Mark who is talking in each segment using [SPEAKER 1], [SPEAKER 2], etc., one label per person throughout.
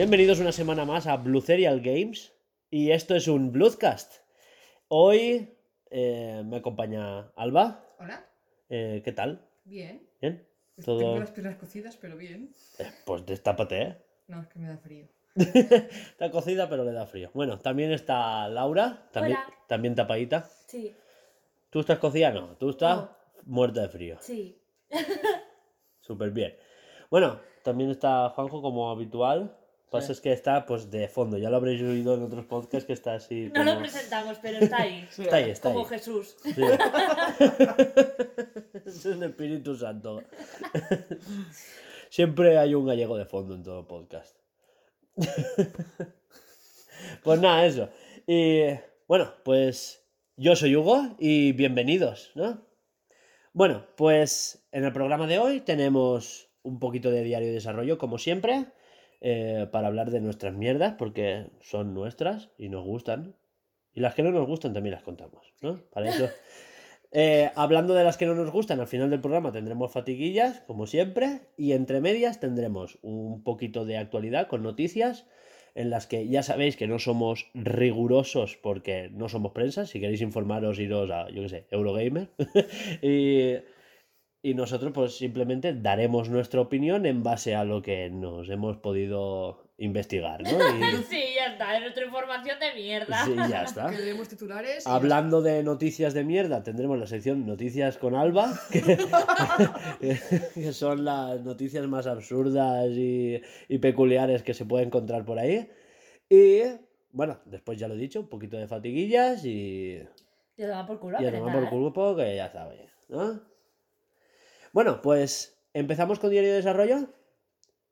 [SPEAKER 1] Bienvenidos una semana más a Blue Serial Games y esto es un Bloodcast. Hoy eh, me acompaña Alba.
[SPEAKER 2] Hola,
[SPEAKER 1] Eh, ¿Qué tal?
[SPEAKER 2] bien.
[SPEAKER 1] ¿Bien?
[SPEAKER 2] Tengo
[SPEAKER 1] Todo...
[SPEAKER 2] las piernas cocidas, pero bien.
[SPEAKER 1] Eh, pues destápate, ¿eh?
[SPEAKER 2] No, es que me da frío.
[SPEAKER 1] Está cocida pero le da frío. Bueno, también está Laura, también,
[SPEAKER 3] Hola.
[SPEAKER 1] también tapadita.
[SPEAKER 3] Sí,
[SPEAKER 1] ¿Tú estás cocida? No, tú estás
[SPEAKER 3] No.
[SPEAKER 1] muerta de frío.
[SPEAKER 3] sí.
[SPEAKER 1] Súper bien. Bueno, también está Juanjo como habitual. Lo que pasa es que está pues de fondo. Ya lo habréis oído en otros podcasts que está así.
[SPEAKER 3] No lo presentamos, pero está ahí.
[SPEAKER 1] Está ahí, está
[SPEAKER 3] Como
[SPEAKER 1] ahí.
[SPEAKER 3] Jesús.
[SPEAKER 1] Sí. es el Espíritu Santo. Siempre hay un gallego de fondo en todo podcast. pues nada, eso. Y bueno, pues yo soy Hugo y bienvenidos, ¿no? Bueno, pues en el programa de hoy tenemos un poquito de diario de desarrollo, como siempre, eh, para hablar de nuestras mierdas, porque son nuestras y nos gustan. Y las que no nos gustan también las contamos, ¿no? Para eso. Eh, hablando de las que no nos gustan, al final del programa tendremos fatiguillas, como siempre, y entre medias tendremos un poquito de actualidad con noticias en las que ya sabéis que no somos rigurosos porque no somos prensa. Si queréis informaros, iros a, yo qué sé, Eurogamer. y, y nosotros, pues simplemente daremos nuestra opinión en base a lo que nos hemos podido investigar, ¿no? Y,
[SPEAKER 3] Sí, ya está. Es nuestra información de mierda.
[SPEAKER 1] sí, ya está.
[SPEAKER 2] Titulares.
[SPEAKER 1] Hablando de noticias de mierda, tendremos la sección Noticias con Alba, que, que son las noticias más absurdas y, y peculiares que se puede encontrar por ahí. Y bueno, después ya lo he dicho, un poquito de fatiguillas y,
[SPEAKER 3] Te toma por culo.
[SPEAKER 1] y a
[SPEAKER 3] que
[SPEAKER 1] tomar
[SPEAKER 3] nada,
[SPEAKER 1] por culo que ya sabéis, ¿no? Bueno, pues empezamos con Diario de Desarrollo.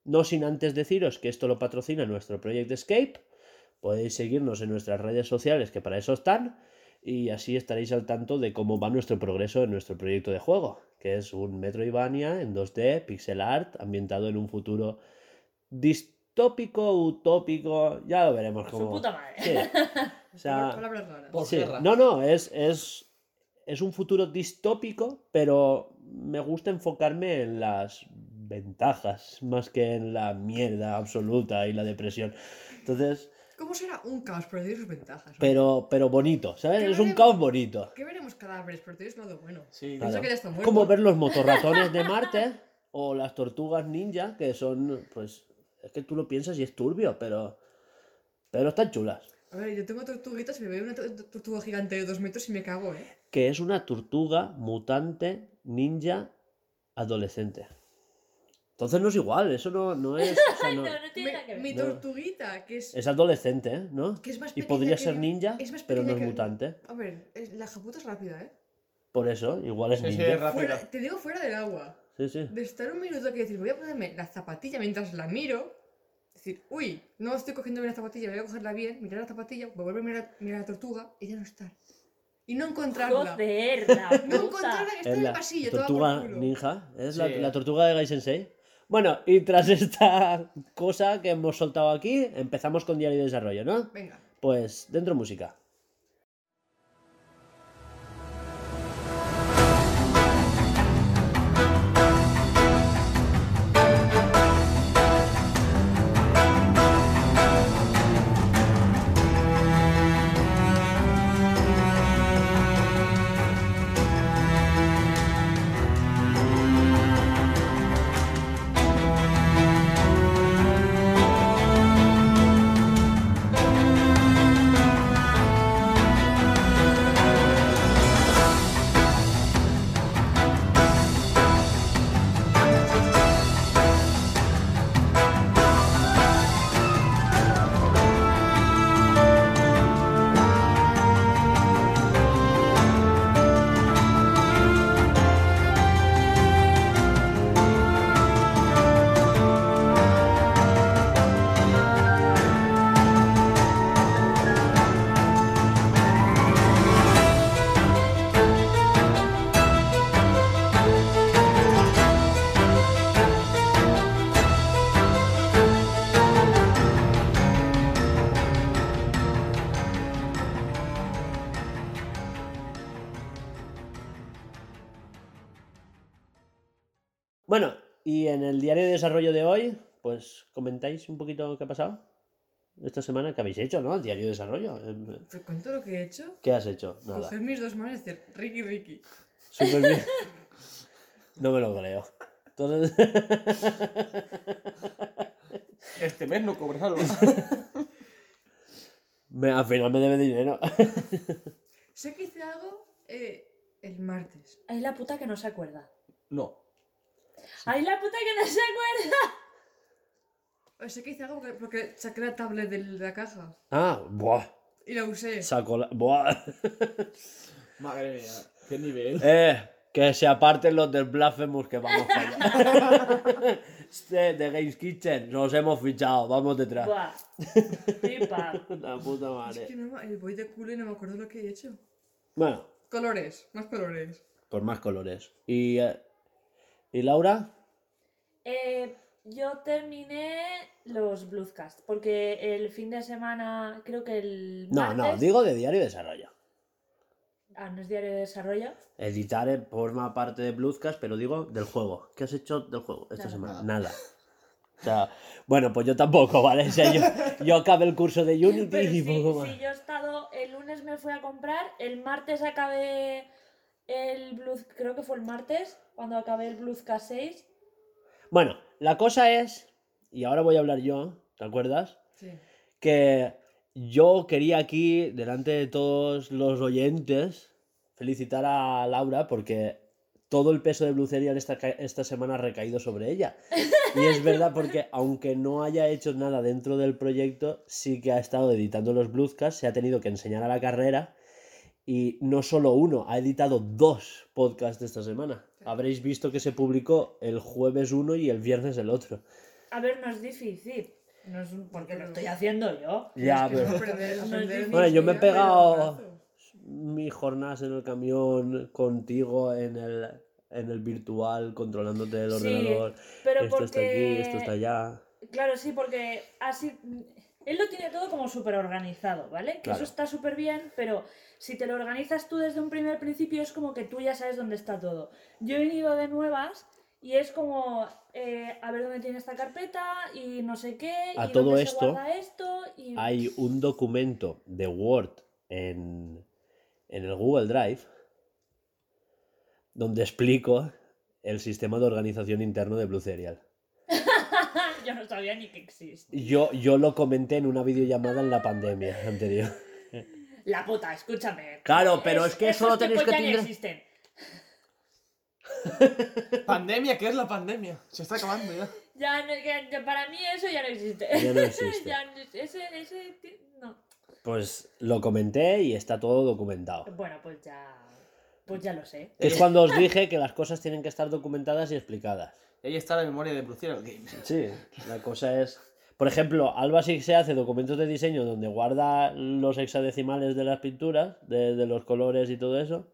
[SPEAKER 1] No sin antes deciros que esto lo patrocina nuestro Project Escape. Podéis seguirnos en nuestras redes sociales, que para eso están. Y así estaréis al tanto de cómo va nuestro progreso en nuestro proyecto de juego, que es un Metroidvania en 2D, pixel art, ambientado en un futuro distópico, utópico. Ya lo veremos cómo.
[SPEAKER 3] Su puta madre.
[SPEAKER 1] Sí. O sea,
[SPEAKER 2] Palabras raras.
[SPEAKER 4] Por
[SPEAKER 1] Sí. No, no, es, es, es un futuro distópico, pero me gusta enfocarme en las ventajas más que en la mierda absoluta y la depresión. Entonces,
[SPEAKER 2] ¿Cómo será un caos? Pero tiene sus ventajas. ¿no?
[SPEAKER 1] pero, pero bonito, ¿sabes?
[SPEAKER 2] ¿Qué
[SPEAKER 1] Es un
[SPEAKER 2] veremos?
[SPEAKER 1] caos bonito.
[SPEAKER 2] ¿Qué veremos cadáveres? Pero tienes lado bueno.
[SPEAKER 4] Sí,
[SPEAKER 1] Claro.
[SPEAKER 2] Que ya está
[SPEAKER 1] Es
[SPEAKER 2] muerto.
[SPEAKER 1] como ver los motorratones de Marte o las tortugas ninja, que son, pues, es que tú lo piensas y es turbio, pero, pero están chulas.
[SPEAKER 2] A ver, yo tengo tortuguitas y me veo una to- tortuga gigante de dos metros y me cago, ¿eh?
[SPEAKER 1] Que es una tortuga mutante ninja adolescente. Entonces no es igual, eso no, no es. o sea,
[SPEAKER 3] Ay,
[SPEAKER 1] no-
[SPEAKER 3] no, no tiene nada que
[SPEAKER 2] Mi,
[SPEAKER 3] ver.
[SPEAKER 2] mi tortuguita, que es,
[SPEAKER 1] es adolescente, ¿eh? ¿no?
[SPEAKER 2] que es más
[SPEAKER 1] Y podría
[SPEAKER 2] que
[SPEAKER 1] ser
[SPEAKER 2] yo-
[SPEAKER 1] ninja,
[SPEAKER 2] es más
[SPEAKER 1] pero no es
[SPEAKER 2] que-
[SPEAKER 1] mutante.
[SPEAKER 2] A ver, la japuta es rápida, ¿eh?
[SPEAKER 1] Por eso, igual es
[SPEAKER 4] Sí, sí,
[SPEAKER 1] ninja.
[SPEAKER 4] es rápida.
[SPEAKER 2] Fuera- te digo fuera del agua.
[SPEAKER 1] Sí, sí.
[SPEAKER 2] De estar un minuto que decir, voy a ponerme la zapatilla mientras la miro. Decir, uy, no estoy cogiendo bien la zapatilla, voy a cogerla bien, mirar la zapatilla, volver a mirar, mirar la tortuga y ya no estar. Y no encontrarla.
[SPEAKER 3] Joder, la
[SPEAKER 2] No
[SPEAKER 3] puta.
[SPEAKER 2] encontrarla que está
[SPEAKER 1] Es
[SPEAKER 2] en el
[SPEAKER 1] la
[SPEAKER 2] pasillo, toda
[SPEAKER 1] tortuga
[SPEAKER 2] por culo.
[SPEAKER 1] ninja. Es la,
[SPEAKER 4] Sí.
[SPEAKER 1] la tortuga de Gai Sensei. Bueno, y tras esta cosa que hemos soltado aquí, empezamos con Diario de Desarrollo, ¿no?
[SPEAKER 2] Venga.
[SPEAKER 1] Pues dentro música. Y en el diario de desarrollo de hoy, pues comentáis un poquito qué ha pasado esta semana. ¿Qué habéis hecho, no? El diario de desarrollo. Eh,
[SPEAKER 2] Te cuento lo que he hecho.
[SPEAKER 1] ¿Qué has hecho? Nada.
[SPEAKER 2] Coger mis dos manos y decir, Ricky, Ricky.
[SPEAKER 1] Súper bien. No me lo creo. Entonces,
[SPEAKER 4] Este mes no cobras algo.
[SPEAKER 1] me- al final me debe dinero.
[SPEAKER 2] Sé que hice algo eh, el martes.
[SPEAKER 3] Ay, la puta que no se acuerda.
[SPEAKER 4] No.
[SPEAKER 3] Ay, la puta que no se acuerda.
[SPEAKER 2] Eh, Sé que hice algo porque, porque saqué la tablet de la caja
[SPEAKER 1] Ah, buah.
[SPEAKER 2] y la usé.
[SPEAKER 1] Saco la... Buah.
[SPEAKER 4] Madre mía. Qué nivel.
[SPEAKER 1] Eh, que se aparten los del Blasphemous que vamos para allá. Este, de Games Kitchen, nos hemos fichado, vamos detrás.
[SPEAKER 3] Buah. Flipa.
[SPEAKER 1] La puta
[SPEAKER 2] Es
[SPEAKER 1] madre.
[SPEAKER 2] que no, me- voy de culo y no me acuerdo lo que he hecho.
[SPEAKER 1] Bueno,
[SPEAKER 2] Colores, más colores.
[SPEAKER 1] por más colores. ¿Y, eh, ¿y Laura?
[SPEAKER 3] Eh, yo terminé los Bluescast porque el fin de semana, creo que el
[SPEAKER 1] No, no,
[SPEAKER 3] martes-
[SPEAKER 1] digo de diario de desarrollo.
[SPEAKER 3] Ah, no es diario de desarrollo.
[SPEAKER 1] Editar eh, forma parte de Bluescast, pero digo del juego. ¿Qué has hecho del juego esta
[SPEAKER 3] Nada.
[SPEAKER 1] semana? Nada. O sea, bueno, pues yo tampoco, ¿vale? O sea, yo, yo acabé el curso de Unity
[SPEAKER 3] Pero
[SPEAKER 1] y
[SPEAKER 3] sí,
[SPEAKER 1] poco más.
[SPEAKER 3] sí, yo he estado, el lunes me fui a comprar, el martes acabé el Blues, creo que fue el martes, cuando acabé el Bluescast 6.
[SPEAKER 1] Bueno, la cosa es, y ahora voy a hablar yo, ¿te acuerdas?
[SPEAKER 2] Sí.
[SPEAKER 1] que yo quería aquí, delante de todos los oyentes, felicitar a Laura porque todo el peso de Blue Serial esta, esta semana ha recaído sobre ella. Y es verdad porque aunque no haya hecho nada dentro del proyecto, sí que ha estado editando los Bluescasts, se ha tenido que enseñar a la carrera y no solo uno, ha editado dos podcasts esta semana. Habréis visto que se publicó el jueves uno y el viernes el otro.
[SPEAKER 3] A ver, no es difícil, no es un- porque lo estoy haciendo yo.
[SPEAKER 1] Ya, pero...
[SPEAKER 2] no.
[SPEAKER 1] Bueno, yo me he pegado- mis jornadas en el camión contigo en el, en el virtual, controlándote el
[SPEAKER 3] Sí,
[SPEAKER 1] ordenador.
[SPEAKER 3] Pero
[SPEAKER 1] esto
[SPEAKER 3] porque...
[SPEAKER 1] está aquí, esto está allá.
[SPEAKER 3] Claro, sí, porque así. Él lo tiene todo como súper organizado, ¿vale? Que
[SPEAKER 1] Claro.
[SPEAKER 3] eso está súper bien, pero si te lo organizas tú desde un primer principio es como que tú ya sabes dónde está todo. Yo he venido de nuevas y es como eh, a ver dónde tiene esta carpeta y no sé qué.
[SPEAKER 1] A
[SPEAKER 3] y
[SPEAKER 1] todo
[SPEAKER 3] dónde
[SPEAKER 1] esto,
[SPEAKER 3] se guarda esto y...
[SPEAKER 1] Hay un documento de Word en, en el Google Drive donde explico el sistema de organización interno de Blue Serial.
[SPEAKER 3] Yo no sabía ni que existe.
[SPEAKER 1] Yo, yo lo comenté en una videollamada en la pandemia anterior.
[SPEAKER 3] La puta, escúchame.
[SPEAKER 1] Claro, pero es que eso
[SPEAKER 3] esos
[SPEAKER 1] lo tenéis que tener-
[SPEAKER 3] existen.
[SPEAKER 4] Pandemia, ¿qué es la pandemia? Se está acabando ya.
[SPEAKER 3] Ya, no- ya- para mí eso ya no existe.
[SPEAKER 1] Ya no existe.
[SPEAKER 3] Ya ese, ese, no.
[SPEAKER 1] Pues lo comenté y está todo documentado.
[SPEAKER 3] Bueno, pues ya. Pues ya lo sé.
[SPEAKER 1] Es cuando os dije que las cosas tienen que estar documentadas y explicadas.
[SPEAKER 4] Ahí está la memoria de Brucial Games.
[SPEAKER 1] Sí, la cosa es. Por ejemplo, Alba sí se hace documentos de diseño donde guarda los hexadecimales de las pinturas, de, de los colores y todo eso.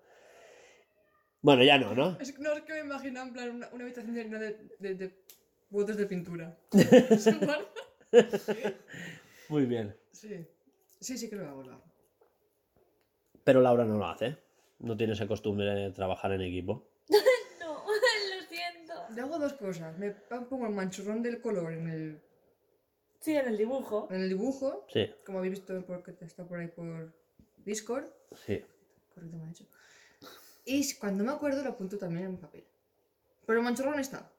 [SPEAKER 1] Bueno, ya no, ¿no?
[SPEAKER 2] Es, no, es que me imagino en plan una, una habitación llena de, de, de botes de pintura. ¿Se guarda?
[SPEAKER 1] Muy bien.
[SPEAKER 2] Sí. Sí, sí que lo hago, hago.
[SPEAKER 1] Pero Laura no lo hace. No tiene esa costumbre de trabajar en equipo.
[SPEAKER 3] No, lo siento.
[SPEAKER 2] Yo hago dos cosas. Me pongo el manchurrón del color en el,
[SPEAKER 3] Sí, en el dibujo.
[SPEAKER 2] en el dibujo,
[SPEAKER 1] Sí,
[SPEAKER 2] como habéis visto porque está por ahí por Discord.
[SPEAKER 1] sí.
[SPEAKER 2] Correcto, me ha hecho. Y cuando me acuerdo lo apunto también en papel. Pero el manchurrón está.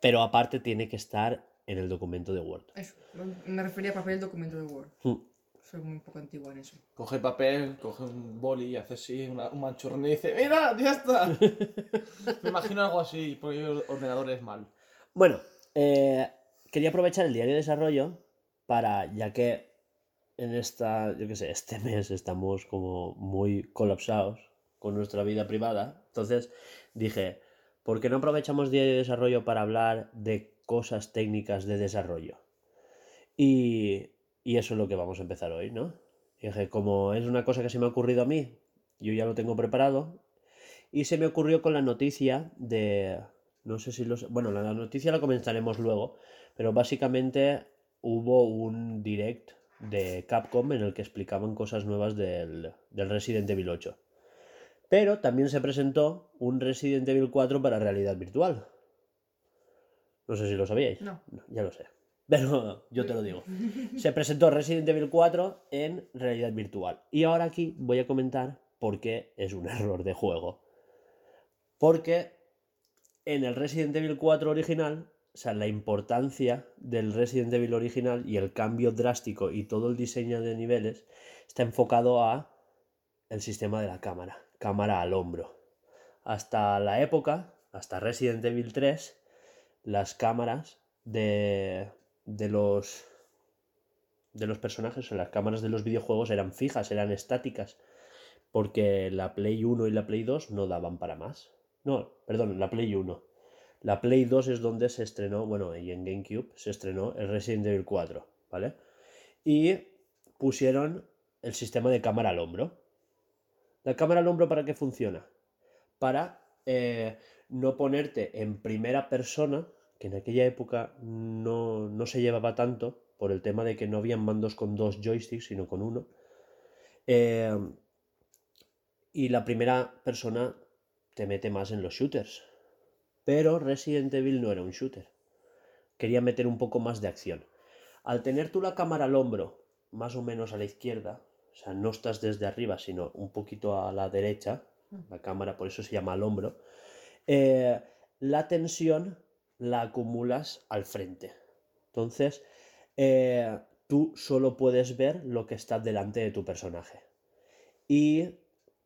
[SPEAKER 1] Pero aparte tiene que estar en el documento de Word.
[SPEAKER 2] Eso. Me refería a papel documento de Word.
[SPEAKER 1] Mm.
[SPEAKER 2] Soy muy poco antigua en eso.
[SPEAKER 4] Coge papel, coge un boli y hace así una- un manchurrón y dice ¡Mira! ¡Ya está! Me imagino algo así, porque el ordenador es mal.
[SPEAKER 1] Bueno, eh, quería aprovechar el diario de desarrollo para, ya que en esta, yo qué sé, este mes estamos como muy colapsados con nuestra vida privada, entonces dije, ¿por qué no aprovechamos diario de desarrollo para hablar de cosas técnicas de desarrollo? Y, y eso es lo que vamos a empezar hoy, ¿no? Dije, como es una cosa que se me ha ocurrido a mí, yo ya lo tengo preparado, y se me ocurrió con la noticia de, no sé si los... Bueno, la noticia la comenzaremos luego, pero básicamente hubo un direct de Capcom en el que explicaban cosas nuevas del, del Resident Evil 8. Pero también se presentó un Resident Evil 4 para realidad virtual. No sé si lo sabíais.
[SPEAKER 2] No.
[SPEAKER 1] ya lo sé. Pero yo te lo digo. Se presentó Resident Evil 4 en realidad virtual. Y ahora aquí voy a comentar por qué es un error de juego. Porque en el Resident Evil 4 original, o sea, la importancia del Resident Evil original y el cambio drástico y todo el diseño de niveles está enfocado a el sistema de la cámara, cámara al hombro. Hasta la época, hasta Resident Evil 3, las cámaras de, de los de los personajes, o las cámaras de los videojuegos eran fijas, eran estáticas, porque la Play 1 y la Play 2 no daban para más. No, perdón, la Play 1. La Play 2 es donde se estrenó, bueno, y en GameCube se estrenó el Resident Evil 4, ¿vale? Y pusieron el sistema de cámara al hombro. ¿La cámara al hombro para qué funciona? Para eh, no ponerte en primera persona, que en aquella época no, no se llevaba tanto, por el tema de que no habían mandos con dos joysticks, sino con uno. Eh, y la primera persona te mete más en los shooters. Pero Resident Evil no era un shooter. Quería meter un poco más de acción. Al tener tú la cámara al hombro, más o menos a la izquierda, o sea, no estás desde arriba, sino un poquito a la derecha, la cámara por eso se llama al hombro, eh, la tensión la acumulas al frente. Entonces, eh, tú solo puedes ver lo que está delante de tu personaje. Y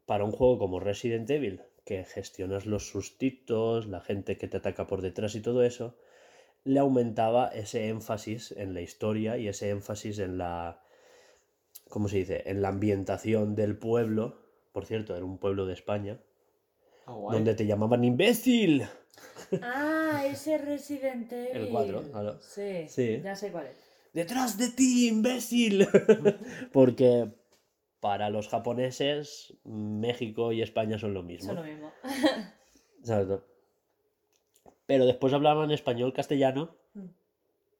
[SPEAKER 1] para un juego como Resident Evil, que gestionas los sustitos, la gente que te ataca por detrás y todo eso, le aumentaba ese énfasis en la historia y ese énfasis en la, ¿cómo se dice? En la ambientación del pueblo. Por cierto, era un pueblo de España,
[SPEAKER 4] Ah,
[SPEAKER 1] donde te llamaban imbécil.
[SPEAKER 3] Ah, ese Resident Evil.
[SPEAKER 1] El 4, claro.
[SPEAKER 3] Sí,
[SPEAKER 1] Sí.
[SPEAKER 3] ya sé cuál es.
[SPEAKER 1] ¡Detrás de ti, imbécil! Porque para los japoneses, México y España son lo mismo.
[SPEAKER 3] Son lo mismo.
[SPEAKER 1] Exacto. Pero después hablaban español, castellano,
[SPEAKER 2] Mm.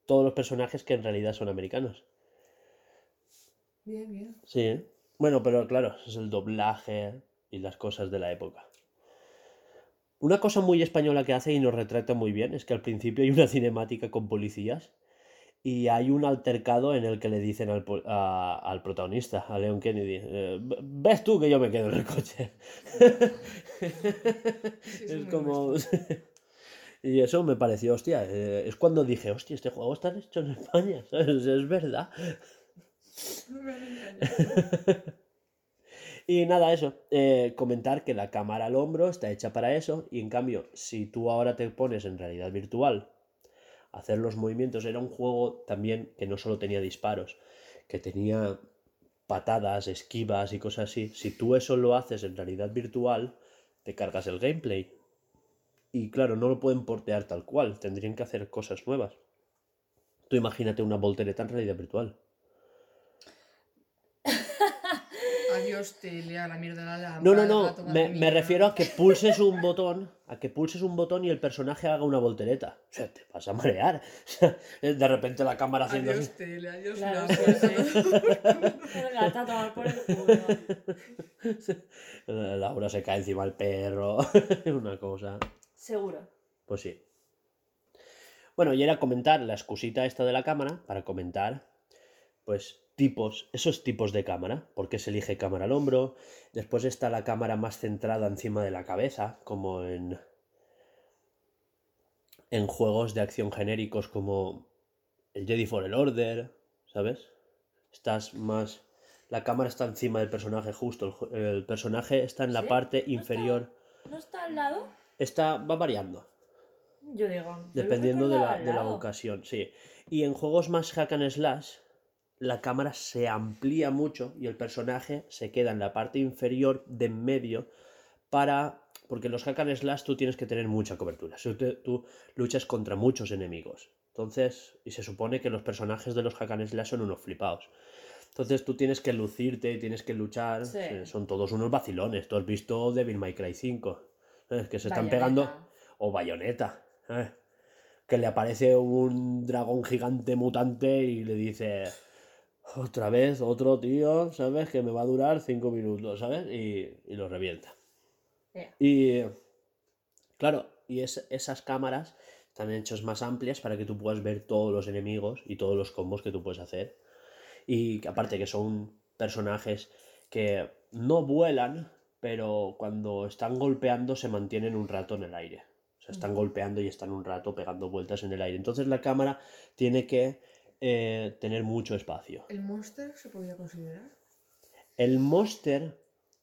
[SPEAKER 1] todos los personajes que en realidad son americanos.
[SPEAKER 2] Bien, bien.
[SPEAKER 1] Sí, ¿eh? Bueno, pero claro, es el doblaje y las cosas de la época. Una cosa muy española que hace y nos retrata muy bien es que al principio hay una cinemática con policías y hay un altercado en el que le dicen al, a- al protagonista, a Leon Kennedy, eh, "Ve- ves tú que yo me quedo en el coche.
[SPEAKER 2] Sí,
[SPEAKER 1] es como... y eso me pareció, hostia, eh, es cuando dije, hostia, este juego está hecho en España, ¿sabes? Es verdad. Y nada, eso. eh, comentar que la cámara al hombro está hecha para eso. Y en cambio, si tú ahora te pones en realidad virtual hacer los movimientos, era un juego también que no solo tenía disparos, que tenía patadas, esquivas y cosas así. Si tú eso lo haces en realidad virtual, te cargas el gameplay. Y claro, no lo pueden portear tal cual, tendrían que hacer cosas nuevas. Tú imagínate una voltereta en realidad virtual.
[SPEAKER 2] Adiós, te lea la mierda la lámpara.
[SPEAKER 1] No, no,
[SPEAKER 2] el
[SPEAKER 1] no. Me, refiero a que pulses un botón, a que pulses un botón y el personaje haga una voltereta. O sea, te vas a marear. De repente la cámara haciendo
[SPEAKER 2] Adiós,
[SPEAKER 1] así.
[SPEAKER 2] tele, adiós,
[SPEAKER 3] Claro, pues sí. El gato a tomar por el culo.
[SPEAKER 1] Laura se cae encima del perro. una cosa.
[SPEAKER 3] Seguro.
[SPEAKER 1] Pues sí. Bueno, y era comentar la excusita esta de la cámara para comentar, pues, tipos, esos tipos de cámara. ¿Por qué se elige cámara al hombro? Después está la cámara más centrada encima de la cabeza, como en. en juegos de acción genéricos como el Jedi Fallen Order, ¿sabes? Estás más. La cámara está encima del personaje justo, el, personaje está en la
[SPEAKER 3] ¿Sí?
[SPEAKER 1] parte
[SPEAKER 3] ¿No está-
[SPEAKER 1] inferior.
[SPEAKER 3] ¿No está al lado?
[SPEAKER 1] Está, va variando.
[SPEAKER 3] Yo digo. yo
[SPEAKER 1] Dependiendo de la, de la ocasión, sí. Y en juegos más hack and slash, la cámara se amplía mucho y el personaje se queda en la parte inferior de en medio para... Porque en los hack and slash tú tienes que tener mucha cobertura. Si te- tú luchas contra muchos enemigos. Entonces, y se supone que los personajes de los hack and slash son unos flipados. Entonces tú tienes que lucirte, tienes que luchar.
[SPEAKER 3] Sí.
[SPEAKER 1] eh, Son todos unos vacilones. Tú has visto Devil May Cry 5. ¿sabes? Que se están pegando o bayoneta, ¿eh? que le aparece un dragón gigante mutante y le dice otra vez otro tío, ¿sabes? Que me va a durar cinco minutos, ¿sabes? Y, y lo revienta. Y claro, y es- esas cámaras están hechas más amplias para que tú puedas ver todos los enemigos y todos los combos que tú puedes hacer. Y aparte que son personajes que no vuelan, pero cuando están golpeando se mantienen un rato en el aire. O sea, están golpeando y están un rato pegando vueltas en el aire. Entonces la cámara tiene que eh, tener mucho espacio.
[SPEAKER 2] ¿El monster se podría considerar?
[SPEAKER 1] El monster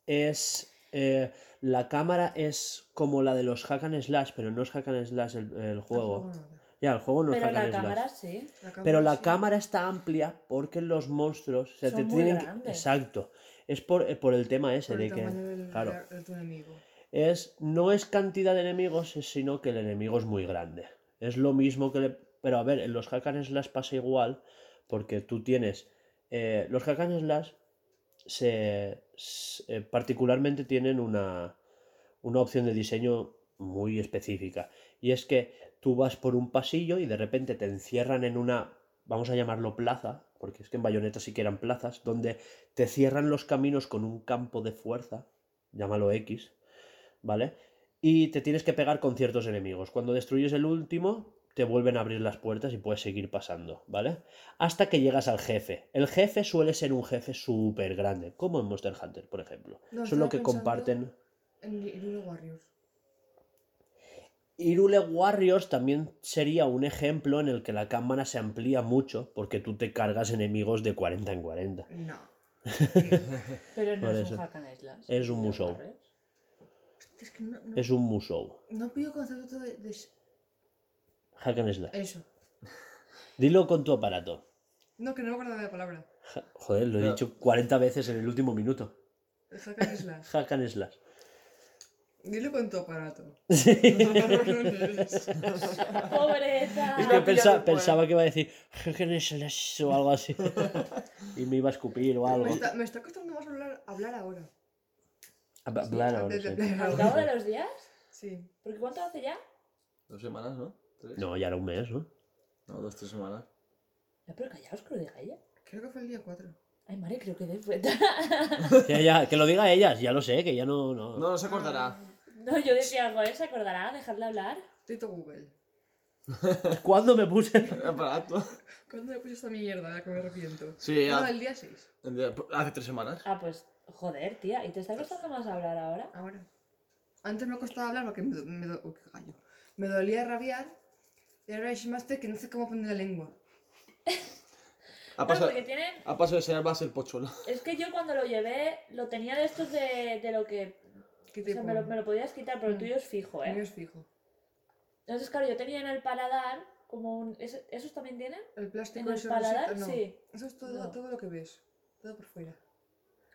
[SPEAKER 1] es. eh, la cámara es como la de los hack and slash, pero no es hack and slash el, el juego.
[SPEAKER 2] no.
[SPEAKER 1] Ya, el juego no es
[SPEAKER 3] Pero
[SPEAKER 1] hack
[SPEAKER 3] la
[SPEAKER 1] and slash.
[SPEAKER 3] cámara sí.
[SPEAKER 2] La cámara
[SPEAKER 1] Pero la
[SPEAKER 2] sí.
[SPEAKER 1] cámara está amplia porque los monstruos o sea,
[SPEAKER 3] Son
[SPEAKER 1] te
[SPEAKER 3] muy
[SPEAKER 1] tienen que-
[SPEAKER 3] grandes.
[SPEAKER 1] Exacto. Es por, eh, por el tema ese
[SPEAKER 2] Por
[SPEAKER 1] de
[SPEAKER 2] el
[SPEAKER 1] que.
[SPEAKER 2] tamaño del,
[SPEAKER 1] claro.
[SPEAKER 2] de- de tu enemigo.
[SPEAKER 1] Es, no es cantidad de enemigos, es- sino que el enemigo es muy grande. Es lo mismo que le- Pero a ver, en los hack slash pasa igual, porque tú tienes... eh, los hack slash se, se- eh, particularmente tienen una, una opción de diseño muy específica. Y es que tú vas por un pasillo y de repente te encierran en una, vamos a llamarlo plaza, porque es que en Bayonetta sí que eran plazas, donde te cierran los caminos con un campo de fuerza, llámalo X, ¿vale? Y te tienes que pegar con ciertos enemigos. Cuando destruyes el último, te vuelven a abrir las puertas y puedes seguir pasando, ¿vale? Hasta que llegas al jefe. El jefe suele ser un jefe súper grande, como en Monster Hunter, por ejemplo.
[SPEAKER 2] No,
[SPEAKER 1] es lo que comparten.
[SPEAKER 2] En Hyrule Warriors.
[SPEAKER 1] Irule Warriors también sería un ejemplo en el que la cámara se amplía mucho porque tú te cargas enemigos de 40 en 40.
[SPEAKER 2] No.
[SPEAKER 3] Pero no
[SPEAKER 1] Por
[SPEAKER 3] es
[SPEAKER 1] eso.
[SPEAKER 3] un hack and slash.
[SPEAKER 1] Es un musou.
[SPEAKER 2] Es que no, no,
[SPEAKER 1] Es un musou.
[SPEAKER 2] no pillo concepto de, de
[SPEAKER 1] Hack and slash.
[SPEAKER 2] eso.
[SPEAKER 1] Dilo con tu aparato.
[SPEAKER 2] No, que no me acuerdo de la palabra.
[SPEAKER 1] Ja- Joder, lo he
[SPEAKER 4] No.
[SPEAKER 1] dicho 40 veces en el último minuto.
[SPEAKER 2] El hack and slash.
[SPEAKER 1] Hack and slash.
[SPEAKER 2] Dilo con tu aparato.
[SPEAKER 3] Pobreta.
[SPEAKER 1] Es que pensa- pensaba que iba a decir hack and slash o algo así. y me iba a escupir o algo.
[SPEAKER 2] me, está, me está costando más hablar, hablar ahora.
[SPEAKER 1] Hab- Hablar ahora, sí.
[SPEAKER 3] Al cabo de los días.
[SPEAKER 2] Sí.
[SPEAKER 3] Porque ¿cuánto hace ya?
[SPEAKER 4] Dos semanas, ¿no? ¿Tres?
[SPEAKER 1] No, ya era un mes, ¿no?
[SPEAKER 4] No, dos, tres semanas.
[SPEAKER 3] Ya, pero callaos que lo diga ella.
[SPEAKER 2] Creo que fue el día 4.
[SPEAKER 3] Ay, madre, creo que de fue.
[SPEAKER 1] Ya, ya, que lo diga ellas, ya lo sé, que ya no. no...
[SPEAKER 4] No, no se acordará.
[SPEAKER 3] No, yo decía, joder, ¿se acordará? Dejarle hablar.
[SPEAKER 2] Tito Google.
[SPEAKER 1] ¿Cuándo me puse?
[SPEAKER 4] El aparato.
[SPEAKER 2] ¿Cuándo me puse esta mierda? Que me arrepiento.
[SPEAKER 4] Sí,
[SPEAKER 2] No, el día 6.
[SPEAKER 4] hace tres semanas.
[SPEAKER 3] Ah, pues, joder, tía. ¿Y te está costando más hablar ahora?
[SPEAKER 2] Ahora. Antes me costaba hablar porque me, do- me, do- uy, qué gallo. me dolía rabiar. Y ahora es más de que no sé cómo poner la lengua.
[SPEAKER 4] Ha
[SPEAKER 3] No,
[SPEAKER 4] pasado,
[SPEAKER 3] porque tienen...
[SPEAKER 4] ha pasado de ser más el pochuelo.
[SPEAKER 3] Es que yo cuando lo llevé, lo tenía de estos de, de lo que...
[SPEAKER 2] ¿Qué
[SPEAKER 3] O sea, me lo, me lo podías quitar, pero el
[SPEAKER 2] Mm.
[SPEAKER 3] tuyo es fijo,
[SPEAKER 2] El mío
[SPEAKER 3] ¿eh?
[SPEAKER 2] es fijo.
[SPEAKER 3] Entonces, claro, yo tenía en el paladar como un... ¿es- ¿Esos también tienen?
[SPEAKER 2] El plástico
[SPEAKER 3] ¿En el paladar?
[SPEAKER 2] no.
[SPEAKER 3] Sí.
[SPEAKER 2] Eso es todo,
[SPEAKER 3] No.
[SPEAKER 2] todo lo que ves. Todo por fuera.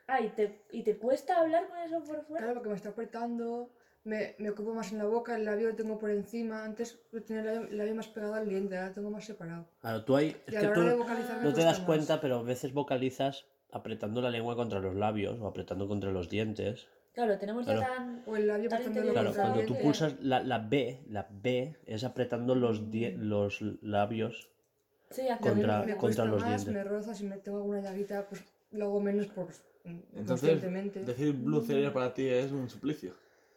[SPEAKER 3] Ah, ¿y te, ¿y te cuesta hablar con eso por fuera?
[SPEAKER 2] Claro, porque me está apretando. Me, me ocupo más en la boca, el labio lo tengo por encima. Antes tenía el labio, el labio más pegado al diente, ahora lo tengo más separado.
[SPEAKER 1] Claro, tú ahí. Es
[SPEAKER 2] Y a
[SPEAKER 1] que
[SPEAKER 2] la
[SPEAKER 1] tú
[SPEAKER 2] hora de vocalizar me
[SPEAKER 1] no te
[SPEAKER 2] cuesta
[SPEAKER 1] das
[SPEAKER 2] más.
[SPEAKER 1] cuenta, pero a veces vocalizas apretando la lengua contra los labios o apretando contra los dientes.
[SPEAKER 3] Claro, tenemos ya
[SPEAKER 1] Claro.
[SPEAKER 3] tan...
[SPEAKER 2] O el labio
[SPEAKER 3] Tan
[SPEAKER 1] Claro, cuando tú pulsas la, la B, la B es apretando los, die-
[SPEAKER 2] Mm.
[SPEAKER 1] los labios.
[SPEAKER 3] Sí,
[SPEAKER 1] contra-
[SPEAKER 2] me
[SPEAKER 1] contra los
[SPEAKER 2] más,
[SPEAKER 1] dientes.
[SPEAKER 2] me roza, si me tengo alguna llaguita, pues lo hago menos por mm,
[SPEAKER 4] Entonces, decir Blue Theory para ti es un suplicio.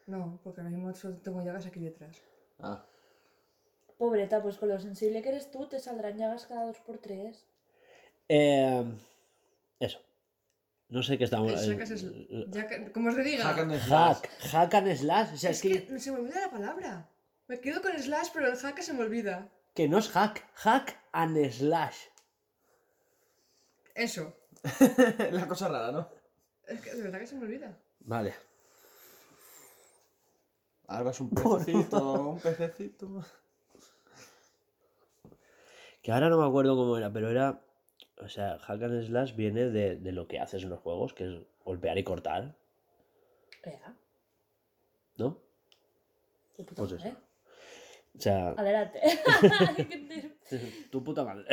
[SPEAKER 2] No, porque ahora mismo solo tengo llagas aquí detrás.
[SPEAKER 4] Ah,
[SPEAKER 3] Pobreta, pues con lo sensible que eres tú, te saldrán llagas cada dos por tres.
[SPEAKER 1] Eh, eso. No sé qué estamos. Eh,
[SPEAKER 2] ya que- ¿Cómo os diga?
[SPEAKER 4] hack and slash.
[SPEAKER 1] Hack, hack and slash. O sea,
[SPEAKER 2] es
[SPEAKER 1] es que,
[SPEAKER 2] que se me olvida la palabra. Me quedo con slash, pero el hack se me olvida.
[SPEAKER 1] que no es hack, hack and slash.
[SPEAKER 2] Eso.
[SPEAKER 4] La cosa rara, ¿no?
[SPEAKER 2] Es que de verdad que se me olvida.
[SPEAKER 1] Vale.
[SPEAKER 4] Es un pececito, un pececito.
[SPEAKER 1] Que ahora no me acuerdo cómo era, pero era. O sea, hack and slash viene de, de lo que haces en los juegos, que es golpear y cortar,
[SPEAKER 3] Ea,
[SPEAKER 1] ¿no?
[SPEAKER 3] de puta
[SPEAKER 1] Pues
[SPEAKER 3] madre.
[SPEAKER 1] eso. O sea,
[SPEAKER 3] Adelante.
[SPEAKER 1] Tu puta madre.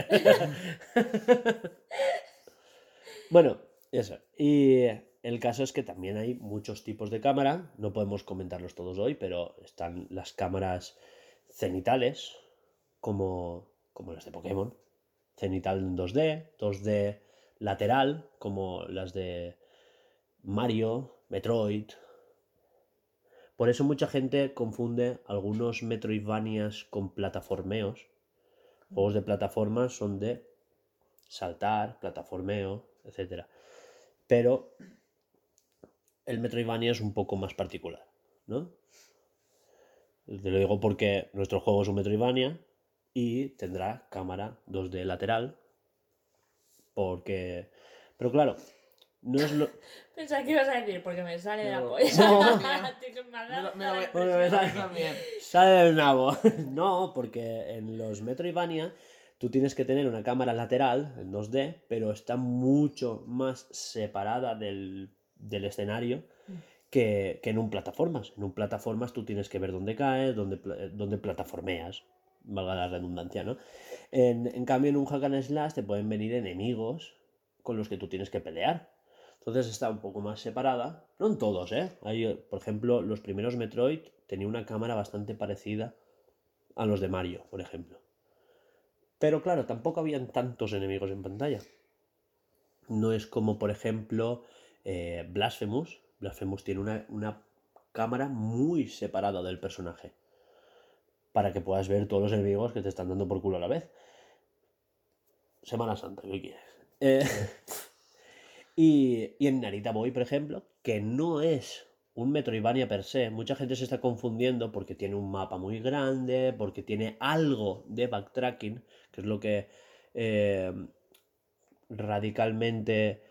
[SPEAKER 1] bueno, eso. Y el caso es que también hay muchos tipos de cámara. No podemos comentarlos todos hoy, pero están las cámaras cenitales, como, como las de Pokémon. Cenital en 2D, 2D lateral, como las de Mario, Metroid. Por eso mucha gente confunde algunos Metroidvanias con plataformeos. Juegos de plataformas son de saltar, plataformeo, etc. Pero el Metroidvania es un poco más particular, ¿no? Te lo digo porque nuestro juego es un Metroidvania y tendrá cámara 2D lateral. Porque. Pero claro, no es lo.
[SPEAKER 3] Pensaba que ibas a decir, porque me sale de la
[SPEAKER 4] No.
[SPEAKER 3] polla.
[SPEAKER 1] No.
[SPEAKER 3] Me
[SPEAKER 4] Me me
[SPEAKER 1] sale-
[SPEAKER 4] también.
[SPEAKER 1] Sale del nabo. No, porque en los Metroidvania tú tienes que tener una cámara lateral en 2D, pero está mucho más separada del, del escenario que, que en un plataformas. En un plataformas tú tienes que ver dónde caes, dónde, eh, dónde plataformeas, valga la redundancia, ¿no? En, en cambio, en un hack and slash te pueden venir enemigos con los que tú tienes que pelear. Entonces está un poco más separada. No en todos, ¿eh? Hay, por ejemplo, los primeros Metroid tenía una cámara bastante parecida a los de Mario, por ejemplo. Pero claro, tampoco habían tantos enemigos en pantalla. No es como, por ejemplo, eh, Blasphemous. Blasphemous tiene una, una cámara muy separada del personaje. Para que puedas ver todos los enemigos que te están dando por culo a la vez. Semana Santa, ¿qué quieres? Eh, y, y en Narita Boy, por ejemplo, que no es un Metroidvania per se, mucha gente se está confundiendo porque tiene un mapa muy grande, porque tiene algo de backtracking, que es lo que eh, radicalmente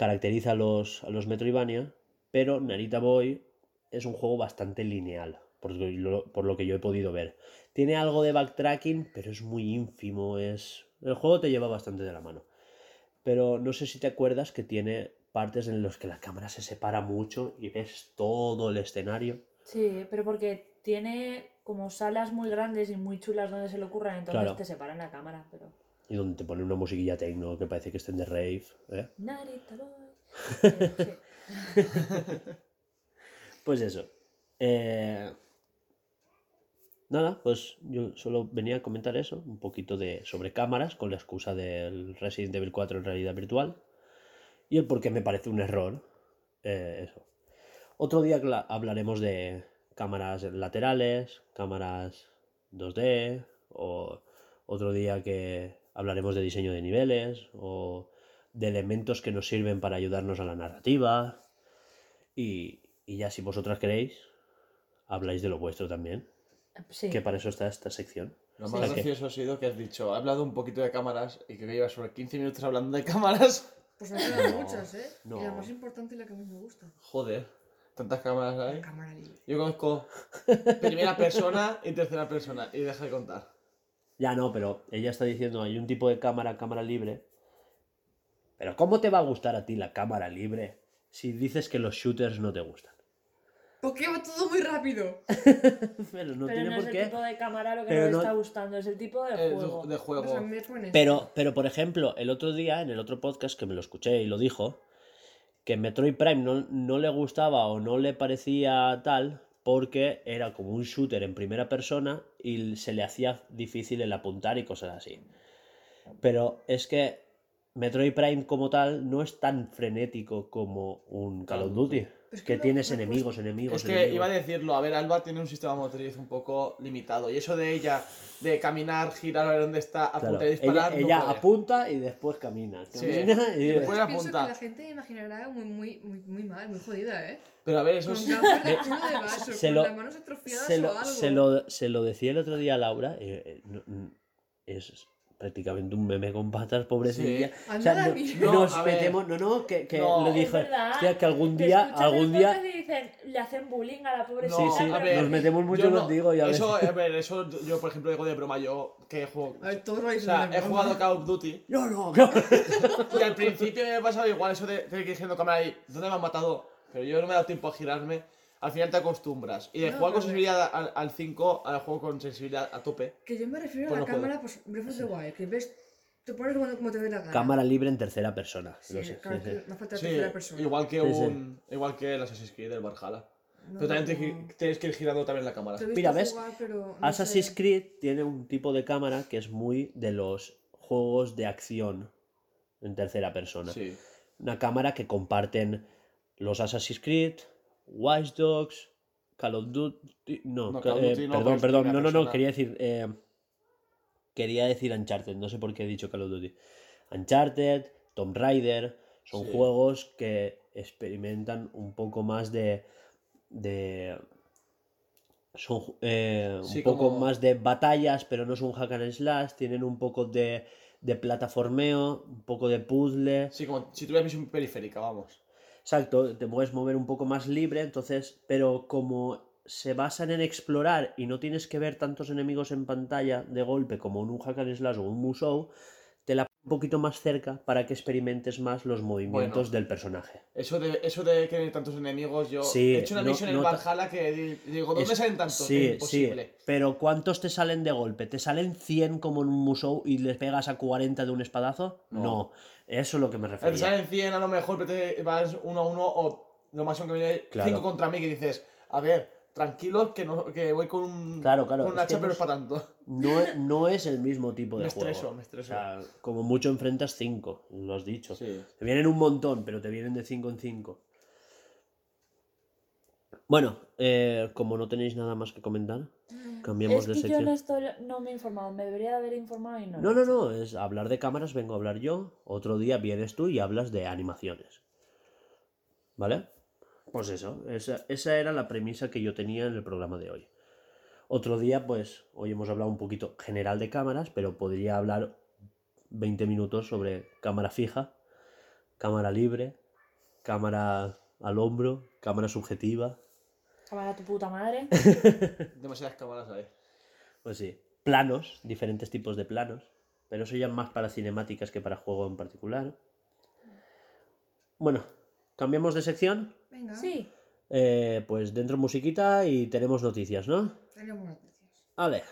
[SPEAKER 1] caracteriza a los, a los Metroidvania, pero Narita Boy es un juego bastante lineal, por lo, por lo que yo he podido ver. Tiene algo de backtracking, pero es muy ínfimo, es... El juego te lleva bastante de la mano. Pero no sé si te acuerdas que tiene partes en las que la cámara se separa mucho y ves todo el escenario.
[SPEAKER 3] Sí, pero porque tiene como salas muy grandes y muy chulas donde se le ocurran, entonces
[SPEAKER 1] Claro.
[SPEAKER 3] te separan la cámara, pero...
[SPEAKER 1] Y donde te ponen una musiquilla techno que parece que estén de rave. ¿eh? Pues eso. Eh, Nada, pues yo solo venía a comentar eso, un poquito de sobre cámaras con la excusa del Resident Evil 4 en realidad virtual y el por qué me parece un error eh, eso. Otro día hablaremos de cámaras laterales, cámaras 2D o otro día que hablaremos de diseño de niveles o de elementos que nos sirven para ayudarnos a la narrativa y, y ya si vosotras queréis habláis de lo vuestro también,
[SPEAKER 3] Sí.
[SPEAKER 1] que para eso está esta sección.
[SPEAKER 4] Lo
[SPEAKER 1] Sí.
[SPEAKER 4] más
[SPEAKER 1] Ok.
[SPEAKER 4] gracioso ha sido que has dicho, he hablado un poquito de cámaras y que llevas sobre 15 minutos hablando de cámaras.
[SPEAKER 2] Pues me quedan
[SPEAKER 1] No,
[SPEAKER 2] muchas, ¿eh? Y la
[SPEAKER 1] no.
[SPEAKER 2] más importante y la que más me gusta.
[SPEAKER 4] Joder, tantas cámaras hay.
[SPEAKER 2] cámara libre.
[SPEAKER 4] Yo conozco primera persona y tercera persona y deja de contar.
[SPEAKER 1] Ya no, pero ella está diciendo, hay un tipo de cámara, cámara libre. Pero ¿cómo te va a gustar a ti la cámara libre si dices que los shooters no te gustan?
[SPEAKER 2] Porque va todo muy rápido.
[SPEAKER 1] Pero no
[SPEAKER 3] pero
[SPEAKER 1] tiene
[SPEAKER 3] no
[SPEAKER 1] por
[SPEAKER 3] es el
[SPEAKER 1] qué.
[SPEAKER 3] tipo de cámara lo que
[SPEAKER 1] Pero
[SPEAKER 3] nos
[SPEAKER 1] no-
[SPEAKER 3] está gustando, es el tipo de
[SPEAKER 4] Eh,
[SPEAKER 3] juego.
[SPEAKER 4] de
[SPEAKER 2] O
[SPEAKER 4] juego.
[SPEAKER 2] sea, me pones.
[SPEAKER 1] Pero, pero, por ejemplo, el otro día, en el otro podcast que me lo escuché y lo dijo, que Metroid Prime no, no le gustaba o no le parecía tal porque era como un shooter en primera persona y se le hacía difícil el apuntar y cosas así. Pero es que Metroid Prime como tal no es tan frenético como un Call of Duty.
[SPEAKER 2] Es que
[SPEAKER 1] Que tienes enemigos, enemigos,
[SPEAKER 4] Es que
[SPEAKER 1] enemigos.
[SPEAKER 4] iba a decirlo, a ver, Alba tiene un sistema motriz un poco limitado. Y eso de ella, de caminar, girar a ver dónde está,
[SPEAKER 1] Claro,
[SPEAKER 4] apuntar y disparar,
[SPEAKER 1] ella
[SPEAKER 4] no
[SPEAKER 1] ella apunta y después camina.
[SPEAKER 4] Sí.
[SPEAKER 1] camina y-
[SPEAKER 4] Después-
[SPEAKER 2] Yo
[SPEAKER 4] a
[SPEAKER 2] pienso que la gente imaginará muy, muy, muy, muy mal, muy jodida, ¿eh?
[SPEAKER 4] Pero a ver, eso es...
[SPEAKER 1] Se
[SPEAKER 2] con
[SPEAKER 1] lo-
[SPEAKER 2] las manos atrofiadas
[SPEAKER 1] se lo, se, decía el otro día a Laura. eh, eh, no- n- es prácticamente un meme con patas, pobrecilla.
[SPEAKER 4] Sí.
[SPEAKER 1] O sea, no-.
[SPEAKER 4] No,
[SPEAKER 1] nos
[SPEAKER 4] ver.
[SPEAKER 1] metemos, no, no, que, que
[SPEAKER 4] No.
[SPEAKER 1] lo
[SPEAKER 3] verdad,
[SPEAKER 1] Hostia, que algún día, algún día.
[SPEAKER 3] dicen, le hacen bullying a la pobre
[SPEAKER 4] No,
[SPEAKER 1] Sí, sí,
[SPEAKER 4] ver,
[SPEAKER 1] nos metemos mucho
[SPEAKER 4] yo no-
[SPEAKER 1] contigo y a
[SPEAKER 4] Eso,
[SPEAKER 1] veces.
[SPEAKER 4] a ver, eso yo, por ejemplo, digo de broma, yo que juego...
[SPEAKER 2] A ver, todos lo
[SPEAKER 4] O sea, he
[SPEAKER 2] broma.
[SPEAKER 4] jugado Call of Duty
[SPEAKER 1] No, no, no.
[SPEAKER 4] y al principio me ha pasado igual eso de tener que ir girando cámara y ¿dónde me han matado? Pero yo no me he dado tiempo a girarme. Al final te acostumbras. Y de
[SPEAKER 2] No,
[SPEAKER 4] jugar con sensibilidad al, al 5 al juego con sensibilidad a tope.
[SPEAKER 2] Que yo me refiero
[SPEAKER 4] Pues
[SPEAKER 2] a
[SPEAKER 4] no
[SPEAKER 2] la
[SPEAKER 4] puedo.
[SPEAKER 2] cámara, pues, Breath of the Wild, que ves, te pones como, como te dé la gana.
[SPEAKER 1] Cámara libre en tercera persona.
[SPEAKER 2] Sí,
[SPEAKER 1] lo sé,
[SPEAKER 2] claro,
[SPEAKER 1] sí,
[SPEAKER 2] que
[SPEAKER 1] sí.
[SPEAKER 2] me falta
[SPEAKER 4] Sí,
[SPEAKER 2] tercera persona.
[SPEAKER 4] igual que
[SPEAKER 1] Sí, sí.
[SPEAKER 4] un. Igual que el Assassin's Creed del Valhalla.
[SPEAKER 2] No,
[SPEAKER 4] Pero también
[SPEAKER 2] no.
[SPEAKER 4] tienes que- tienes que ir girando también la cámara.
[SPEAKER 1] Mira, ¿ves?
[SPEAKER 2] jugar, no
[SPEAKER 1] Assassin's
[SPEAKER 2] sé.
[SPEAKER 1] Creed tiene un tipo de cámara que es muy de los juegos de acción en tercera persona.
[SPEAKER 4] Sí.
[SPEAKER 1] Una cámara que comparten los Assassin's Creed, Watch Dogs, Call of Duty. No,
[SPEAKER 4] No,
[SPEAKER 1] ca-
[SPEAKER 4] Call of
[SPEAKER 1] eh,
[SPEAKER 4] Duty no,
[SPEAKER 1] perdón, perdón. No, no, no, quería decir. eh, quería decir Uncharted. No sé por qué he dicho Call of Duty. Uncharted, Tomb Raider. Son
[SPEAKER 4] Sí.
[SPEAKER 1] juegos que experimentan un poco más de. de son eh, un
[SPEAKER 4] Sí,
[SPEAKER 1] poco
[SPEAKER 4] como-
[SPEAKER 1] más de batallas, pero no son hack and slash. Tienen un poco de, de plataformeo, un poco de puzzle.
[SPEAKER 4] Sí, como si tuvieras visión periférica, vamos.
[SPEAKER 1] Exacto, te puedes mover un poco más libre, entonces, pero como se basan en explorar y no tienes que ver tantos enemigos en pantalla de golpe como en un hack slash o un musou, un poquito más cerca para que experimentes más los movimientos
[SPEAKER 4] Bueno.
[SPEAKER 1] del personaje.
[SPEAKER 4] Eso de, eso de que hay tantos enemigos, yo
[SPEAKER 1] Sí,
[SPEAKER 4] he hecho una
[SPEAKER 1] no-
[SPEAKER 4] misión en
[SPEAKER 1] ta-
[SPEAKER 4] Valhalla que di- digo, ¿dónde
[SPEAKER 1] Es-
[SPEAKER 4] salen tantos?
[SPEAKER 1] Sí,
[SPEAKER 4] Es imposible.
[SPEAKER 1] sí, pero ¿cuántos te salen de golpe? ¿Te salen 100 como en un musou y les pegas a 40 de un espadazo?
[SPEAKER 4] No.
[SPEAKER 1] No, eso es lo que me
[SPEAKER 4] ver, Te salen 100 a lo mejor, pero te vas uno a uno o lo máximo que viene
[SPEAKER 1] Claro.
[SPEAKER 4] 5 contra mí que dices, a ver, tranquilo que, no, que voy con un,
[SPEAKER 1] Claro, claro,
[SPEAKER 4] con un
[SPEAKER 1] es
[SPEAKER 4] hacha, pero es para tanto.
[SPEAKER 1] No, e- no es el mismo tipo de
[SPEAKER 4] Me
[SPEAKER 1] juego.
[SPEAKER 4] estreso, me estreso.
[SPEAKER 1] O sea, como mucho enfrentas 5, lo has dicho.
[SPEAKER 4] Sí.
[SPEAKER 1] Te vienen un montón, pero te vienen de 5 en 5. Bueno, eh, como no tenéis nada más que comentar, cambiamos
[SPEAKER 3] Es
[SPEAKER 1] de
[SPEAKER 3] yo
[SPEAKER 1] sección.
[SPEAKER 3] no, estoy, no me he informado, me debería de haber informado y no.
[SPEAKER 1] No, no, no, es hablar de cámaras, vengo a hablar yo. Otro día vienes tú y hablas de animaciones. ¿Vale? Pues eso, esa, esa era la premisa que yo tenía en el programa de hoy. Otro día, pues, hoy hemos hablado un poquito general de cámaras, pero podría hablar 20 minutos sobre cámara fija, cámara libre, cámara al hombro, cámara subjetiva.
[SPEAKER 3] Cámara tu puta madre.
[SPEAKER 4] Demasiadas cámaras ahí.
[SPEAKER 1] Pues sí, planos, diferentes tipos de planos, pero eso ya más para cinemáticas que para juego en particular. Bueno, cambiamos de sección.
[SPEAKER 2] Venga.
[SPEAKER 3] Sí.
[SPEAKER 1] Eh, pues dentro musiquita y tenemos noticias, ¿no?
[SPEAKER 2] Tenemos noticias.
[SPEAKER 1] Vale.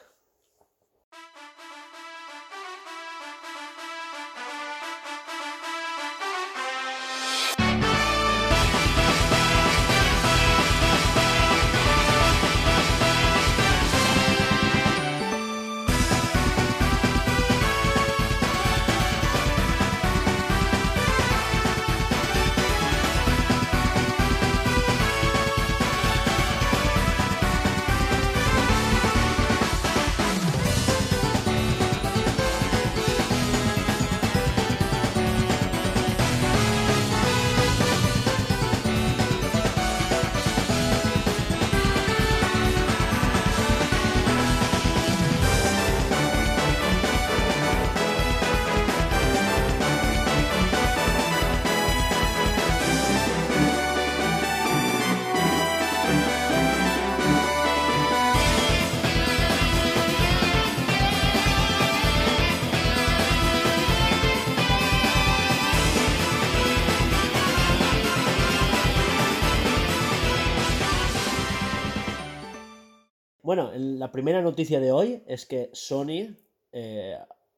[SPEAKER 1] Bueno, la primera noticia de hoy es que Sony eh,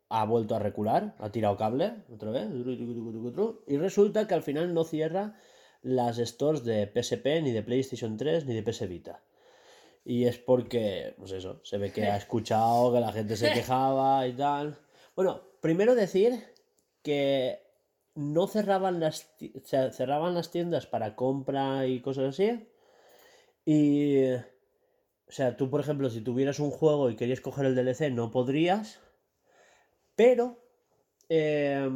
[SPEAKER 1] ha vuelto a recular, ha tirado cable otra vez, y resulta que al final no cierra las stores de PSP, ni de PlayStation 3, ni de PS Vita. Y es porque, pues eso, se ve que ha escuchado que la gente se quejaba y tal. Bueno, primero decir que no cerraban las, cerraban las tiendas para compra y cosas así. Y, o sea, tú, por ejemplo, si tuvieras un juego y querías coger el DLC, no podrías. Pero, eh,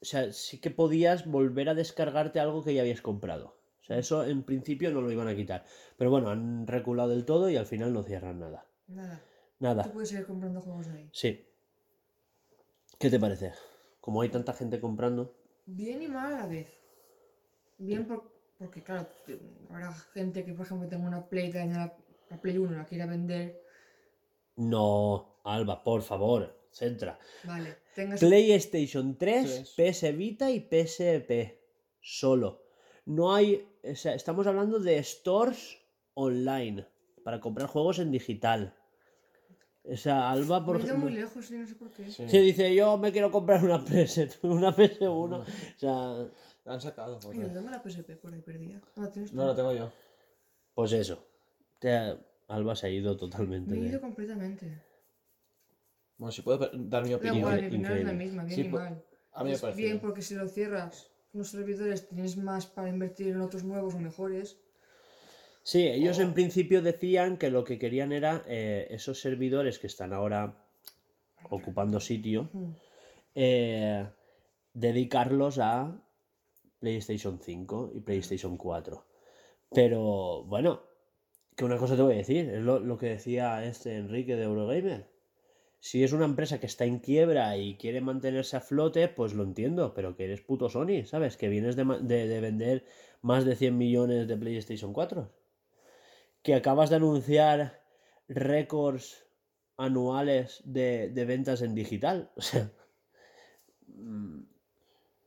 [SPEAKER 1] o sea, sí que podías volver a descargarte algo que ya habías comprado. O sea, eso en principio no lo iban a quitar. Pero bueno, han reculado del todo y al final no cierran nada.
[SPEAKER 2] Nada. Tú
[SPEAKER 1] Nada.
[SPEAKER 2] puedes seguir comprando juegos ahí.
[SPEAKER 1] Sí. ¿Qué te parece? Como hay tanta gente comprando.
[SPEAKER 2] Bien y mal a la vez. Bien por- porque, claro, habrá gente que, por ejemplo, tenga una Play, que la, la Play 1 la quiera vender.
[SPEAKER 1] No, Alba, por favor, centra.
[SPEAKER 2] Vale, tengas
[SPEAKER 1] PlayStation 3,
[SPEAKER 4] Tres.
[SPEAKER 1] PS Vita y PSP. Solo. No hay. o sea, estamos hablando de stores online. Para comprar juegos en digital. O sea, Alba, por
[SPEAKER 2] Me muy
[SPEAKER 1] ejemplo.
[SPEAKER 2] lejos y no sé por qué.
[SPEAKER 4] Sí.
[SPEAKER 1] Se dice, yo me quiero comprar una PS, una PS1. O sea,
[SPEAKER 4] La han sacado. por
[SPEAKER 2] Ay, tengo la PSP por ahí perdida. No, tú.
[SPEAKER 4] No, la tengo yo.
[SPEAKER 1] pues eso. Te- Alba se ha ido totalmente.
[SPEAKER 2] Me he
[SPEAKER 1] de-
[SPEAKER 2] ido completamente.
[SPEAKER 4] Bueno, si puedo dar mi opinión.
[SPEAKER 2] igual, mi opinión es la misma, bien
[SPEAKER 4] Sí,
[SPEAKER 2] y
[SPEAKER 4] pues,
[SPEAKER 2] mal.
[SPEAKER 4] A mí me
[SPEAKER 2] Es
[SPEAKER 4] parece.
[SPEAKER 2] bien
[SPEAKER 4] bien.
[SPEAKER 2] porque si lo cierras unos servidores tienes más para invertir en otros nuevos o mejores.
[SPEAKER 1] Sí, ellos
[SPEAKER 2] Oh.
[SPEAKER 1] en principio decían que lo que querían era eh, esos servidores que están ahora ocupando sitio, eh, dedicarlos a PlayStation 5 y PlayStation 4. Pero bueno, que una cosa te voy a decir, es lo, que decía este Enrique de Eurogamer. Si es una empresa que está en quiebra y quiere mantenerse a flote, pues lo entiendo, pero que eres puto Sony, ¿sabes? Que vienes de- de vender más de 100 millones de PlayStation 4. Que acabas de anunciar récords anuales de, de ventas en digital. O sea, mm,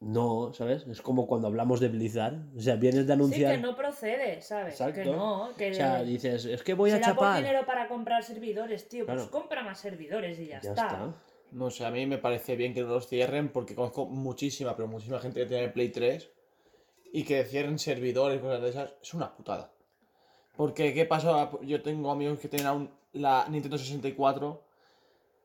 [SPEAKER 1] no, ¿sabes? Es como cuando hablamos de Blizzard. O sea, vienes de
[SPEAKER 3] Sí,
[SPEAKER 1] anunciar...
[SPEAKER 3] que no procede, ¿sabes? Que
[SPEAKER 1] Exacto.
[SPEAKER 3] no, que
[SPEAKER 1] O sea, dices, es que voy a chapar.
[SPEAKER 3] dinero para comprar servidores, tío. Pues
[SPEAKER 1] Claro.
[SPEAKER 3] compra más servidores y ya,
[SPEAKER 1] Ya
[SPEAKER 3] está.
[SPEAKER 1] está.
[SPEAKER 4] No sé, a mí me parece bien que no los cierren porque conozco muchísima, pero muchísima gente que tiene Play 3 y que cierren servidores, cosas de esas, es una putada. Porque, ¿qué pasa? Yo tengo amigos que tienen aún la Nintendo 64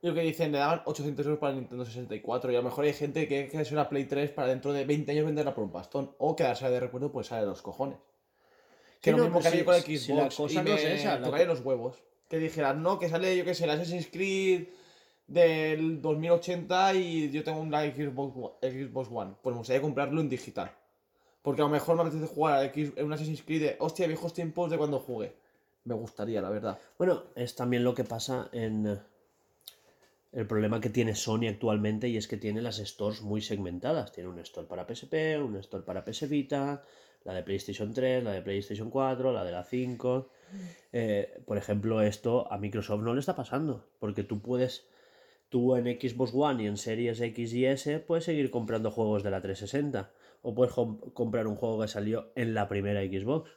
[SPEAKER 4] y lo que dicen, le daban 800 euros para el Nintendo 64 y a lo mejor hay gente que quiere una Play 3 para dentro de 20 años venderla por un pastón o quedarse de recuerdo pues sale de los cojones. Que
[SPEAKER 1] Sí,
[SPEAKER 4] lo
[SPEAKER 1] no,
[SPEAKER 4] mismo
[SPEAKER 1] pero
[SPEAKER 4] que
[SPEAKER 1] si-
[SPEAKER 4] con el
[SPEAKER 1] si
[SPEAKER 4] Xbox
[SPEAKER 1] la cosa
[SPEAKER 4] y
[SPEAKER 1] no
[SPEAKER 4] me
[SPEAKER 1] es esa, la
[SPEAKER 4] los huevos. Que dijeran, no, que sale, yo que sé, el Assassin's Creed del 2080 y yo tengo una Xbox, Xbox One. Pues me gustaría comprarlo en digital. Porque a lo mejor me apetece jugar en un Assassin's Creed de, hostia, viejos tiempos de cuando jugué. Me gustaría, la verdad.
[SPEAKER 1] Bueno, es también lo que pasa en el problema que tiene Sony actualmente y es que tiene las stores muy segmentadas. Tiene un store para PSP, un store para PS Vita, la de PlayStation 3, la de PlayStation 4, la de la 5. Eh, por ejemplo, esto a Microsoft no le está pasando, porque tú puedes, tú en Xbox One y en Series X y S puedes seguir comprando juegos de la 360 o puedes com- comprar un juego que salió en la primera Xbox.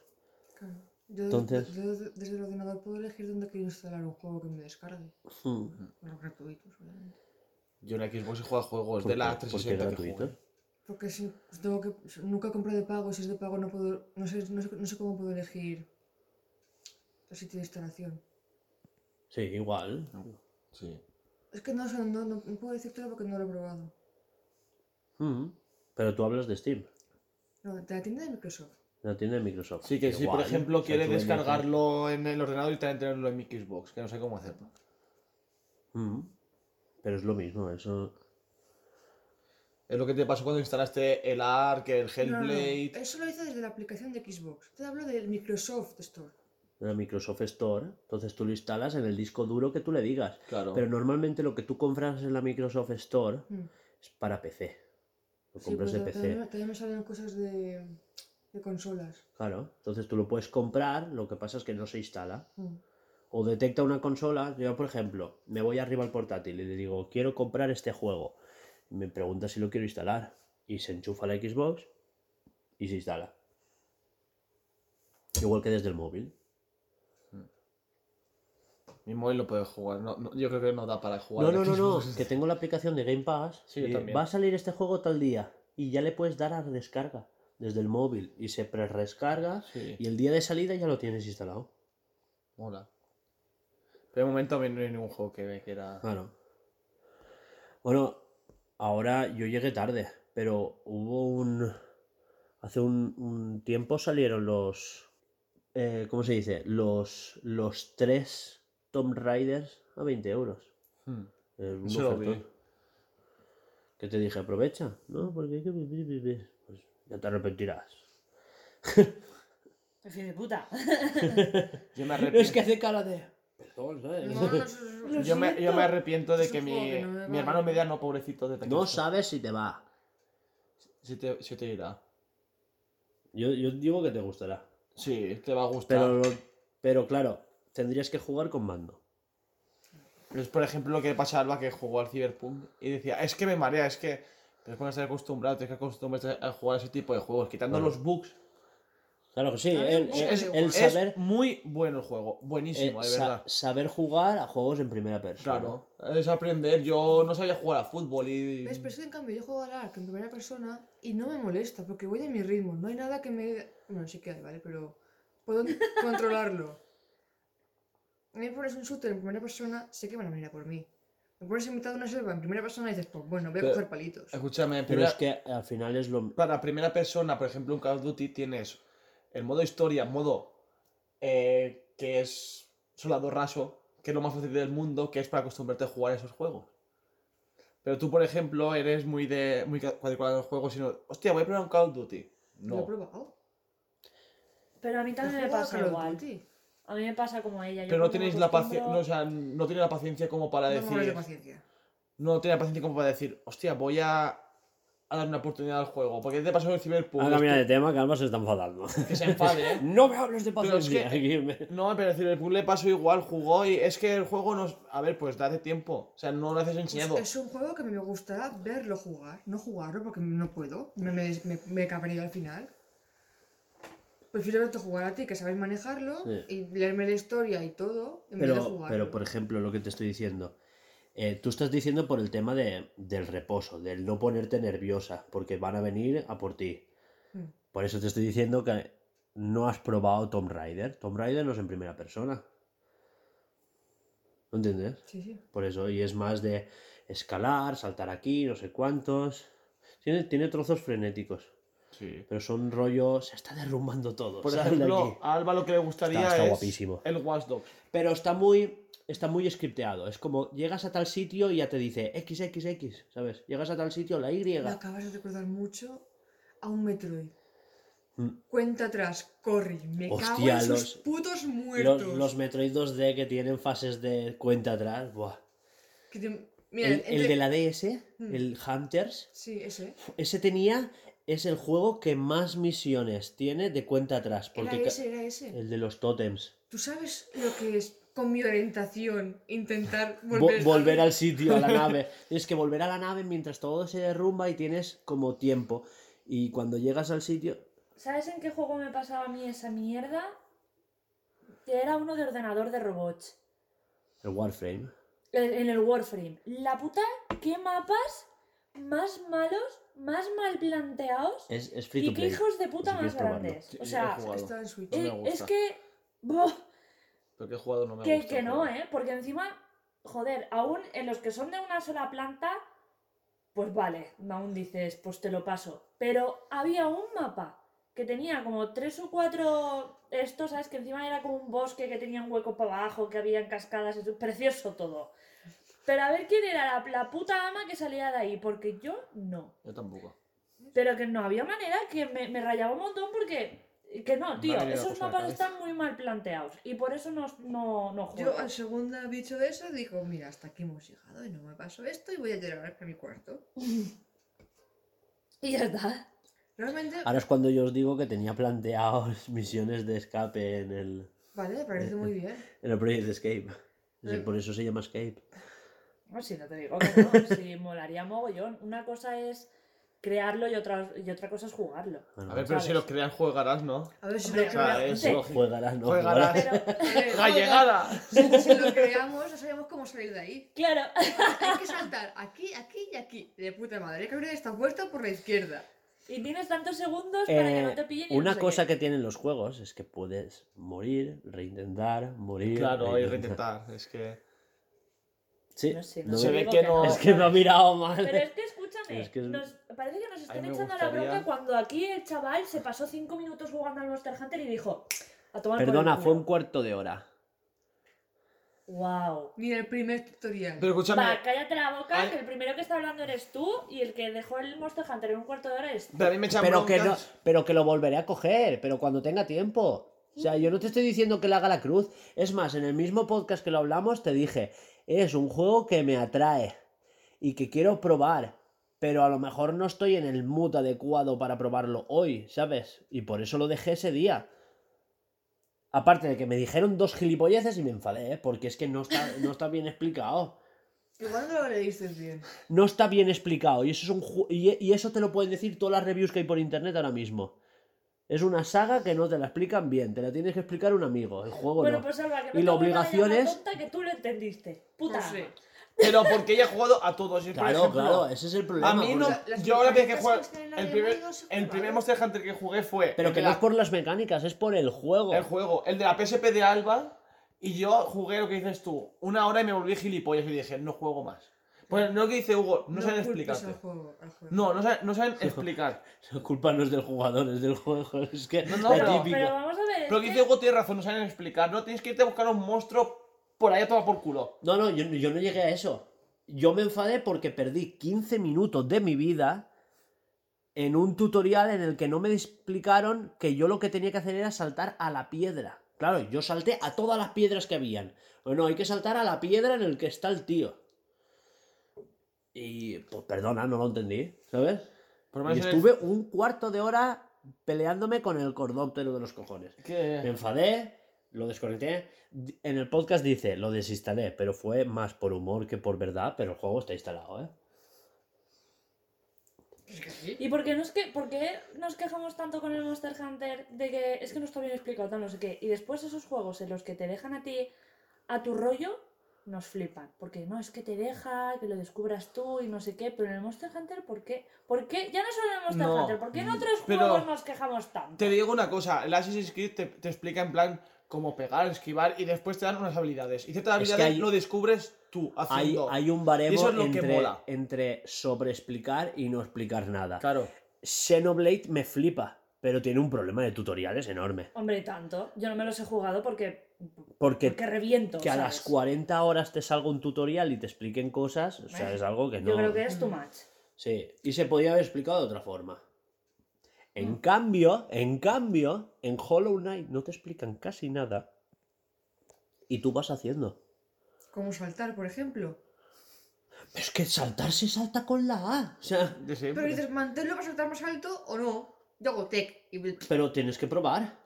[SPEAKER 2] Yo,
[SPEAKER 1] Entonces-
[SPEAKER 2] yo desde el ordenador puedo elegir dónde quiero instalar un juego que me descargue.
[SPEAKER 1] Hmm.
[SPEAKER 2] Bueno, gratuitos, obviamente.
[SPEAKER 4] Yo en Xbox he jugado juegos
[SPEAKER 1] ¿Por
[SPEAKER 4] de la
[SPEAKER 1] qué? ¿Por qué
[SPEAKER 4] 360 que
[SPEAKER 1] gratuito?
[SPEAKER 2] Porque si tengo que, nunca compré de pago, si es de pago no puedo, no sé, no sé, no sé cómo puedo elegir el sitio de instalación.
[SPEAKER 1] Sí, igual.
[SPEAKER 4] Sí.
[SPEAKER 2] Es que no sé, no, no, no puedo decírtelo porque no lo he probado.
[SPEAKER 1] Mm. Pero tú hablas de Steam,
[SPEAKER 2] No, de la tienda de Microsoft.
[SPEAKER 1] La tienda de Microsoft.
[SPEAKER 4] Sí, que si por ejemplo
[SPEAKER 1] o sea,
[SPEAKER 4] quieres descargarlo en el ordenador y también tenerlo en mi Xbox, que no sé cómo hacerlo.
[SPEAKER 1] Mm. Pero es lo mismo, eso.
[SPEAKER 4] Es lo que te pasó cuando instalaste el Ark, el
[SPEAKER 2] No, no, no,
[SPEAKER 4] Hellblade.
[SPEAKER 2] Eso lo hice desde la aplicación de Xbox. Te hablo del Microsoft Store.
[SPEAKER 1] de la Microsoft Store, entonces tú lo instalas en el disco duro que tú le digas.
[SPEAKER 4] Claro.
[SPEAKER 1] Pero normalmente lo que tú compras en la Microsoft Store
[SPEAKER 2] Mm.
[SPEAKER 1] es para PC. Lo
[SPEAKER 2] Sí,
[SPEAKER 1] compras de PC.
[SPEAKER 2] también, también me salen cosas de, de consolas.
[SPEAKER 1] Claro, entonces tú lo puedes comprar, lo que pasa es que no se instala.
[SPEAKER 2] Mm.
[SPEAKER 1] O detecta una consola, yo por ejemplo, me voy arriba al portátil y le digo, quiero comprar este juego. Y me pregunta si lo quiero instalar. Y se enchufa la Xbox y se instala. Igual que desde el móvil.
[SPEAKER 4] Mi móvil lo puede jugar. No, no, yo creo que no da para jugar.
[SPEAKER 1] No, no, no, no, que tengo la aplicación de Game Pass.
[SPEAKER 4] Sí, yo también.
[SPEAKER 1] va a salir este juego tal día. Y ya le puedes dar a descarga desde el móvil. Y se pre-rescarga.
[SPEAKER 4] Sí,
[SPEAKER 1] Y el día de salida ya lo tienes instalado.
[SPEAKER 4] mola. Pero de momento a mí no hay ningún juego que me quiera.
[SPEAKER 1] Claro. Bueno, ahora yo llegué tarde, pero hubo un... Hace un, un tiempo salieron los... eh, ¿Cómo se dice? Los, los tres Tomb Raiders a 20 euros.
[SPEAKER 4] Hmm.
[SPEAKER 1] Eh, un ofertón. ¿Qué te dije? Aprovecha, ¿no? Porque Pues ya te arrepentirás.
[SPEAKER 3] Hijo de puta.
[SPEAKER 4] Yo me arrepiento.
[SPEAKER 1] Es que hace cara de...
[SPEAKER 2] No, no,
[SPEAKER 4] Yo me, yo me arrepiento de
[SPEAKER 2] Es
[SPEAKER 4] que mi,
[SPEAKER 2] que no me
[SPEAKER 4] mi hermano mediano, pobrecito, de
[SPEAKER 1] No sabes si te va.
[SPEAKER 4] Si te, si te irá.
[SPEAKER 1] Yo, yo digo que te gustará.
[SPEAKER 4] Sí, te va a gustar.
[SPEAKER 1] Pero, pero claro, tendrías que jugar con mando.
[SPEAKER 4] Es por ejemplo lo que pasa a Alba que jugó al Cyberpunk y decía, es que me marea, es que. Pero es cuando estás acostumbrado, tienes que acostumbrarte a jugar a ese tipo de juegos, quitando
[SPEAKER 1] Claro.
[SPEAKER 4] los bugs.
[SPEAKER 1] Claro que sí, el,
[SPEAKER 2] me
[SPEAKER 1] el- saber,
[SPEAKER 4] Es muy bueno el juego, buenísimo, de
[SPEAKER 1] sa-
[SPEAKER 4] verdad.
[SPEAKER 1] saber jugar a juegos en primera persona.
[SPEAKER 4] Claro, es aprender. Yo no sabía jugar a fútbol y.
[SPEAKER 2] ¿Ves? Pero es que en cambio yo juego al Ark en primera persona y no me molesta porque voy a mi ritmo. No hay nada que me. Bueno, sí que hay, ¿vale? Pero puedo controlarlo. A mí me pones un shooter en primera persona, sé que van a venir a por mí. Me pones en mitad de una selva en primera persona y dices, pues bueno, voy a
[SPEAKER 4] Pero-
[SPEAKER 2] coger palitos.
[SPEAKER 4] Escúchame,
[SPEAKER 1] Pero
[SPEAKER 4] primera-
[SPEAKER 1] es que al final es lo...
[SPEAKER 4] para primera persona, por ejemplo, en Call of Duty tienes el modo historia, modo eh, que es soldado raso, que es lo más fácil del mundo, que es para acostumbrarte a jugar esos juegos. Pero tú, por ejemplo, eres muy de muy cuadriculado en los juegos, sino, hostia, voy a probar un Call of Duty.
[SPEAKER 2] Lo he
[SPEAKER 4] No.
[SPEAKER 2] probado.
[SPEAKER 3] Pero a mí también
[SPEAKER 2] ¿Has
[SPEAKER 3] me pasa
[SPEAKER 2] Call of
[SPEAKER 3] igual. A mí me pasa como a ella. yo
[SPEAKER 4] Pero no tenéis la paciencia, no, o sea, no tienes la paciencia como para
[SPEAKER 2] No me hablas de
[SPEAKER 4] decir,
[SPEAKER 2] paciencia.
[SPEAKER 4] no tienes la paciencia como para decir, hostia, voy a, a dar una oportunidad al juego. Porque te pasó en el Cyberpunk.
[SPEAKER 1] Ahora mira de tema, que Alba se está enfadando.
[SPEAKER 4] que se enfade, ¿eh?
[SPEAKER 1] No me hables de
[SPEAKER 4] Pero es que-
[SPEAKER 1] paciencia.
[SPEAKER 4] No, pero el Cyberpunk le pasó igual, jugó y es que el juego nos... A ver, pues date tiempo. O sea, no lo haces
[SPEAKER 2] Pues
[SPEAKER 4] enseñado.
[SPEAKER 2] es un juego que me gusta verlo jugar, no jugarlo porque no puedo, me, me, me, me cabría al final. Prefiero verte jugar a ti, que sabes manejarlo,
[SPEAKER 1] Sí.
[SPEAKER 2] y leerme la historia y todo, en vez de
[SPEAKER 1] Pero,
[SPEAKER 2] jugarlo.
[SPEAKER 1] pero, por ejemplo, lo que te estoy diciendo. eh, tú estás diciendo por el tema de, del reposo, del no ponerte nerviosa, porque van a venir a por ti.
[SPEAKER 2] Mm.
[SPEAKER 1] Por eso te estoy diciendo que no has probado Tomb Raider. Tomb Raider no es en primera persona. ¿No entiendes?
[SPEAKER 2] Sí, sí.
[SPEAKER 1] Por eso, y es más de escalar, saltar aquí, no sé cuántos. Tiene, tiene trozos frenéticos,
[SPEAKER 4] Sí.
[SPEAKER 1] pero son rollo. Se está derrumbando todo.
[SPEAKER 4] Por ejemplo, a Alba lo que le gustaría
[SPEAKER 1] Está- está
[SPEAKER 4] es
[SPEAKER 1] guapísimo.
[SPEAKER 4] el Watch Dogs.
[SPEAKER 1] Pero está muy. Está muy scripteado. Es como llegas a tal sitio y ya te dice XXX, ¿sabes? Llegas a tal sitio, la Y.
[SPEAKER 2] Me acabas de recordar mucho a un Metroid.
[SPEAKER 1] Mm.
[SPEAKER 2] Cuenta atrás, corre, me cago en
[SPEAKER 1] los-
[SPEAKER 2] sus putos
[SPEAKER 1] Los,
[SPEAKER 2] muertos.
[SPEAKER 1] los Metroid 2D que tienen fases de cuenta atrás. Buah.
[SPEAKER 2] Que te- Mira,
[SPEAKER 1] El,
[SPEAKER 2] entre-
[SPEAKER 1] el de la DS,
[SPEAKER 2] Mm.
[SPEAKER 1] el Hunters,
[SPEAKER 2] Sí, ese.
[SPEAKER 1] ese tenía. Es el juego que más misiones tiene de cuenta atrás. Porque
[SPEAKER 2] Era ese, era ese.
[SPEAKER 1] el de los totems.
[SPEAKER 2] ¿Tú sabes lo que es con mi orientación intentar
[SPEAKER 1] Vo-
[SPEAKER 2] volver,
[SPEAKER 1] volver al sitio, a la nave. Tienes que volver a la nave mientras todo se derrumba y tienes como tiempo. Y cuando llegas al sitio.
[SPEAKER 3] ¿Sabes en qué juego me pasaba a mí esa mierda? Que era uno de ordenador de robots.
[SPEAKER 1] El Warframe.
[SPEAKER 3] En el Warframe. La puta, ¿qué mapas más malos, más mal planteados?
[SPEAKER 1] Es, es free
[SPEAKER 3] Y qué hijos de puta
[SPEAKER 1] si
[SPEAKER 3] más grandes.
[SPEAKER 4] Sí,
[SPEAKER 3] O sea.
[SPEAKER 2] Está en Switch.
[SPEAKER 4] No me
[SPEAKER 3] eh, es que... buah,
[SPEAKER 4] Pero que he jugado no me
[SPEAKER 3] que,
[SPEAKER 4] gusta.
[SPEAKER 3] que no. ¿eh? Porque encima, joder, aún en los que son de una sola planta, pues vale, aún dices, pues te lo paso. Pero había un mapa que tenía como tres o cuatro estos, ¿sabes? Que encima era como un bosque que tenía un hueco para abajo, que había cascadas, es precioso todo. Pero a ver quién era la, la puta ama que salía de ahí, porque yo no.
[SPEAKER 4] Yo tampoco.
[SPEAKER 3] Pero que no había manera, que me, me rayaba un montón porque... Que no, tío,
[SPEAKER 4] venido
[SPEAKER 3] esos mapas están muy mal planteados. Y por eso no, no, no juego.
[SPEAKER 2] Yo al segundo dicho eso digo, mira, hasta aquí hemos llegado y no me paso esto y voy a llegar a mi cuarto.
[SPEAKER 3] Y ya está.
[SPEAKER 2] Realmente,
[SPEAKER 1] Ahora es cuando yo os digo que tenía planteados misiones de escape en el,
[SPEAKER 2] vale, me parece muy bien.
[SPEAKER 1] en el Project Escape. Es-
[SPEAKER 2] Eh.
[SPEAKER 1] Por eso se llama Escape.
[SPEAKER 3] No, si no te digo que no, si molaría mogollón. Una cosa es crearlo y otra, y otra cosa es jugarlo.
[SPEAKER 1] Bueno,
[SPEAKER 4] A ver, pero si
[SPEAKER 3] ¿Sabes?
[SPEAKER 4] lo crean, jugarás, ¿no?
[SPEAKER 2] A ver si
[SPEAKER 3] Hombre,
[SPEAKER 2] lo
[SPEAKER 4] es
[SPEAKER 3] Sí.
[SPEAKER 1] juegarás, no
[SPEAKER 4] Juegarás.
[SPEAKER 1] jugarás.
[SPEAKER 3] Pero,
[SPEAKER 2] Eh,
[SPEAKER 4] ¡Gallegada!
[SPEAKER 2] Si, si lo creamos, no sabemos cómo salir de ahí.
[SPEAKER 3] claro,
[SPEAKER 2] Hay que saltar aquí, aquí y aquí. De puta madre, hay que abrir esta puerta por la izquierda.
[SPEAKER 3] y tienes tantos segundos para que
[SPEAKER 1] Eh,
[SPEAKER 3] no te pillen y
[SPEAKER 1] una
[SPEAKER 3] no sé
[SPEAKER 1] cosa
[SPEAKER 3] qué.
[SPEAKER 1] que tienen los juegos es que puedes morir, reintentar, morir.
[SPEAKER 4] Claro, y
[SPEAKER 1] reintentar.
[SPEAKER 4] reintentar. Es que.
[SPEAKER 1] Sí,
[SPEAKER 3] No sé,
[SPEAKER 1] no-
[SPEAKER 3] no
[SPEAKER 4] Se ve que no-
[SPEAKER 1] es que me ha mirado mal.
[SPEAKER 3] Pero es que escúchame,
[SPEAKER 1] Es que es-
[SPEAKER 3] nos- parece que nos están echando
[SPEAKER 4] gustaría-
[SPEAKER 3] la bronca cuando aquí el chaval se pasó cinco minutos jugando al Monster Hunter y dijo, a tomar
[SPEAKER 1] Perdona, fue un cuarto de hora.
[SPEAKER 3] Wow.
[SPEAKER 2] Ni el primer tutorial.
[SPEAKER 4] Pero escúchame.
[SPEAKER 3] Va, cállate la boca, que el primero que está hablando eres tú y el que dejó el Monster Hunter en un cuarto de hora es tú.
[SPEAKER 4] Pero a mí me echan
[SPEAKER 1] Pero que, no, pero que lo volveré a coger, pero cuando tenga tiempo. O sea, yo no te estoy diciendo que le haga la cruz. Es más, en el mismo podcast que lo hablamos te dije, es un juego que me atrae y que quiero probar, pero a lo mejor no estoy en el mood adecuado para probarlo hoy, ¿sabes? Y por eso lo dejé ese día. Aparte de que me dijeron dos gilipolleces y me enfadé, ¿eh? porque es que no está, no está bien explicado.
[SPEAKER 2] Igual no lo leíste bien.
[SPEAKER 1] No está bien explicado. Y eso, es un ju- y, y eso te lo pueden decir todas las reviews que hay por internet ahora mismo. Es una saga que no te la explican bien. Te la tienes que explicar un amigo. El juego
[SPEAKER 3] Bueno,
[SPEAKER 1] no.
[SPEAKER 3] pues Alba, que no
[SPEAKER 1] Y la obligación es-
[SPEAKER 3] tonta que tú lo entendiste. Puta.
[SPEAKER 2] No sé.
[SPEAKER 3] ama.
[SPEAKER 4] Pero porque ella ha jugado a todos.
[SPEAKER 1] Claro,
[SPEAKER 4] ejemplo,
[SPEAKER 1] claro, ese es el problema.
[SPEAKER 4] A mí no.
[SPEAKER 1] porque-
[SPEAKER 4] Yo la vez que jugué.
[SPEAKER 2] la
[SPEAKER 4] El primer, el primer Monster Hunter que jugué fue.
[SPEAKER 1] Pero que
[SPEAKER 4] de
[SPEAKER 1] no
[SPEAKER 4] la-
[SPEAKER 1] es por las mecánicas, es por el juego.
[SPEAKER 4] El juego, el de la PSP de Alba. Y yo jugué lo que dices tú. Una hora y me volví gilipollas y dije, no juego más. Pues no lo que dice Hugo, no, saben explicarte.
[SPEAKER 2] al juego- al juego.
[SPEAKER 4] No, no saben, no saben explicar.
[SPEAKER 1] La culpa no es del jugador, es del juego. Es que
[SPEAKER 4] No, no,
[SPEAKER 1] la
[SPEAKER 4] pero-
[SPEAKER 1] típica.
[SPEAKER 3] Pero vamos a ver.
[SPEAKER 4] Pero que dice Hugo tiene razón, no saben explicar. No tienes que irte a buscar un monstruo por ahí a tomar por culo.
[SPEAKER 1] No, no, yo, yo no llegué a eso. Yo me enfadé porque perdí 15 minutos de mi vida en un tutorial en el que no me explicaron que yo lo que tenía que hacer era saltar a la piedra. Claro, yo salté a todas las piedras que habían. Bueno, hay que saltar a la piedra en el que está el tío. Y, pues perdona, no lo entendí, ¿sabes? Y estuve un cuarto de hora peleándome con el cordóptero de los cojones. Me
[SPEAKER 4] que...
[SPEAKER 1] enfadé, lo desconecté. En el podcast dice, lo desinstalé, pero fue más por humor que por verdad, pero el juego está instalado, ¿eh?
[SPEAKER 2] Es que sí.
[SPEAKER 3] ¿Y por qué, nos que, por qué nos quejamos tanto con el Monster Hunter de que es que no está bien explicado, tal, no sé qué? Y después esos juegos en los que te dejan a ti a tu rollo, nos flipan. Porque no, es que te deja, que lo descubras tú y no sé qué. Pero en el Monster Hunter, ¿por qué? ¿Por qué? Ya no solo en el Monster
[SPEAKER 4] No,
[SPEAKER 3] Hunter, ¿por qué en otros
[SPEAKER 4] pero
[SPEAKER 3] juegos nos quejamos tanto?
[SPEAKER 4] Te digo una cosa, el Assassin's Creed te, te explica en plan cómo pegar, esquivar y después te dan unas habilidades. Y ciertas habilidades
[SPEAKER 1] hay-
[SPEAKER 4] lo descubres tú
[SPEAKER 1] Hay,
[SPEAKER 4] haciendo.
[SPEAKER 1] hay un baremo
[SPEAKER 4] Y eso es lo que
[SPEAKER 1] entre,
[SPEAKER 4] mola.
[SPEAKER 1] entre sobreexplicar y no explicar nada.
[SPEAKER 4] Claro.
[SPEAKER 1] Xenoblade me flipa, pero tiene un problema de tutoriales enorme.
[SPEAKER 3] Hombre, tanto. Yo no me los he jugado porque,
[SPEAKER 1] Porque
[SPEAKER 3] porque reviento.
[SPEAKER 1] que a las 40 horas te salga un tutorial y te expliquen cosas, o sea,
[SPEAKER 3] Eh,
[SPEAKER 1] es algo que no...
[SPEAKER 3] Yo creo que es too much.
[SPEAKER 1] Sí, y se podía haber explicado de otra forma. En
[SPEAKER 3] Mm.
[SPEAKER 1] cambio, en cambio, en Hollow Knight no te explican casi nada. Y tú vas haciendo.
[SPEAKER 2] Como saltar, por ejemplo.
[SPEAKER 1] Es que saltar se salta con la A. O sea,
[SPEAKER 4] De siempre.
[SPEAKER 2] Pero dices, manténlo para saltar más alto o no. Yo hago tech y
[SPEAKER 1] pero tienes que probar.